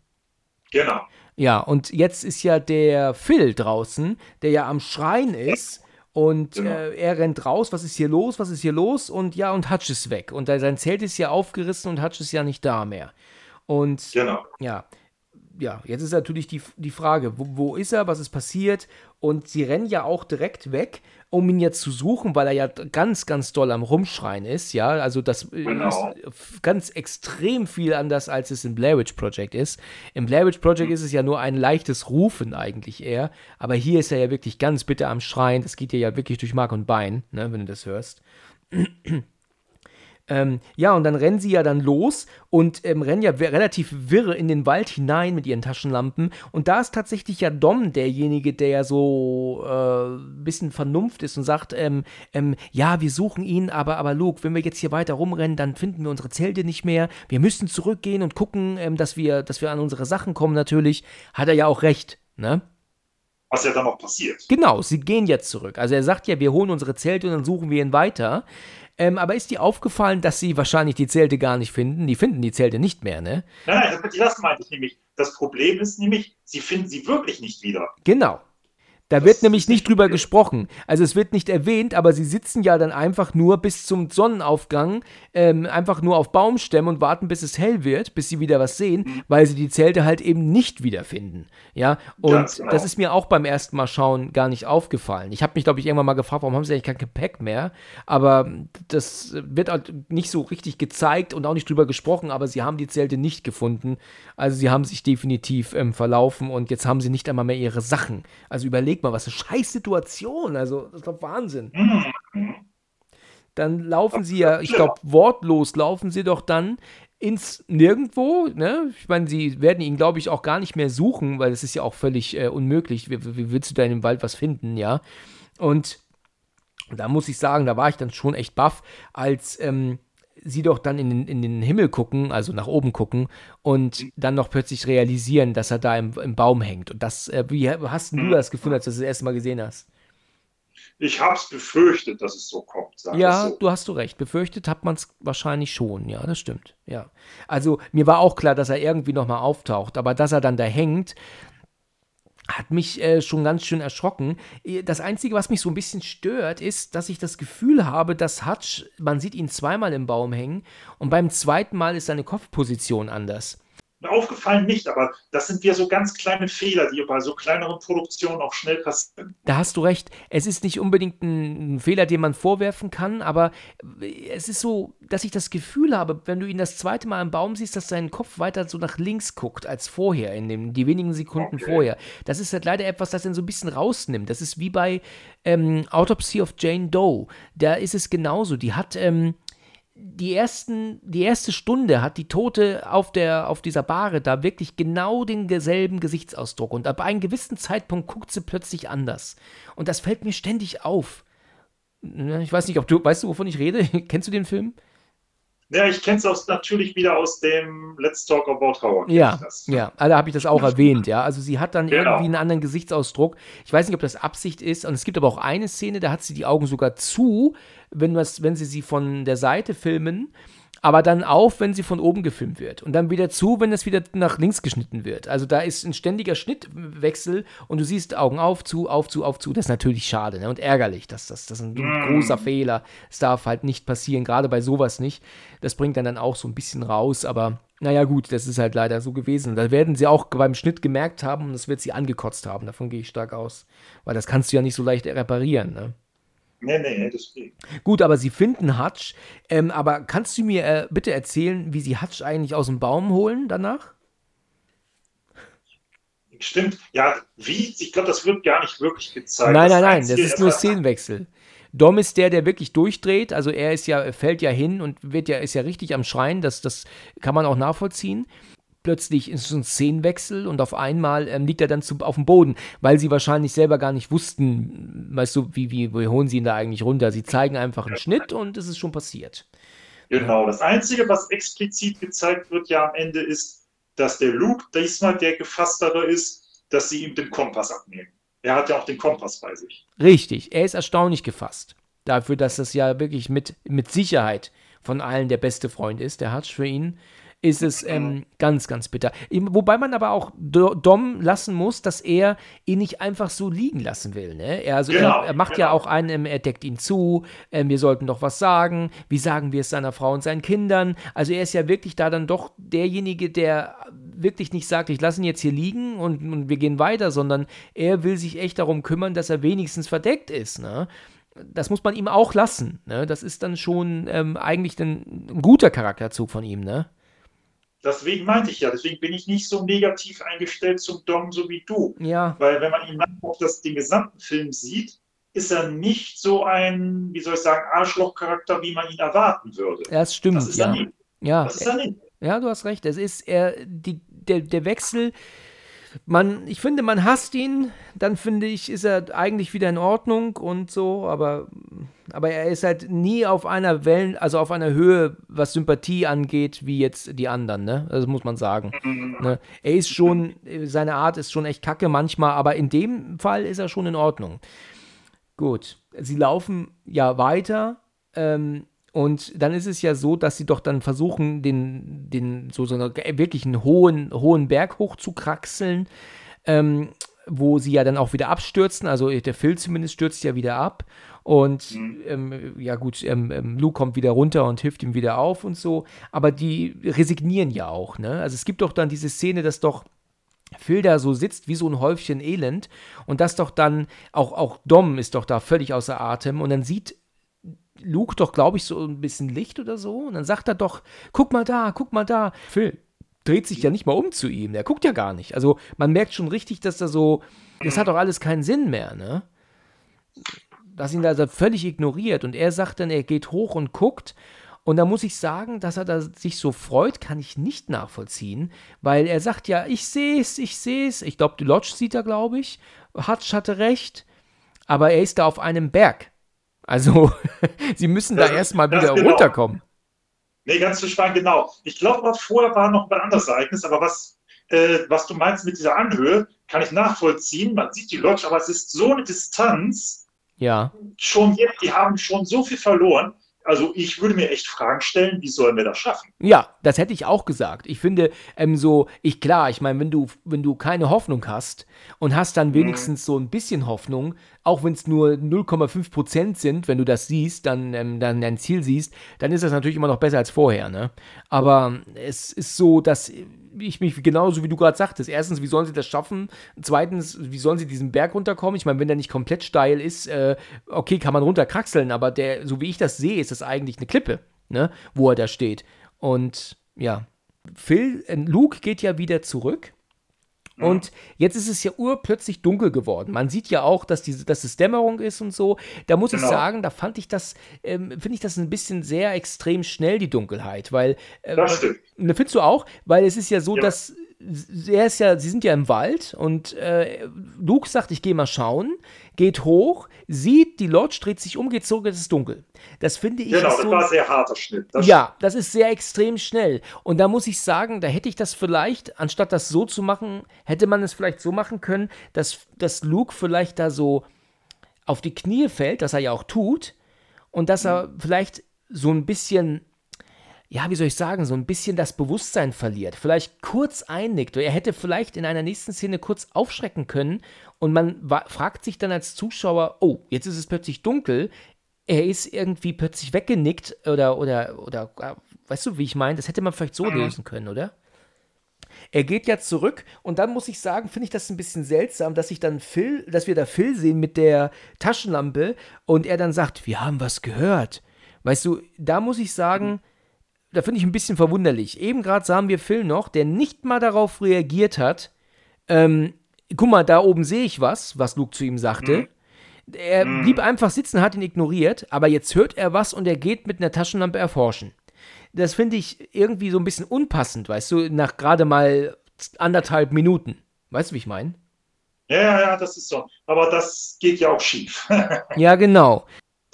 Speaker 3: Genau.
Speaker 2: Ja, und jetzt ist ja der Phil draußen, der ja am Schreien ist. Und
Speaker 3: Genau.
Speaker 2: äh, er rennt raus, was ist hier los, was ist hier los? Und ja, und Hutch ist weg. Und sein Zelt ist ja aufgerissen und Hutch ist ja nicht da mehr. Und
Speaker 3: Genau.
Speaker 2: ja, ja, jetzt ist natürlich die, die Frage, wo, wo ist er, was ist passiert? Und sie rennen ja auch direkt weg, um ihn jetzt zu suchen, weil er ja ganz, ganz doll am Rumschreien ist, ja. Also das äh,
Speaker 3: Genau.
Speaker 2: ist f- ganz extrem viel anders, als es im Blair Witch Project ist. Im Blair Witch Project ist es ja nur ein leichtes Rufen eigentlich eher, aber hier ist er ja wirklich ganz bitter am Schreien. Das geht dir ja wirklich durch Mark und Bein, ne, wenn du das hörst. Ähm, ja, und dann rennen sie ja dann los und ähm, rennen ja relativ wirre in den Wald hinein mit ihren Taschenlampen. Und da ist tatsächlich ja Dom derjenige, der ja so äh, ein bisschen Vernunft ist und sagt, ähm, ähm, ja, wir suchen ihn, aber, aber Luke, wenn wir jetzt hier weiter rumrennen, dann finden wir unsere Zelte nicht mehr. Wir müssen zurückgehen und gucken, ähm, dass, wir, dass wir an unsere Sachen kommen natürlich. Hat er ja auch recht, ne?
Speaker 3: Was ja dann noch passiert.
Speaker 2: Genau, sie gehen jetzt zurück. Also er sagt ja, wir holen unsere Zelte und dann suchen wir ihn weiter. Ähm, aber ist dir aufgefallen, dass sie wahrscheinlich die Zelte gar nicht finden? Die finden die Zelte nicht mehr, ne?
Speaker 3: Nein, nein, das, das meinte ich nämlich. Das Problem ist nämlich, sie finden sie wirklich nicht wieder.
Speaker 2: Genau. Da
Speaker 3: Das
Speaker 2: wird nämlich nicht drüber gesprochen. Also es wird nicht erwähnt, aber sie sitzen ja dann einfach nur bis zum Sonnenaufgang, ähm, einfach nur auf Baumstämmen und warten, bis es hell wird, bis sie wieder was sehen,
Speaker 3: Mhm.
Speaker 2: weil sie die Zelte halt eben nicht wiederfinden. Ja, und
Speaker 3: Ganz genau.
Speaker 2: das ist mir auch beim ersten Mal schauen gar nicht aufgefallen. Ich habe mich, glaube ich, irgendwann mal gefragt, warum haben sie eigentlich kein Gepäck mehr? Aber das wird halt nicht so richtig gezeigt und auch nicht drüber gesprochen, aber sie haben die Zelte nicht gefunden. Also sie haben sich definitiv ähm, verlaufen und jetzt haben sie nicht einmal mehr ihre Sachen. Also überleg mal, was eine scheiß Situation. Also das ist doch Wahnsinn. Dann laufen sie ja, ich glaube, wortlos laufen sie doch dann ins Nirgendwo, ne? Ich meine, sie werden ihn, glaube ich, auch gar nicht mehr suchen, weil es ist ja auch völlig äh, unmöglich. Wie, wie willst du da in dem Wald was finden, ja? Und da muss ich sagen, da war ich dann schon echt baff, als ähm, sie doch dann in den, in den Himmel gucken, also nach oben gucken und dann noch plötzlich realisieren, dass er da im, im Baum hängt. Und das, äh, wie hast du das gefunden, als du das, das erste Mal gesehen hast?
Speaker 3: Ich habe es befürchtet, dass es so kommt. Sag
Speaker 2: Ja,
Speaker 3: so.
Speaker 2: du hast du recht. Befürchtet hat man es wahrscheinlich schon. Ja, das stimmt. Ja. Also mir war auch klar, dass er irgendwie nochmal auftaucht, aber dass er dann da hängt, hat mich äh, schon ganz schön erschrocken. Äh, Das Einzige, was mich so ein bisschen stört, ist, dass ich das Gefühl habe, dass Hutch, man sieht ihn zweimal im Baum hängen und beim zweiten Mal ist seine Kopfposition anders.
Speaker 3: Aufgefallen nicht, aber das sind ja so ganz kleine Fehler, die bei so kleineren Produktionen auch schnell passieren.
Speaker 2: Da hast du recht. Es ist nicht unbedingt ein, Fehler, den man vorwerfen kann, aber es ist so, dass ich das Gefühl habe, wenn du ihn das zweite Mal im Baum siehst, dass sein Kopf weiter so nach links guckt als vorher, in den, die wenigen Sekunden
Speaker 3: Okay.
Speaker 2: vorher. Das ist halt leider etwas, das ihn so ein bisschen rausnimmt. Das ist wie bei ähm, Autopsy of Jane Doe. Da ist es genauso. Die hat. Ähm, die, ersten, die erste Stunde hat die Tote auf, der, auf dieser Bahre da wirklich genau den selben Gesichtsausdruck. Und ab einem gewissen Zeitpunkt guckt sie plötzlich anders. Und das fällt mir ständig auf. Ich weiß nicht, ob du, weißt du, wovon ich rede? <laughs> Kennst du den Film?
Speaker 3: Ja, ich kenne es natürlich wieder aus dem Let's Talk About Howard.
Speaker 2: Ja, ja, also da habe ich das auch erwähnt, ja. Also sie hat dann
Speaker 3: Genau.
Speaker 2: irgendwie einen anderen Gesichtsausdruck. Ich weiß nicht, ob das Absicht ist. Und es gibt aber auch eine Szene, da hat sie die Augen sogar zu, wenn, was, wenn sie sie von der Seite filmen, aber dann auf, wenn sie von oben gefilmt wird. Und dann wieder zu, wenn es wieder nach links geschnitten wird. Also da ist ein ständiger Schnittwechsel und du siehst Augen auf, zu, auf, zu, auf, zu. Das ist natürlich schade ne? und ärgerlich. Das, das, das ist ein großer Fehler. Es darf halt nicht passieren, gerade bei sowas nicht. Das bringt dann, dann auch so ein bisschen raus, aber naja, gut, das ist halt leider so gewesen. Da werden sie auch beim Schnitt gemerkt haben und das wird sie angekotzt haben. Davon gehe ich stark aus. Weil das kannst du ja nicht so leicht reparieren, ne?
Speaker 3: Nee, nee, deswegen.
Speaker 2: Gut, aber sie finden Hutch. Ähm, aber kannst du mir äh, bitte erzählen, wie sie Hutch eigentlich aus dem Baum holen danach?
Speaker 3: Stimmt. Ja, wie? Ich glaube, das wird gar nicht wirklich gezeigt.
Speaker 2: Nein,
Speaker 3: Das
Speaker 2: nein, nein, das
Speaker 3: Einzige,
Speaker 2: ist nur Szenenwechsel. Dom ist der, der wirklich durchdreht. Also er ist ja, fällt ja hin und wird ja, ist ja richtig am Schreien. Das, das kann man auch nachvollziehen. Plötzlich ist es ein Szenenwechsel und auf einmal ähm, liegt er dann zu, auf dem Boden, weil sie wahrscheinlich selber gar nicht wussten, weißt du, wie, wie, wie holen sie ihn da eigentlich runter. Sie zeigen einfach einen Schnitt und es ist schon passiert.
Speaker 3: Genau. Das Einzige, was explizit gezeigt wird ja am Ende, ist, dass der Luke diesmal der Gefasstere ist, dass sie ihm den Kompass abnehmen. Er hat ja auch den Kompass bei sich.
Speaker 2: Richtig, er ist erstaunlich gefasst. Dafür, dass das ja wirklich mit, mit Sicherheit von allen der beste Freund ist, der Hutch für ihn, ist es ähm, ganz, ganz bitter. Wobei man aber auch Do- Dom lassen muss, dass er ihn nicht einfach so liegen lassen will. Ne? Er, also
Speaker 3: Genau,
Speaker 2: er, er macht ja
Speaker 3: genau.
Speaker 2: auch einen, ähm, er deckt ihn zu, ähm, wir sollten doch was sagen, wie sagen wir es seiner Frau und seinen Kindern. Also er ist ja wirklich da dann doch derjenige, der wirklich nicht sagt, ich lasse ihn jetzt hier liegen und, und wir gehen weiter, sondern er will sich echt darum kümmern, dass er wenigstens verdeckt ist. Ne? Das muss man ihm auch lassen. Ne? Das ist dann schon ähm, eigentlich ein, ein guter Charakterzug von ihm. Ne?
Speaker 3: Deswegen meinte ich ja, deswegen bin ich nicht so negativ eingestellt zum Dom, so wie du.
Speaker 2: Ja,
Speaker 3: Weil wenn man ihn auf das, den gesamten Film sieht, ist er nicht so ein, wie soll ich sagen, Arschlochcharakter, wie man ihn erwarten würde.
Speaker 2: das stimmt.
Speaker 3: Das ist er
Speaker 2: ja.
Speaker 3: nicht.
Speaker 2: Ja,
Speaker 3: Das ist er nicht.
Speaker 2: Ja, du hast recht. Es ist er, die, der, der Wechsel. Man, ich finde, man hasst ihn, dann finde ich, ist er eigentlich wieder in Ordnung und so, aber, aber er ist halt nie auf einer Wellen, also auf einer Höhe, was Sympathie angeht, wie jetzt die anderen, ne? Das muss man sagen. Ne? Er ist schon, seine Art ist schon echt kacke manchmal, aber in dem Fall ist er schon in Ordnung. Gut, sie laufen ja weiter. Ähm, und dann ist es ja so, dass sie doch dann versuchen, den, den so, so einen wirklich einen hohen, hohen Berg hoch zu kraxeln, ähm, wo sie ja dann auch wieder abstürzen. Also der Phil zumindest stürzt ja wieder ab. Und ähm, ja gut, ähm, ähm, Luke kommt wieder runter und hilft ihm wieder auf und so. Aber die resignieren ja auch, ne? Also es gibt doch dann diese Szene, dass doch Phil da so sitzt wie so ein Häufchen Elend und das doch dann, auch, auch Dom ist doch da völlig außer Atem und dann sieht Luke doch, glaube ich, so ein bisschen Licht oder so und dann sagt er doch, guck mal da, guck mal da. Phil dreht sich ja nicht mal um zu ihm, der guckt ja gar nicht. Also man merkt schon richtig, dass da so, das hat doch alles keinen Sinn mehr, ne? Dass ihn da völlig ignoriert und er sagt dann, er geht hoch und guckt und da muss ich sagen, dass er da sich so freut, kann ich nicht nachvollziehen, weil er sagt ja, ich sehe es, ich sehe es. Ich glaube, die Lodge sieht er, glaube ich. Hutch hatte recht, aber er ist da auf einem Berg. Also, <laughs> sie müssen da erstmal wieder
Speaker 3: genau.
Speaker 2: runterkommen.
Speaker 3: Nee, ganz zu spannend, genau. Ich glaube, vorher war noch ein anderes Ereignis, aber was, äh, was du meinst mit dieser Anhöhe, kann ich nachvollziehen. Man sieht die Lodge, aber es ist so eine Distanz,
Speaker 2: Ja,
Speaker 3: schon jetzt, die haben schon so viel verloren. Also ich würde mir echt Fragen stellen, wie sollen wir das schaffen?
Speaker 2: Ja, das hätte ich auch gesagt. Ich finde, ähm, so, ich klar, ich meine, wenn du, wenn du keine Hoffnung hast und hast dann wenigstens so ein bisschen Hoffnung, auch wenn es nur 0,5 Prozent sind, wenn du das siehst, dann, ähm, dann dein Ziel siehst, dann ist das natürlich immer noch besser als vorher, ne? Aber es ist so, dass ich mich genauso wie du gerade sagtest, erstens, wie sollen sie das schaffen? Zweitens, wie sollen sie diesen Berg runterkommen? Ich meine, wenn der nicht komplett steil ist, äh, okay, kann man runterkraxeln, aber der, so wie ich das sehe, ist das eigentlich eine Klippe, ne? Wo er da steht. Und ja, Phil, äh, Luke geht ja wieder zurück. Und jetzt ist es ja urplötzlich dunkel geworden. Man sieht ja auch, dass, diese, dass es Dämmerung ist und so. Da muss ich
Speaker 3: Genau.
Speaker 2: sagen, da fand ich das, ähm, finde ich das ein bisschen sehr extrem schnell, die Dunkelheit. Weil, äh,
Speaker 3: Das stimmt.
Speaker 2: Ne, Findest du auch? Weil es ist ja so,
Speaker 3: Ja.
Speaker 2: dass er ist ja, sie sind ja im Wald und äh, Luke sagt, ich gehe mal schauen, geht hoch, sieht, die Lodge dreht sich um, geht zurück, es ist dunkel. Das finde ich.
Speaker 3: Genau, das
Speaker 2: so,
Speaker 3: war ein sehr harter Schnitt. Das
Speaker 2: ja, das ist sehr extrem schnell. Und da muss ich sagen, da hätte ich das vielleicht, anstatt das so zu machen, hätte man es vielleicht so machen können, dass, dass Luke vielleicht da so auf die Knie fällt, was er ja auch tut, und dass er vielleicht so ein bisschen ja, wie soll ich sagen, so ein bisschen das Bewusstsein verliert, vielleicht kurz einnickt. Er hätte vielleicht in einer nächsten Szene kurz aufschrecken können und man fragt sich dann als Zuschauer, oh, jetzt ist es plötzlich dunkel, er ist irgendwie plötzlich weggenickt oder, oder, oder, äh, weißt du, wie ich meine? Das hätte man vielleicht so mhm. lösen können, oder? Er geht ja zurück und dann muss ich sagen, finde ich das ein bisschen seltsam, dass ich dann Phil, dass wir da Phil sehen mit der Taschenlampe und er dann sagt, wir haben was gehört. Weißt du, da muss ich sagen, mhm da finde ich ein bisschen verwunderlich. Eben gerade sahen wir Phil noch, der nicht mal darauf reagiert hat. Ähm, guck mal, da oben sehe ich was, was Luke zu ihm sagte. Mhm. Er mhm. blieb einfach sitzen, hat ihn ignoriert, aber jetzt hört er was und er geht mit einer Taschenlampe erforschen. Das finde ich irgendwie so ein bisschen unpassend, weißt du, nach gerade mal anderthalb Minuten. Weißt du, wie ich meine?
Speaker 3: Ja, ja, ja, das ist so. Aber das geht ja auch schief. <laughs>
Speaker 2: ja, genau.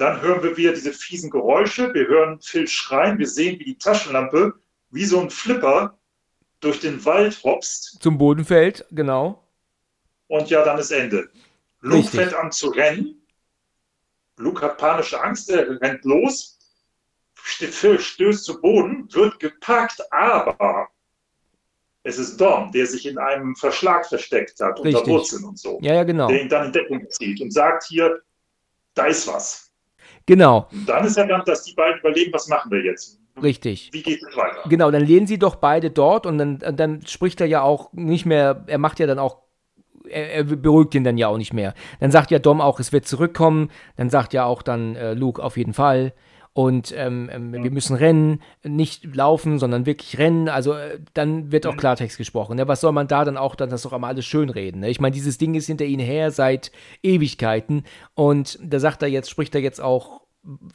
Speaker 3: Dann hören wir wieder diese fiesen Geräusche. Wir hören Phil schreien. Wir sehen, wie die Taschenlampe wie so ein Flipper durch den Wald hopst.
Speaker 2: Zum Boden fällt, genau.
Speaker 3: Und ja, dann ist Ende. Luke Richtig. fängt an zu rennen. Luke hat panische Angst, er rennt los. Phil stößt zu Boden, wird gepackt, aber es ist Dom, der sich in einem Verschlag versteckt hat, Richtig. unter Wurzeln und so.
Speaker 2: Ja, ja, genau.
Speaker 3: Der ihn dann in Deckung zieht und sagt hier, da ist was.
Speaker 2: Genau.
Speaker 3: Und dann ist ja dann, dass die beiden überlegen, was machen wir jetzt?
Speaker 2: Richtig.
Speaker 3: Wie geht es weiter?
Speaker 2: Genau, dann lehnen sie doch beide dort und dann, dann spricht er ja auch nicht mehr, er macht ja dann auch er, er, beruhigt ihn dann ja auch nicht mehr. Dann sagt ja Dom auch, es wird zurückkommen. Dann sagt ja auch dann äh, Luke auf jeden Fall. Und ähm, ähm, wir müssen rennen, nicht laufen, sondern wirklich rennen. Also äh, dann wird auch Klartext gesprochen. Ne? Was soll man da dann auch dann das doch einmal alles schönreden? Ne? Ich meine, dieses Ding ist hinter ihnen her seit Ewigkeiten. Und da sagt er jetzt, spricht er jetzt auch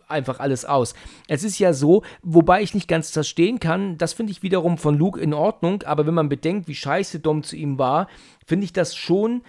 Speaker 2: einfach alles aus. Es ist ja so, wobei ich nicht ganz verstehen kann, das finde ich wiederum von Luke in Ordnung, aber wenn man bedenkt, wie scheiße Dom zu ihm war, finde ich das schon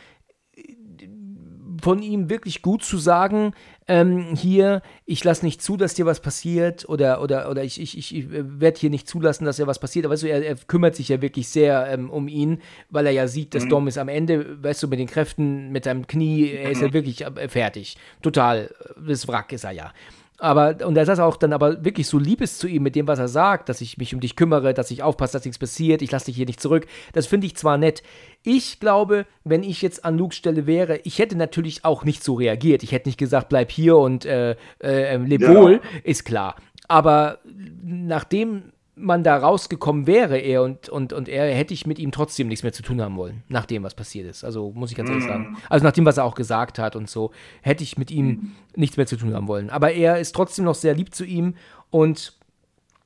Speaker 2: von ihm wirklich gut zu sagen, ähm, hier, ich lasse nicht zu, dass dir was passiert oder, oder, oder ich, ich, ich werde hier nicht zulassen, dass dir was passiert. Aber weißt du, er, er kümmert sich ja wirklich sehr ähm, um ihn, weil er ja sieht, dass mhm. Dom ist am Ende, weißt du, mit den Kräften, mit seinem Knie, er ist ja mhm. wirklich äh, fertig. Total, das Wrack ist er ja. Aber, und er sagt auch dann aber wirklich so lieb ist zu ihm mit dem, was er sagt, dass ich mich um dich kümmere, dass ich aufpasse, dass nichts passiert, ich lasse dich hier nicht zurück. Das finde ich zwar nett. Ich glaube, wenn ich jetzt an Lukes Stelle wäre, ich hätte natürlich auch nicht so reagiert. Ich hätte nicht gesagt, bleib hier und äh, äh, leb ja. wohl, ist klar. Aber nachdem man da rausgekommen wäre, er und, und, und er, hätte ich mit ihm trotzdem nichts mehr zu tun haben wollen, nach dem, was passiert ist. Also muss ich ganz ehrlich sagen. Mhm. Also nach dem, was er auch gesagt hat und so, hätte ich mit ihm mhm. nichts mehr zu tun haben wollen. Aber er ist trotzdem noch sehr lieb zu ihm und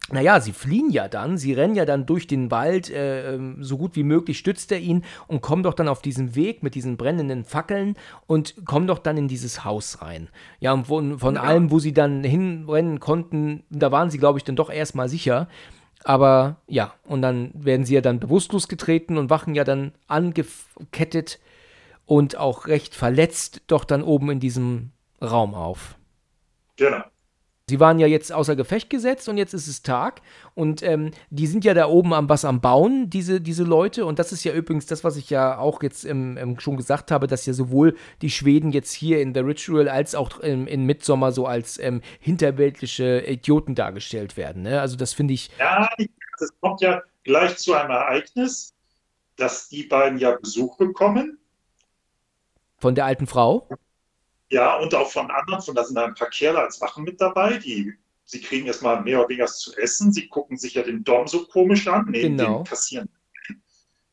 Speaker 2: naja, sie fliehen ja dann, sie rennen ja dann durch den Wald, äh, ähm, so gut wie möglich stützt er ihn und kommen doch dann auf diesen Weg mit diesen brennenden Fackeln und kommen doch dann in dieses Haus rein. Ja, und von, von ja. allem, wo sie dann hinrennen konnten, da waren sie, glaube ich, dann doch erstmal sicher. Aber ja, und dann werden sie ja dann bewusstlos getreten und wachen ja dann angekettet und auch recht verletzt doch dann oben in diesem Raum auf.
Speaker 3: Genau.
Speaker 2: Sie waren ja jetzt außer Gefecht gesetzt und jetzt ist es Tag. Und ähm, die sind ja da oben am was am Bauen, diese, diese Leute. Und das ist ja übrigens das, was ich ja auch jetzt ähm, ähm, schon gesagt habe, dass ja sowohl die Schweden jetzt hier in The Ritual als auch in Midsommar so als ähm, hinterweltliche Idioten dargestellt werden. Ne? Also das finde ich.
Speaker 3: Ja, es kommt ja gleich zu einem Ereignis, dass die beiden ja Besuch bekommen.
Speaker 2: Von der alten Frau?
Speaker 3: Ja, und auch von anderen, von da sind ein paar Kerle als Wachen mit dabei, die sie kriegen erstmal mehr oder weniger was zu essen. Sie gucken sich ja den Dom so komisch an, nee, genau. den kassieren.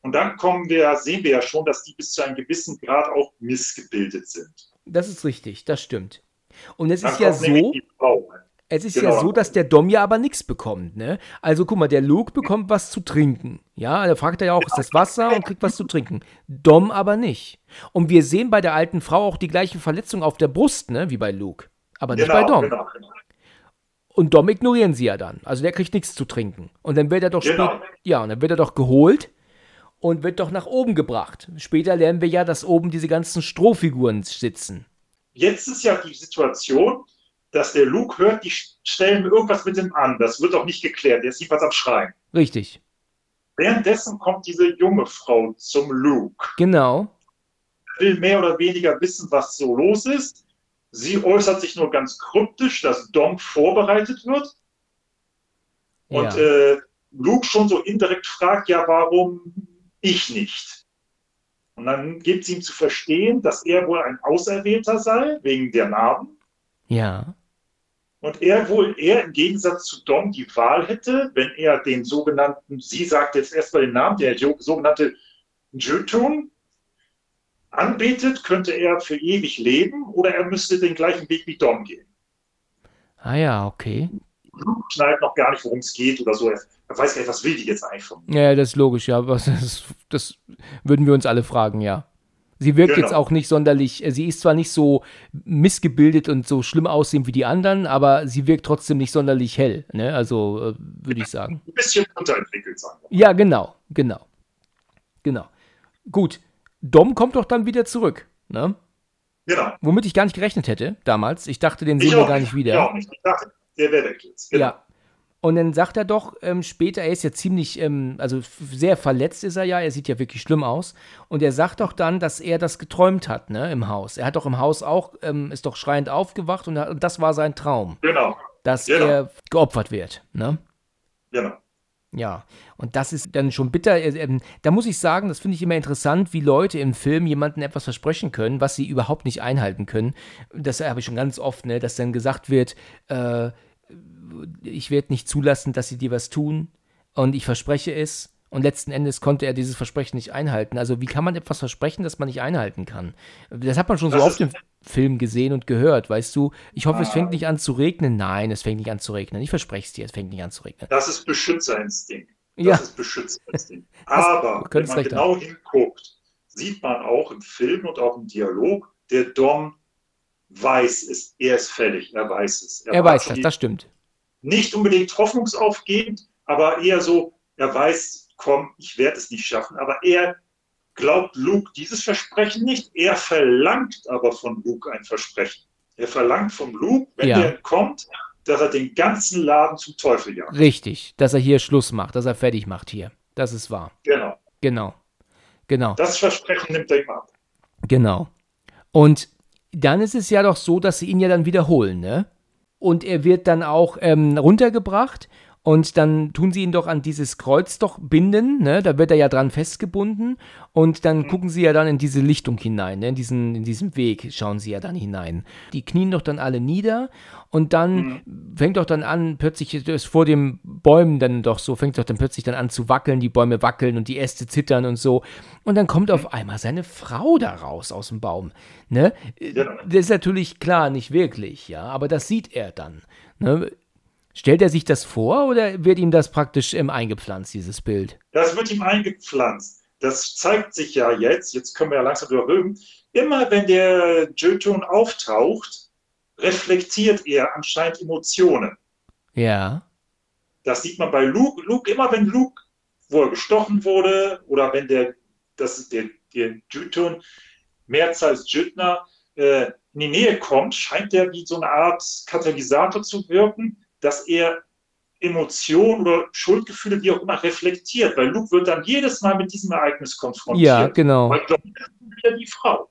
Speaker 3: Und dann kommen wir, sehen wir ja schon, dass die bis zu einem gewissen Grad auch missgebildet sind.
Speaker 2: Das ist richtig, das stimmt. Und es ist ja so. Es ist genau. ja so, dass der Dom ja aber nichts bekommt, ne? Also guck mal, der Luke bekommt was zu trinken. Ja, da fragt er ja auch, ist das Wasser und kriegt was zu trinken. Dom aber nicht. Und wir sehen bei der alten Frau auch die gleiche Verletzung auf der Brust, ne, wie bei Luke. Aber nicht genau, bei Dom. Genau, genau. Und Dom ignorieren sie ja dann. Also der kriegt nichts zu trinken. Und dann wird er doch genau. spät, ja, und dann wird er doch geholt und wird doch nach oben gebracht. Später lernen wir ja, dass oben diese ganzen Strohfiguren sitzen.
Speaker 3: Jetzt ist ja die Situation, dass der Luke hört, die stellen irgendwas mit ihm an. Das wird auch nicht geklärt. Der sieht was am Schreien.
Speaker 2: Richtig.
Speaker 3: Währenddessen kommt diese junge Frau zum Luke.
Speaker 2: Genau.
Speaker 3: Will mehr oder weniger wissen, was so los ist. Sie äußert sich nur ganz kryptisch, dass Dom vorbereitet wird. Und
Speaker 2: ja.
Speaker 3: äh, Luke schon so indirekt fragt, ja, warum ich nicht? Und dann gibt sie ihm zu verstehen, dass er wohl ein Auserwählter sei, wegen der Narben.
Speaker 2: Ja.
Speaker 3: Und er wohl, er im Gegensatz zu Dom die Wahl hätte, wenn er den sogenannten, sie sagt jetzt erstmal den Namen, der sogenannte Jötun anbetet, könnte er für ewig leben oder er müsste den gleichen Weg wie Dom gehen.
Speaker 2: Ah ja, okay.
Speaker 3: Schneidet noch gar nicht, worum es geht oder so. Er, er weiß gar nicht, was will die jetzt eigentlich von mir.
Speaker 2: Ja, das ist logisch, ja. Das, das würden wir uns alle fragen, ja. Sie wirkt
Speaker 3: Genau.
Speaker 2: jetzt auch nicht sonderlich, äh, sie ist zwar nicht so missgebildet und so schlimm aussehen wie die anderen, aber sie wirkt trotzdem nicht sonderlich hell, ne? Also, äh, würde ich sagen.
Speaker 3: Ein bisschen unterentwickelt, wir.
Speaker 2: Ja, genau, genau. Genau. Gut, Dom kommt doch dann wieder zurück, ne?
Speaker 3: Genau.
Speaker 2: Womit ich gar nicht gerechnet hätte damals. Ich dachte, den sehen wir gar nicht wieder.
Speaker 3: Nicht. Ich dachte, der wäre weg jetzt. Genau.
Speaker 2: Ja. Und dann sagt er doch ähm, später, er ist ja ziemlich, ähm, also sehr verletzt ist er ja, er sieht ja wirklich schlimm aus. Und er sagt doch dann, dass er das geträumt hat, ne, im Haus. Er hat doch im Haus auch, ähm, ist doch schreiend aufgewacht und, hat- und das war sein Traum,
Speaker 3: Genau.
Speaker 2: dass
Speaker 3: Genau.
Speaker 2: er geopfert wird, ne?
Speaker 3: Genau.
Speaker 2: Ja, und das ist dann schon bitter. Äh, ähm, Da muss ich sagen, das finde ich immer interessant, wie Leute im Film jemandem etwas versprechen können, was sie überhaupt nicht einhalten können. Das habe ich schon ganz oft, ne, dass dann gesagt wird, äh, ich werde nicht zulassen, dass sie dir was tun und ich verspreche es. Und letzten Endes konnte er dieses Versprechen nicht einhalten. Also wie kann man etwas versprechen, das man nicht einhalten kann? Das hat man schon so
Speaker 3: Das
Speaker 2: oft
Speaker 3: ist-
Speaker 2: im Film gesehen und gehört, weißt du? Ich hoffe, es
Speaker 3: Ah.
Speaker 2: fängt nicht an zu regnen. Nein, es fängt nicht an zu regnen. Ich verspreche es dir, es fängt nicht an zu regnen.
Speaker 3: Das ist Beschützerinstinkt. Das
Speaker 2: Ja.
Speaker 3: ist Beschützerinstinkt. <laughs> Aber wenn man genau hinguckt, sieht man auch im Film und auch im Dialog, der Dom weiß es, er ist fällig, er weiß es.
Speaker 2: Er
Speaker 3: war
Speaker 2: weiß das, das stimmt.
Speaker 3: Nicht unbedingt hoffnungsaufgebend, aber eher so, er weiß, komm, ich werde es nicht schaffen. Aber er glaubt Luke dieses Versprechen nicht. Er verlangt aber von Luke ein Versprechen. Er verlangt von Luke, wenn
Speaker 2: Ja.
Speaker 3: der kommt, dass er den ganzen Laden zum Teufel jagt.
Speaker 2: Richtig, dass er hier Schluss macht, dass er fertig macht hier. Das ist wahr.
Speaker 3: Genau.
Speaker 2: Genau. Genau.
Speaker 3: Das Versprechen nimmt er ihm ab.
Speaker 2: Genau. Und dann ist es ja doch so, dass sie ihn ja dann wiederholen, ne? Und er wird dann auch ähm, runtergebracht und dann tun sie ihn doch an dieses Kreuz doch binden, ne? Da wird er ja dran festgebunden und dann gucken sie ja dann in diese Lichtung hinein, ne? In diesen, in diesem Weg schauen sie ja dann hinein. Die knien doch dann alle nieder und dann fängt doch dann an, plötzlich ist es vor den Bäumen dann doch so, fängt doch dann plötzlich dann an zu wackeln, die Bäume wackeln und die Äste zittern und so. Und dann kommt auf einmal seine Frau da raus aus dem Baum. Ne?
Speaker 3: Genau.
Speaker 2: Das ist natürlich klar, nicht wirklich, ja, aber das sieht er dann. Ne? Stellt er sich das vor oder wird ihm das praktisch ähm, eingepflanzt, dieses Bild?
Speaker 3: Das wird ihm eingepflanzt. Das zeigt sich ja jetzt, jetzt können wir ja langsam drüber reden, immer wenn der Jötun auftaucht, reflektiert er anscheinend Emotionen.
Speaker 2: Ja.
Speaker 3: Das sieht man bei Luke. Luke, immer wenn Luke, wo er gestochen wurde, oder wenn der, das ist der, der Jötun, Mehrzahl Jötner, äh, in die Nähe kommt, scheint der wie so eine Art Katalysator zu wirken, dass er Emotionen oder Schuldgefühle, wie auch immer, reflektiert. Weil Luke wird dann jedes Mal mit diesem Ereignis konfrontiert.
Speaker 2: Ja, genau.
Speaker 3: Weil John ist wieder die Frau.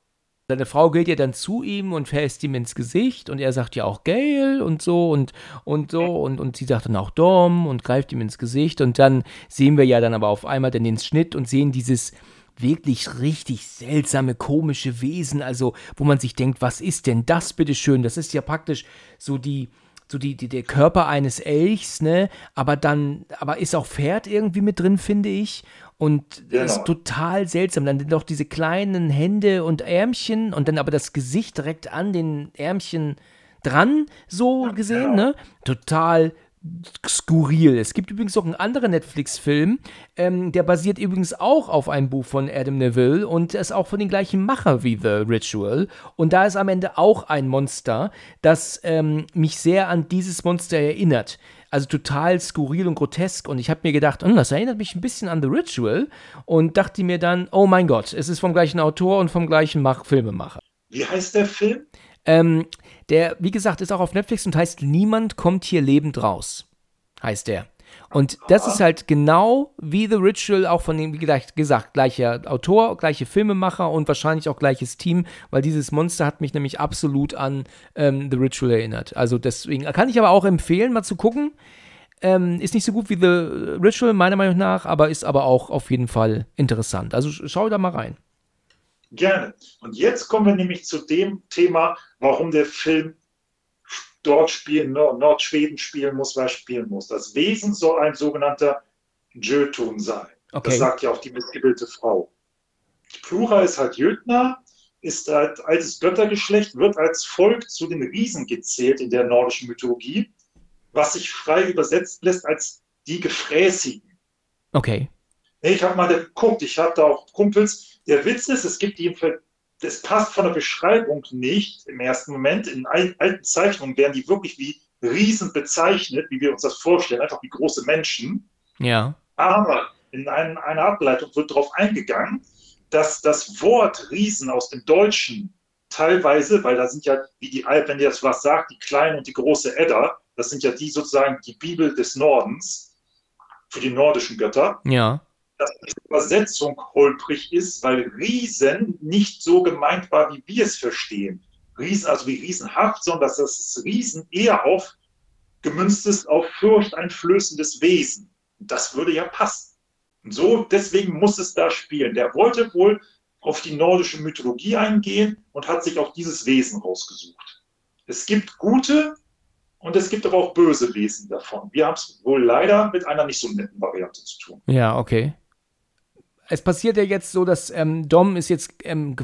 Speaker 2: Seine Frau geht ja dann zu ihm und fässt ihm ins Gesicht und er sagt ja auch Gail und so und, und so und, und sie sagt dann auch Dom und greift ihm ins Gesicht und dann sehen wir ja dann aber auf einmal dann den Schnitt und sehen dieses wirklich richtig seltsame, komische Wesen, also wo man sich denkt, was ist denn das bitteschön? Das ist ja praktisch so die, so die, die, der Körper eines Elchs, ne? Aber dann, aber ist auch Pferd irgendwie mit drin, finde ich. Und das ist
Speaker 3: Genau.
Speaker 2: total seltsam. Dann noch diese kleinen Hände und Ärmchen und dann aber das Gesicht direkt an den Ärmchen dran, so gesehen,
Speaker 3: genau.
Speaker 2: ne? Total skurril. Es gibt übrigens auch einen anderen Netflix-Film, ähm, der basiert übrigens auch auf einem Buch von Adam Neville und ist auch von den gleichen Macher wie The Ritual. Und da ist am Ende auch ein Monster, das ähm, mich sehr an dieses Monster erinnert. Also total skurril und grotesk. Und ich habe mir gedacht, hm, das erinnert mich ein bisschen an The Ritual. Und dachte mir dann, oh mein Gott, es ist vom gleichen Autor und vom gleichen Mach Filmemacher.
Speaker 3: Wie heißt der Film?
Speaker 2: Ähm, der, wie gesagt, ist auch auf Netflix und heißt Niemand kommt hier lebend raus. Heißt der. Und das ist halt genau wie The Ritual, auch von dem, wie gesagt, gleicher Autor, gleiche Filmemacher und wahrscheinlich auch gleiches Team, weil dieses Monster hat mich nämlich absolut an ähm, The Ritual erinnert. Also deswegen kann ich aber auch empfehlen, mal zu gucken. Ähm, ist nicht so gut wie The Ritual, meiner Meinung nach, aber ist aber auch auf jeden Fall interessant. Also schau da mal rein.
Speaker 3: Gerne. Und jetzt kommen wir nämlich zu dem Thema, warum der Film dort spielen, Nordschweden spielen muss, was spielen muss. Das Wesen soll ein sogenannter Jötun sein. Okay. Das sagt ja auch die missgebildete Frau. Plura ist halt Jötner, ist halt altes Göttergeschlecht, wird als Volk zu den Riesen gezählt in der nordischen Mythologie, was sich frei übersetzt lässt als die Gefräßigen.
Speaker 2: Okay.
Speaker 3: Ich habe mal geguckt, ich da auch Kumpels. Der Witz ist, es gibt die das passt von der Beschreibung nicht im ersten Moment. In alten Zeichnungen werden die wirklich wie Riesen bezeichnet, wie wir uns das vorstellen, einfach wie große Menschen.
Speaker 2: Ja.
Speaker 3: Aber in ein, einer Ableitung wird darauf eingegangen, dass das Wort Riesen aus dem Deutschen teilweise, weil da sind ja, wie die Alp, wenn ihr das was sagt, die kleine und die große Edda, das sind ja die sozusagen die Bibel des Nordens für die nordischen Götter.
Speaker 2: Ja
Speaker 3: dass die Übersetzung holprig ist, weil Riesen nicht so gemeint war, wie wir es verstehen. Riesen, also wie riesenhaft, sondern dass das Riesen eher auf gemünzt ist auf furchteinflößendes Wesen. Das würde ja passen. Und so, deswegen muss es da spielen. Der wollte wohl auf die nordische Mythologie eingehen und hat sich auch dieses Wesen rausgesucht. Es gibt gute und es gibt aber auch böse Wesen davon. Wir haben es wohl leider mit einer nicht so netten Variante zu tun.
Speaker 2: Ja, okay es passiert ja jetzt so, dass ähm, Dom ist jetzt ähm,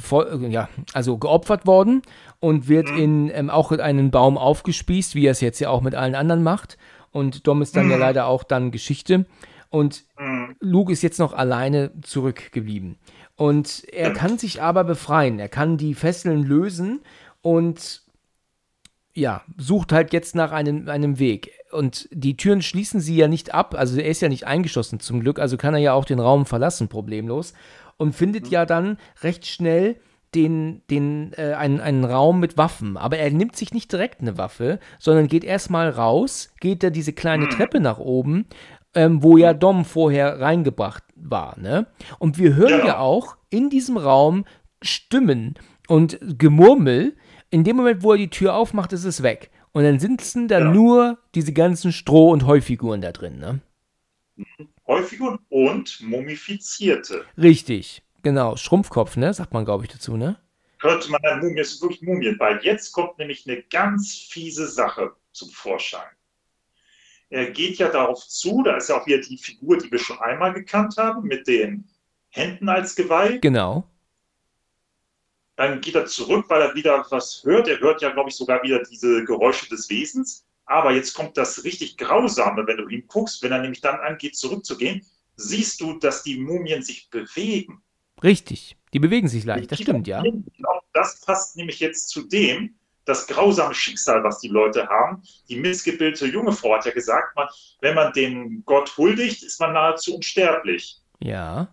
Speaker 2: ja, also geopfert worden und wird mhm. in ähm, auch in einen Baum aufgespießt, wie er es jetzt ja auch mit allen anderen macht. Und Dom ist dann mhm. ja leider auch dann Geschichte. Und mhm. Luke ist jetzt noch alleine zurückgeblieben. Und er kann sich aber befreien. Er kann die Fesseln lösen und ja, sucht halt jetzt nach einem, einem Weg und die Türen schließen sie ja nicht ab. Also er ist ja nicht eingeschossen zum Glück, also kann er ja auch den Raum verlassen, problemlos. Und findet ja dann recht schnell den, den, äh, einen, einen Raum mit Waffen. Aber er nimmt sich nicht direkt eine Waffe, sondern geht erstmal raus, geht da diese kleine Treppe nach oben, ähm, wo ja Dom vorher reingebracht war. Ne? Und wir hören ja. ja auch in diesem Raum Stimmen und Gemurmel. In dem Moment, wo er die Tür aufmacht, ist es weg. Und dann sitzen da ja. nur diese ganzen Stroh- und Heufiguren da drin, ne?
Speaker 3: Heufiguren und mumifizierte.
Speaker 2: Richtig, genau. Schrumpfkopf, ne? Sagt man, glaube ich, dazu, ne?
Speaker 3: Könnte man dann Mumien, es ist wirklich Mumien, weil jetzt kommt nämlich eine ganz fiese Sache zum Vorschein. Er geht ja darauf zu, da ist ja auch wieder die Figur, die wir schon einmal gekannt haben, mit den Händen als Geweih.
Speaker 2: Genau.
Speaker 3: Dann geht er zurück, weil er wieder was hört. Er hört ja, glaube ich, sogar wieder diese Geräusche des Wesens. Aber jetzt kommt das richtig Grausame, wenn du ihn guckst, wenn er nämlich dann angeht, zurückzugehen, siehst du, dass die Mumien sich bewegen.
Speaker 2: Richtig, die bewegen sich leicht, das stimmt, ja.
Speaker 3: Das passt nämlich jetzt zu dem, das grausame Schicksal, was die Leute haben. Die missgebildete junge Frau hat ja gesagt, man, wenn man dem Gott huldigt, ist man nahezu unsterblich.
Speaker 2: Ja.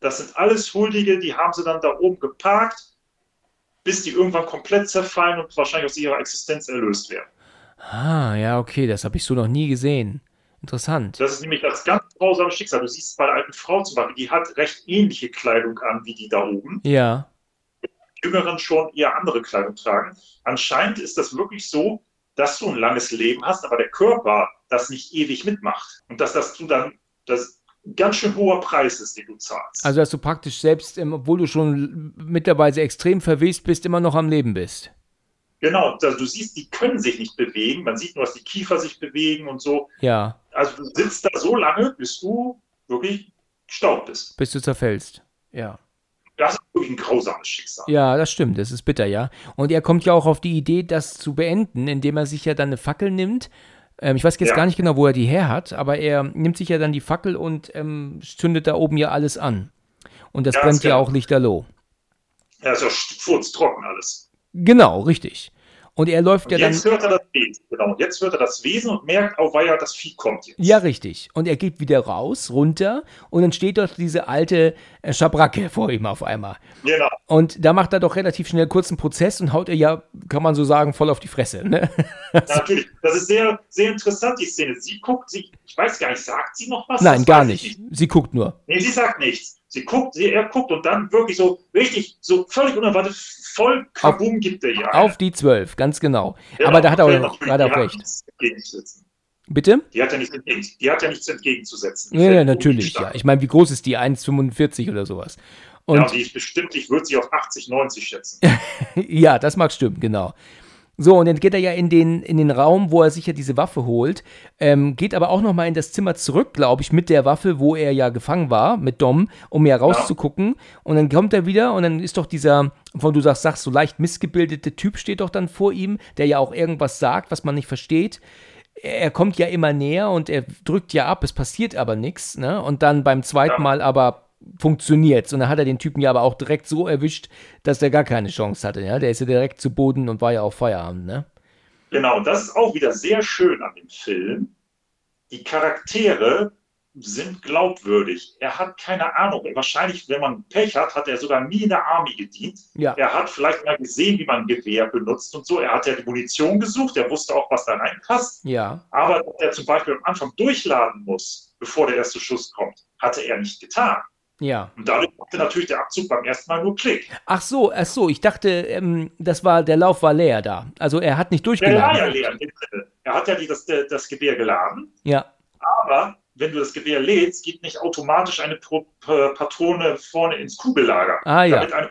Speaker 3: Das sind alles Huldige, die haben sie dann da oben geparkt bis die irgendwann komplett zerfallen und wahrscheinlich aus ihrer Existenz erlöst werden.
Speaker 2: Ah, ja, okay, das habe ich so noch nie gesehen. Interessant.
Speaker 3: Das ist nämlich das ganz grausame Schicksal. Du siehst es bei der alten Frau zum Beispiel, die hat recht ähnliche Kleidung an wie die da oben.
Speaker 2: Ja.
Speaker 3: Die Jüngeren schon eher andere Kleidung tragen. Anscheinend ist das wirklich so, dass du ein langes Leben hast, aber der Körper das nicht ewig mitmacht. Und dass das du dann, das, ganz schön hoher Preis ist, den du zahlst.
Speaker 2: Also, dass du praktisch selbst, obwohl du schon mittlerweile extrem verwest bist, immer noch am Leben bist.
Speaker 3: Genau, also du siehst, die können sich nicht bewegen. Man sieht nur, dass die Kiefer sich bewegen und so.
Speaker 2: Ja.
Speaker 3: Also du sitzt da so lange, bis du wirklich gestaubt bist.
Speaker 2: Bis du zerfällst, ja.
Speaker 3: Das ist wirklich ein grausames Schicksal.
Speaker 2: Ja, das stimmt, das ist bitter, ja. Und er kommt ja auch auf die Idee, das zu beenden, indem er sich ja dann eine Fackel nimmt Ähm, ich weiß jetzt
Speaker 3: Ja.
Speaker 2: gar nicht genau, wo er die her hat, aber er nimmt sich ja dann die Fackel und ähm, zündet da oben ja alles an. Und das
Speaker 3: Ja,
Speaker 2: brennt ja
Speaker 3: ja-
Speaker 2: auch lichterloh.
Speaker 3: Ja, ist ja furztrocken alles.
Speaker 2: Genau, richtig. Und er läuft
Speaker 3: Und
Speaker 2: ja dann.
Speaker 3: jetzt hört er das Wesen. Genau. Jetzt hört er das Wesen und merkt, oh weia, das Vieh kommt jetzt.
Speaker 2: Ja, richtig. Und er geht wieder raus, runter, und dann steht dort diese alte äh, Schabracke <laughs> vor ihm auf einmal.
Speaker 3: Genau.
Speaker 2: Und da macht er doch relativ schnell kurzen Prozess und haut er ja, kann man so sagen, voll auf die Fresse. Ne?
Speaker 3: Ja, <laughs> natürlich. Das ist sehr, sehr interessant, die Szene. Sie guckt, sie, ich weiß gar nicht, sagt sie noch was?
Speaker 2: Nein,
Speaker 3: Das
Speaker 2: gar
Speaker 3: ich
Speaker 2: nicht. Sie guckt nur.
Speaker 3: Nee, sie sagt nichts. Sie guckt, sie, er guckt und dann wirklich so richtig, so völlig unerwartet, voll Kabum gibt er ihr.
Speaker 2: Auf die zwölf, ganz genau.
Speaker 3: Genau.
Speaker 2: Aber da hat er auch, hat er auch recht. Bitte?
Speaker 3: Die hat ja nichts, die hat ja nichts entgegenzusetzen.
Speaker 2: Ja, ja, natürlich. Ja. Ich meine, wie groß ist die? 1,45 oder sowas. Und
Speaker 3: ja, die ist bestimmt, ich würde sie auf 80, 90 schätzen. <laughs>
Speaker 2: Ja, das mag stimmen, genau. So, und dann geht er ja in den, in den Raum, wo er sich ja diese Waffe holt, ähm, geht aber auch nochmal in das Zimmer zurück, glaube ich, mit der Waffe, wo er ja gefangen war, mit Dom, um ja rauszugucken. Und dann kommt er wieder und dann ist doch dieser, von du sagst, sagst, so leicht missgebildete Typ steht doch dann vor ihm, der ja auch irgendwas sagt, was man nicht versteht. Er kommt ja immer näher und er drückt ja ab, es passiert aber nichts, ne? Und dann beim zweiten. Mal aber funktioniert's. Und dann hat er den Typen ja aber auch direkt so erwischt, dass der gar keine Chance hatte. Ja? Der ist ja direkt zu Boden und war ja auch Feierabend. Ne?
Speaker 3: Genau, und das ist auch wieder sehr schön an dem Film. Die Charaktere sind glaubwürdig. Er hat keine Ahnung. Wahrscheinlich, wenn man Pech hat, hat er sogar nie in der Army gedient.
Speaker 2: Ja.
Speaker 3: Er hat vielleicht mal gesehen, wie man Gewehr benutzt und so. Er hat ja die Munition gesucht. Er wusste auch, was da reinpasst.
Speaker 2: Ja.
Speaker 3: Aber dass er zum Beispiel am Anfang durchladen muss, bevor der erste Schuss kommt, hatte er nicht getan.
Speaker 2: Ja.
Speaker 3: Und dadurch machte natürlich der Abzug beim ersten Mal nur Klick.
Speaker 2: Ach so, ach so, ich dachte, ähm, das war, der Lauf war leer da. Also er hat nicht
Speaker 3: Der war ja
Speaker 2: durchgeladen.
Speaker 3: leer. Er hat ja die, das, das Gewehr geladen.
Speaker 2: Ja.
Speaker 3: Aber wenn du das Gewehr lädst, geht nicht automatisch eine Pro Patrone vorne ins Kugellager.
Speaker 2: Ah ja.
Speaker 3: Damit ein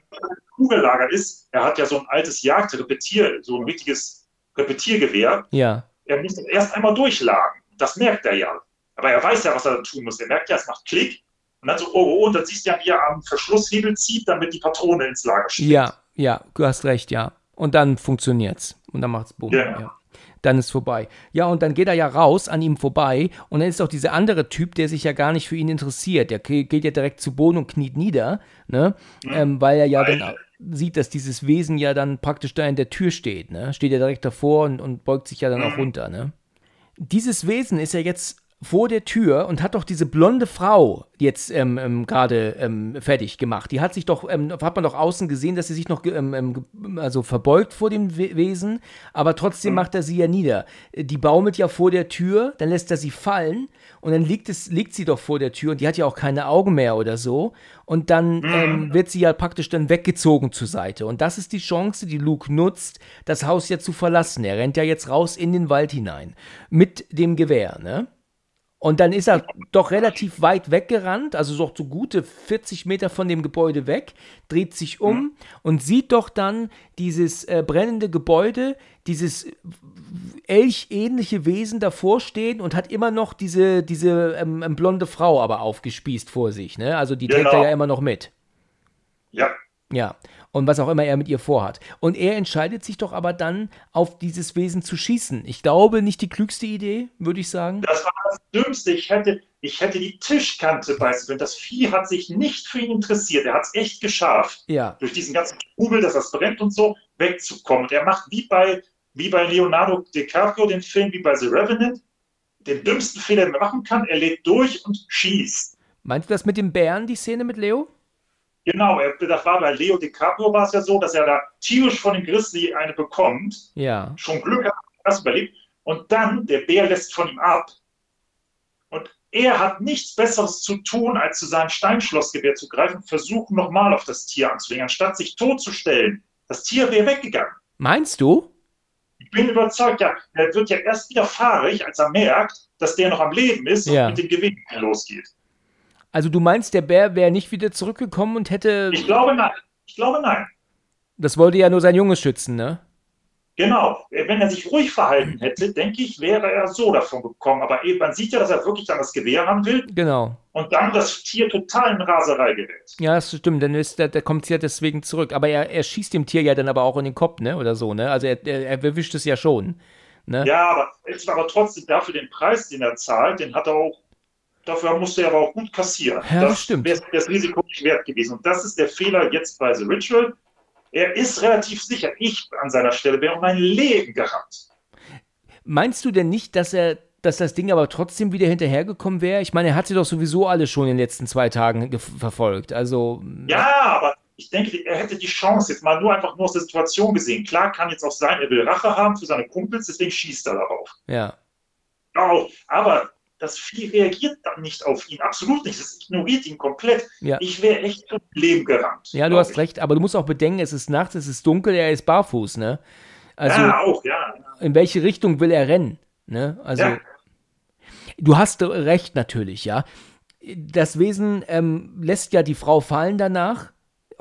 Speaker 3: Kugellager ist, er hat ja so ein altes Jagdrepetier, so ein richtiges Repetiergewehr.
Speaker 2: Ja.
Speaker 3: Er muss das erst einmal durchladen. Das merkt er ja. Aber er weiß ja, was er tun muss. Er merkt ja, es macht Klick. Und dann so, oh, oh, und dann siehst du ja, wie er am Verschlusshebel zieht, damit die Patrone ins Lager steht.
Speaker 2: Ja, ja, du hast recht, ja. Und dann funktioniert's. Und dann macht's Bumm.
Speaker 3: Ja.
Speaker 2: Ja. Dann ist vorbei. Ja, und dann geht er ja raus an ihm vorbei. Und dann ist auch dieser andere Typ, der sich ja gar nicht für ihn interessiert. Der geht ja direkt zu Boden und kniet nieder, ne? Ähm, weil er ja dann
Speaker 3: Alter.
Speaker 2: sieht, dass dieses Wesen ja dann praktisch da in der Tür steht, ne? Steht ja direkt davor und, und beugt sich ja dann auch runter, ne? Dieses Wesen ist ja jetzt vor der Tür und hat doch diese blonde Frau jetzt ähm, ähm, gerade ähm, fertig gemacht. Die hat sich doch, ähm, hat man doch außen gesehen, dass sie sich noch ähm, ähm, also verbeugt vor dem We Wesen, aber trotzdem macht er sie ja nieder. Die baumelt ja vor der Tür, dann lässt er sie fallen und dann liegt, es, liegt sie doch vor der Tür und die hat ja auch keine Augen mehr oder so. Und dann ähm, wird sie ja praktisch dann weggezogen zur Seite. Und das ist die Chance, die Luke nutzt, das Haus ja zu verlassen. Er rennt ja jetzt raus in den Wald hinein mit dem Gewehr, ne? Und dann ist er doch relativ weit weggerannt, also doch so gute 40 Meter von dem Gebäude weg, dreht sich um und sieht doch dann dieses äh, brennende Gebäude, dieses elchähnliche Wesen davor stehen und hat immer noch diese, diese ähm, ähm, blonde Frau aber aufgespießt vor sich. Ne? Also die trägt er
Speaker 3: Genau.
Speaker 2: ja immer noch mit.
Speaker 3: Ja,
Speaker 2: Ja, und was auch immer er mit ihr vorhat. Und er entscheidet sich doch aber dann, auf dieses Wesen zu schießen. Ich glaube, nicht die klügste Idee, würde ich sagen.
Speaker 3: Das war das Dümmste. Ich hätte, ich hätte die Tischkante beißen können. Das Vieh hat sich nicht für ihn interessiert. Er hat es echt geschafft,
Speaker 2: Ja,
Speaker 3: durch diesen ganzen Trubel, dass das brennt und so, wegzukommen. Und er macht wie bei, wie bei Leonardo DiCaprio den Film, wie bei The Revenant, den dümmsten Fehler, den man machen kann. Er lädt durch und schießt.
Speaker 2: meinst du das mit dem Bären, die Szene mit Leo?
Speaker 3: Genau, er, das war bei Leo DiCaprio war es ja so, dass er da tierisch von dem Grizzly eine bekommt.
Speaker 2: Ja.
Speaker 3: schon Glück hat, das überlebt. Und dann, der Bär lässt von ihm ab. Und er hat nichts Besseres zu tun, als zu seinem Steinschlossgewehr zu greifen und versuchen, nochmal auf das Tier anzulegen, anstatt sich totzustellen. Das Tier wäre weggegangen.
Speaker 2: Meinst du?
Speaker 3: Ich bin überzeugt, ja, er wird ja erst wieder fahrig, als er merkt, dass der noch am Leben ist
Speaker 2: Ja.
Speaker 3: und mit dem Gewehr losgeht.
Speaker 2: Also du meinst, der Bär wäre nicht wieder zurückgekommen und hätte.
Speaker 3: Ich glaube nein. Ich glaube nein.
Speaker 2: Das wollte ja nur sein Junge schützen, ne?
Speaker 3: Genau. Wenn er sich ruhig verhalten hätte, denke ich, wäre er so davon gekommen. Aber eben, man sieht ja, dass er wirklich dann das Gewehr haben will
Speaker 2: Genau.
Speaker 3: und dann das Tier total in Raserei gerät.
Speaker 2: Ja, das stimmt. Dann ist der, der kommt ja deswegen zurück. Aber er, er schießt dem Tier ja dann aber auch in den Kopf, ne? Oder so, ne? Also er, er, er erwischt es ja schon. Ne?
Speaker 3: Ja, aber aber trotzdem dafür den Preis, den er zahlt, den hat er auch, dafür musste er aber auch gut kassieren.
Speaker 2: Ja, das stimmt.
Speaker 3: wäre das Risiko nicht wert gewesen. Und das ist der Fehler jetzt bei The Ritual. Er ist relativ sicher, ich an seiner Stelle wäre um mein Leben gerannt.
Speaker 2: Meinst du denn nicht, dass er, dass das Ding aber trotzdem wieder hinterhergekommen wäre? Ich meine, er hat sie doch sowieso alle schon in den letzten zwei Tagen ge- verfolgt. Also.
Speaker 3: Ja, aber ich denke, er hätte die Chance, jetzt mal nur einfach nur aus der Situation gesehen. Klar kann jetzt auch sein, er will Rache haben für seine Kumpels, deswegen schießt er darauf.
Speaker 2: Ja.
Speaker 3: Auch, aber das Vieh reagiert dann nicht auf ihn, absolut nicht. Es ignoriert ihn komplett.
Speaker 2: Ja.
Speaker 3: Ich wäre echt zum Leben gerannt.
Speaker 2: Ja, du hast recht, aber du musst auch bedenken, es ist nachts, es ist dunkel, er ist barfuß, ne? Also,
Speaker 3: ja, auch, ja.
Speaker 2: in welche Richtung will er rennen? Ne? Also,
Speaker 3: Ja.
Speaker 2: du hast recht natürlich, ja. Das Wesen ähm, lässt ja die Frau fallen danach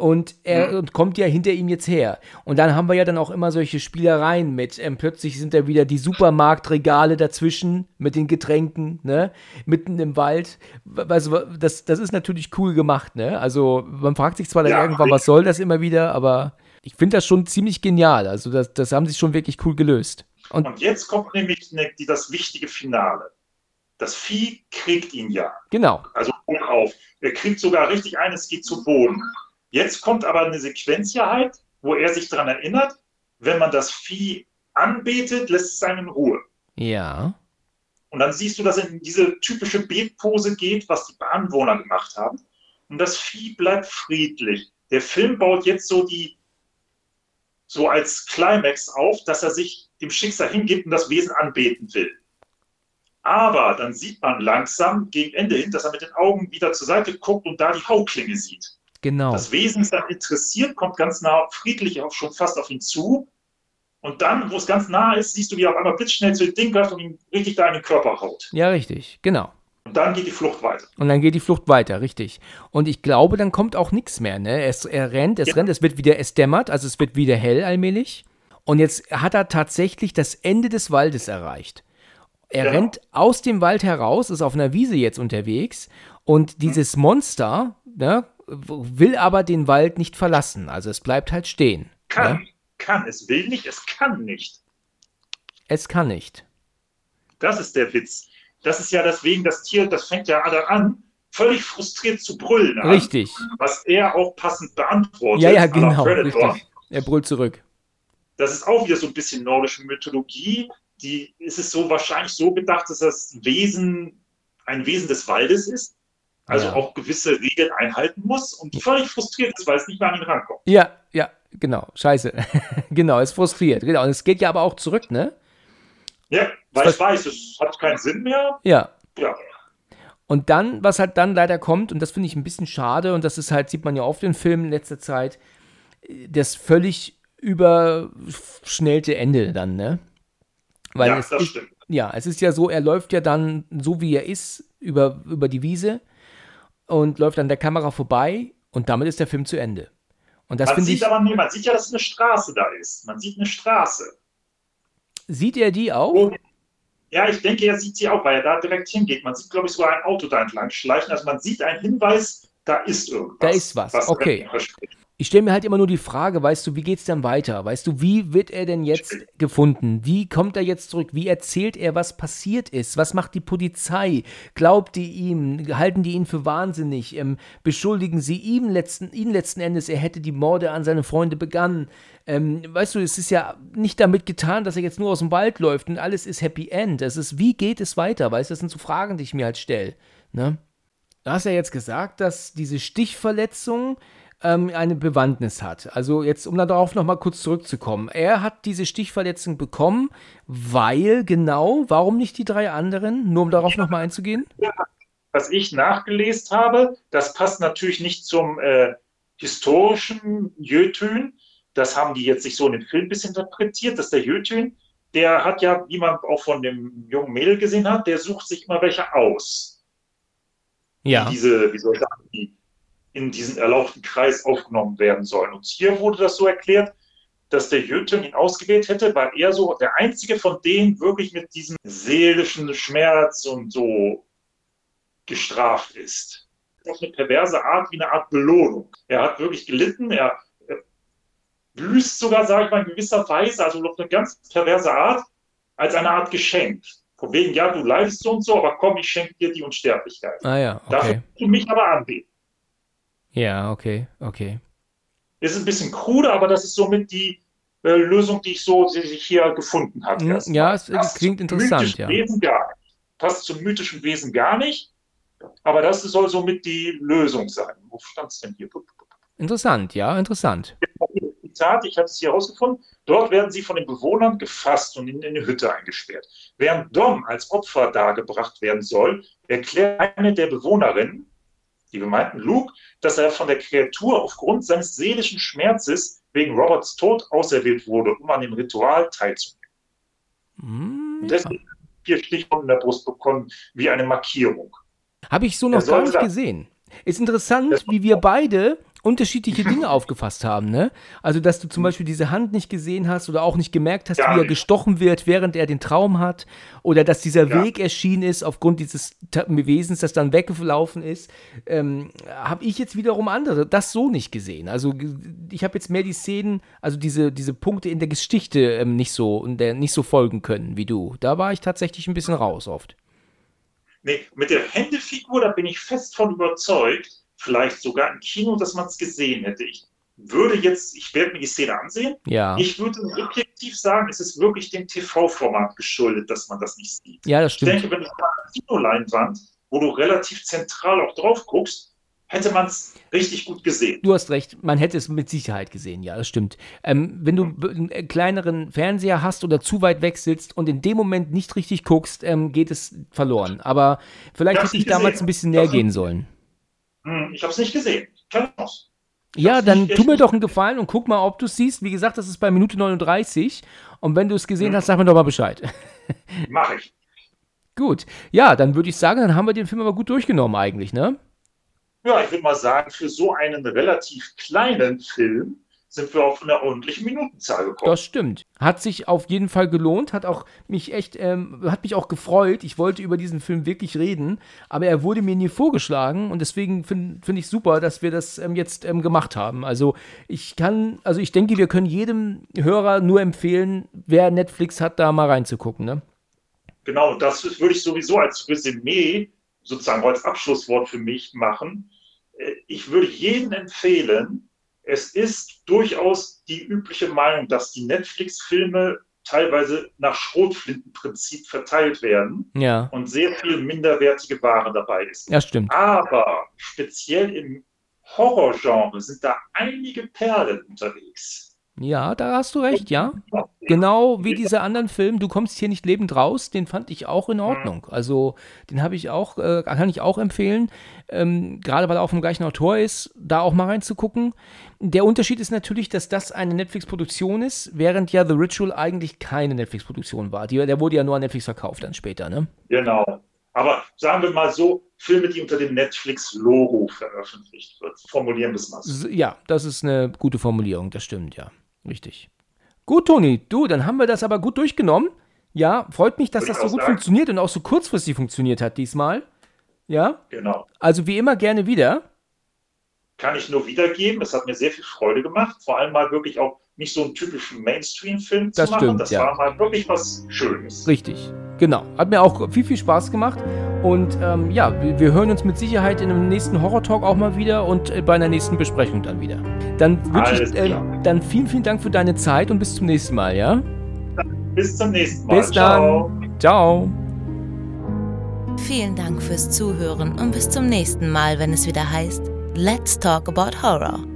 Speaker 2: und er
Speaker 3: Mhm.
Speaker 2: und kommt ja hinter ihm jetzt her. Und dann haben wir ja dann auch immer solche Spielereien mit, ähm, plötzlich sind da wieder die Supermarktregale dazwischen mit den Getränken, ne? Mitten im Wald. Also, das, das ist natürlich cool gemacht, ne? Also, man fragt sich zwar dann
Speaker 3: Ja,
Speaker 2: irgendwann, was soll das immer wieder, aber ich finde das schon ziemlich genial. Also, das, das haben sie schon wirklich cool gelöst. Und
Speaker 3: Und jetzt kommt nämlich ne, die, das wichtige Finale. Das Vieh kriegt ihn ja.
Speaker 2: genau.
Speaker 3: Also auf. Er kriegt sogar richtig ein, es geht zu Boden. Jetzt kommt aber eine Sequenz hier halt, wo er sich daran erinnert, wenn man das Vieh anbetet, lässt es einen in Ruhe.
Speaker 2: Ja.
Speaker 3: Und dann siehst du, dass er in diese typische Betpose geht, was die Anwohner gemacht haben. Und das Vieh bleibt friedlich. Der Film baut jetzt so die, so als Climax auf, dass er sich dem Schicksal hingibt und das Wesen anbeten will. Aber dann sieht man langsam gegen Ende hin, dass er mit den Augen wieder zur Seite guckt und da die Hauklinge sieht.
Speaker 2: Genau.
Speaker 3: Das Wesen ist dann interessiert, kommt ganz nah, friedlich auch schon fast auf ihn zu. Und dann, wo es ganz nah ist, siehst du, wie er auf einmal blitzschnell zu dem Ding greift und ihn richtig da in den Körper haut.
Speaker 2: Ja, richtig. Genau.
Speaker 3: Und dann geht die Flucht weiter.
Speaker 2: Und dann geht die Flucht weiter, richtig. Und ich glaube, dann kommt auch nichts mehr, ne? Es, er rennt, es
Speaker 3: Ja.
Speaker 2: rennt, es wird wieder, es dämmert, also es wird wieder hell allmählich. Und jetzt hat er tatsächlich das Ende des Waldes erreicht. Er
Speaker 3: Ja.
Speaker 2: rennt aus dem Wald heraus, ist auf einer Wiese jetzt unterwegs und dieses Monster ne, will aber den Wald nicht verlassen. Also es bleibt halt stehen.
Speaker 3: Kann,
Speaker 2: Ne?
Speaker 3: kann, es will nicht, es kann nicht.
Speaker 2: Es kann nicht.
Speaker 3: Das ist der Witz. Das ist ja deswegen, das Tier, das fängt ja alle an, völlig frustriert zu brüllen an,
Speaker 2: Richtig.
Speaker 3: was er auch passend beantwortet.
Speaker 2: Ja, ja, genau. Er brüllt zurück.
Speaker 3: Das ist auch wieder so ein bisschen nordische Mythologie. Die ist es so wahrscheinlich so gedacht, dass das Wesen ein Wesen des Waldes ist, also
Speaker 2: Ja.
Speaker 3: auch gewisse Regeln einhalten muss und völlig frustriert ist, weil es nicht mehr an ihn rankommt.
Speaker 2: Ja, ja, genau. Scheiße. <laughs> genau, ist frustriert. Genau. Und es geht ja aber auch zurück, ne?
Speaker 3: Ja, weil es weiß, es hat keinen Sinn mehr.
Speaker 2: Ja.
Speaker 3: Ja,
Speaker 2: Und dann, was halt dann leider kommt, und das finde ich ein bisschen schade, und das ist halt, sieht man ja oft in Filmen in letzter Zeit, das völlig überschnellte Ende dann, ne? Weil
Speaker 3: ja
Speaker 2: es
Speaker 3: das
Speaker 2: ist,
Speaker 3: stimmt.
Speaker 2: ja, es ist ja so, er läuft ja dann so wie er ist über, über die Wiese und läuft an der Kamera vorbei und damit ist der Film zu Ende. Und das
Speaker 3: Man sieht
Speaker 2: ich,
Speaker 3: aber nie, man sieht ja, dass eine Straße da ist. Man sieht eine Straße.
Speaker 2: sieht er die auch?
Speaker 3: Oh. Ja, ich denke, er sieht sie auch, weil er da direkt hingeht. Man sieht, glaube ich, sogar ein Auto da entlang schleichen. Also man sieht einen Hinweis, da ist irgendwas.
Speaker 2: Da ist was, okay. Ich stelle mir halt immer nur die Frage, weißt du, wie geht's dann weiter? Weißt du, wie wird er denn jetzt gefunden? Wie kommt er jetzt zurück? Wie erzählt er, was passiert ist? Was macht die Polizei? Glaubt die ihm? Halten die ihn für wahnsinnig? Ähm, beschuldigen sie ihm letzten, ihn letzten Endes, er hätte die Morde an seine Freunde begangen? Ähm, weißt du, es ist ja nicht damit getan, dass er jetzt nur aus dem Wald läuft und alles ist Happy End. Es ist, wie geht es weiter? Weißt du, das sind so Fragen, die ich mir halt stelle. Ne? Du hast ja jetzt gesagt, dass diese Stichverletzung ähm, eine Bewandtnis hat. Also jetzt, um darauf nochmal kurz zurückzukommen. Er hat diese Stichverletzung bekommen, weil genau, warum nicht die drei anderen? Nur um darauf nochmal einzugehen?
Speaker 3: Was ich nachgelesen habe, das passt natürlich nicht zum äh, historischen Jötün. Das haben die jetzt sich so in dem Film ein bisschen interpretiert, dass der Jötün, der hat ja, wie man auch von dem jungen Mädel gesehen hat, der sucht sich immer welche aus.
Speaker 2: Ja.
Speaker 3: die diese, wie soll ich sagen, die in diesen erlauchten Kreis aufgenommen werden sollen. Und hier wurde das so erklärt, dass der Jötun ihn ausgewählt hätte, weil er so der einzige von denen wirklich mit diesem seelischen Schmerz und so gestraft ist. Auf eine perverse Art, wie eine Art Belohnung. Er hat wirklich gelitten, er, er büßt sogar, sage ich mal, in gewisser Weise, also auf eine ganz perverse Art. als eine Art Geschenk. Von wegen, ja, du leidest so und so, aber komm, ich schenke dir die Unsterblichkeit.
Speaker 2: Ah ja, okay.
Speaker 3: Dafür musst du mich aber anbeten.
Speaker 2: Ja, okay, okay.
Speaker 3: Ist ein bisschen krude, aber das ist somit die äh, Lösung, die ich so die sich hier gefunden habe.
Speaker 2: Hm,
Speaker 3: erstmal.
Speaker 2: Ja, es
Speaker 3: Passt
Speaker 2: klingt
Speaker 3: zum
Speaker 2: interessant,
Speaker 3: mythischen
Speaker 2: ja.
Speaker 3: Wesen gar nicht. Passt zum mythischen Wesen gar nicht. Aber das soll somit die Lösung sein. Wo stand es denn hier?
Speaker 2: Interessant, ja, interessant.
Speaker 3: Zitat, ich habe es hier herausgefunden. Dort werden sie von den Bewohnern gefasst und in eine Hütte eingesperrt. Während Dom als Opfer dargebracht werden soll, erklärt eine der Bewohnerinnen, die bemeinten Luke, dass er von der Kreatur aufgrund seines seelischen Schmerzes wegen Roberts Tod auserwählt wurde, um an dem Ritual teilzunehmen.
Speaker 2: Hm,
Speaker 3: Und
Speaker 2: ja.
Speaker 3: deswegen vier Stichwunden in der Brust bekommen, wie eine Markierung.
Speaker 2: Habe ich so noch gar nicht gesehen. Ist interessant, wie wir beide unterschiedliche Dinge aufgefasst haben, ne? Also, dass du zum Beispiel diese Hand nicht gesehen hast oder auch nicht gemerkt hast,
Speaker 3: Gar
Speaker 2: wie er
Speaker 3: nicht.
Speaker 2: gestochen wird, während er den Traum hat. Oder dass dieser
Speaker 3: Ja.
Speaker 2: Weg erschienen ist aufgrund dieses Wesens, das dann weggelaufen ist. Ähm, habe ich jetzt wiederum andere, das so nicht gesehen. Also, ich habe jetzt mehr die Szenen, also diese, diese Punkte in der Geschichte ähm, nicht so, der, nicht so folgen können wie du. Da war ich tatsächlich ein bisschen raus oft.
Speaker 3: Nee, mit der Händefigur, da bin ich fest von überzeugt, vielleicht sogar im Kino, dass man es gesehen hätte. Ich würde jetzt, ich werde mir die Szene ansehen.
Speaker 2: Ja.
Speaker 3: Ich würde subjektiv sagen, es ist wirklich dem TV-Format geschuldet, dass man das nicht sieht.
Speaker 2: Ja, das
Speaker 3: Ich
Speaker 2: stimmt.
Speaker 3: denke, wenn du da eine Kinoleinwand, wo du relativ zentral auch drauf guckst, hätte man es richtig gut gesehen.
Speaker 2: Du hast recht, man hätte es mit Sicherheit gesehen, ja, das stimmt. Ähm, wenn du b- einen äh, kleineren Fernseher hast oder zu weit weg sitzt und in dem Moment nicht richtig guckst, ähm, geht es verloren. Aber vielleicht
Speaker 3: Ich hab's
Speaker 2: hätte ich
Speaker 3: nicht
Speaker 2: damals
Speaker 3: gesehen.
Speaker 2: ein bisschen
Speaker 3: Ich
Speaker 2: näher
Speaker 3: hab's
Speaker 2: gehen sollen.
Speaker 3: Hm, ich habe es nicht gesehen. Keine Chance.
Speaker 2: Ja, dann tu mir doch einen Gefallen und guck mal, ob du es siehst. Wie gesagt, das ist bei Minute 39. Und wenn du es gesehen
Speaker 3: Mhm.
Speaker 2: hast, sag mir doch mal Bescheid. <laughs>
Speaker 3: Mache ich.
Speaker 2: gut. Ja, dann würde ich sagen, dann haben wir den Film aber gut durchgenommen eigentlich, ne?
Speaker 3: Ja, ich würde mal sagen, für so einen relativ kleinen Film sind wir auf eine ordentliche Minutenzahl gekommen.
Speaker 2: Das stimmt. Hat sich auf jeden Fall gelohnt, hat auch mich echt, ähm, hat mich auch gefreut. Ich wollte über diesen Film wirklich reden, aber er wurde mir nie vorgeschlagen und deswegen finde find ich super, dass wir das ähm, jetzt ähm, gemacht haben. Also ich kann, also ich denke, wir können jedem Hörer nur empfehlen, wer Netflix hat, da mal reinzugucken, ne?
Speaker 3: Genau, das würde ich sowieso als Resümee, sozusagen als Abschlusswort für mich machen. Äh, Ich würde jedem empfehlen, es ist durchaus die übliche Meinung, dass die Netflix-Filme teilweise nach Schrotflintenprinzip verteilt werden
Speaker 2: Ja,
Speaker 3: und sehr viel minderwertige Ware dabei ist.
Speaker 2: ja, stimmt.
Speaker 3: Aber speziell im Horrorgenre sind da einige Perlen unterwegs.
Speaker 2: Ja, da hast du recht, ja. Genau wie diese anderen Filme, du kommst hier nicht lebend raus, den fand ich auch in Ordnung. Also, den habe ich auch, äh, kann ich auch empfehlen. Ähm, gerade weil er auch vom gleichen Autor ist, da auch mal reinzugucken. Der Unterschied ist natürlich, dass das eine Netflix-Produktion ist, während ja The Ritual eigentlich keine Netflix-Produktion war. Die, der wurde ja nur an Netflix verkauft dann später, ne?
Speaker 3: Genau. Aber sagen wir mal so, Filme, die unter dem Netflix-Logo veröffentlicht wird. Formulieren wir es mal so.
Speaker 2: Ja, das ist eine gute Formulierung, das stimmt, ja. Richtig. Gut, Toni, du, dann haben wir das aber gut durchgenommen. Ja, freut mich, dass
Speaker 3: Würde
Speaker 2: das so gut
Speaker 3: sagen.
Speaker 2: funktioniert und auch so kurzfristig funktioniert hat diesmal. Ja,
Speaker 3: Genau.
Speaker 2: also wie immer gerne wieder.
Speaker 3: Kann ich nur wiedergeben. Es hat mir sehr viel Freude gemacht. Vor allem mal wirklich auch nicht so einen typischen Mainstream-Film zu
Speaker 2: Das
Speaker 3: machen.
Speaker 2: stimmt,
Speaker 3: das
Speaker 2: ja.
Speaker 3: war mal wirklich was Schönes.
Speaker 2: Richtig, genau. Hat mir auch viel, viel Spaß gemacht. Und ähm, ja, wir, hören uns mit Sicherheit in einem nächsten Horror-Talk auch mal wieder und äh, bei einer nächsten Besprechung dann wieder. Dann wünsche ich, äh, dann vielen, vielen Dank für deine Zeit und bis zum nächsten Mal, ja?
Speaker 3: Bis zum nächsten Mal.
Speaker 2: Bis dann. Ciao.
Speaker 1: Vielen Dank fürs Zuhören und bis zum nächsten Mal, wenn es wieder heißt Let's Talk About Horror.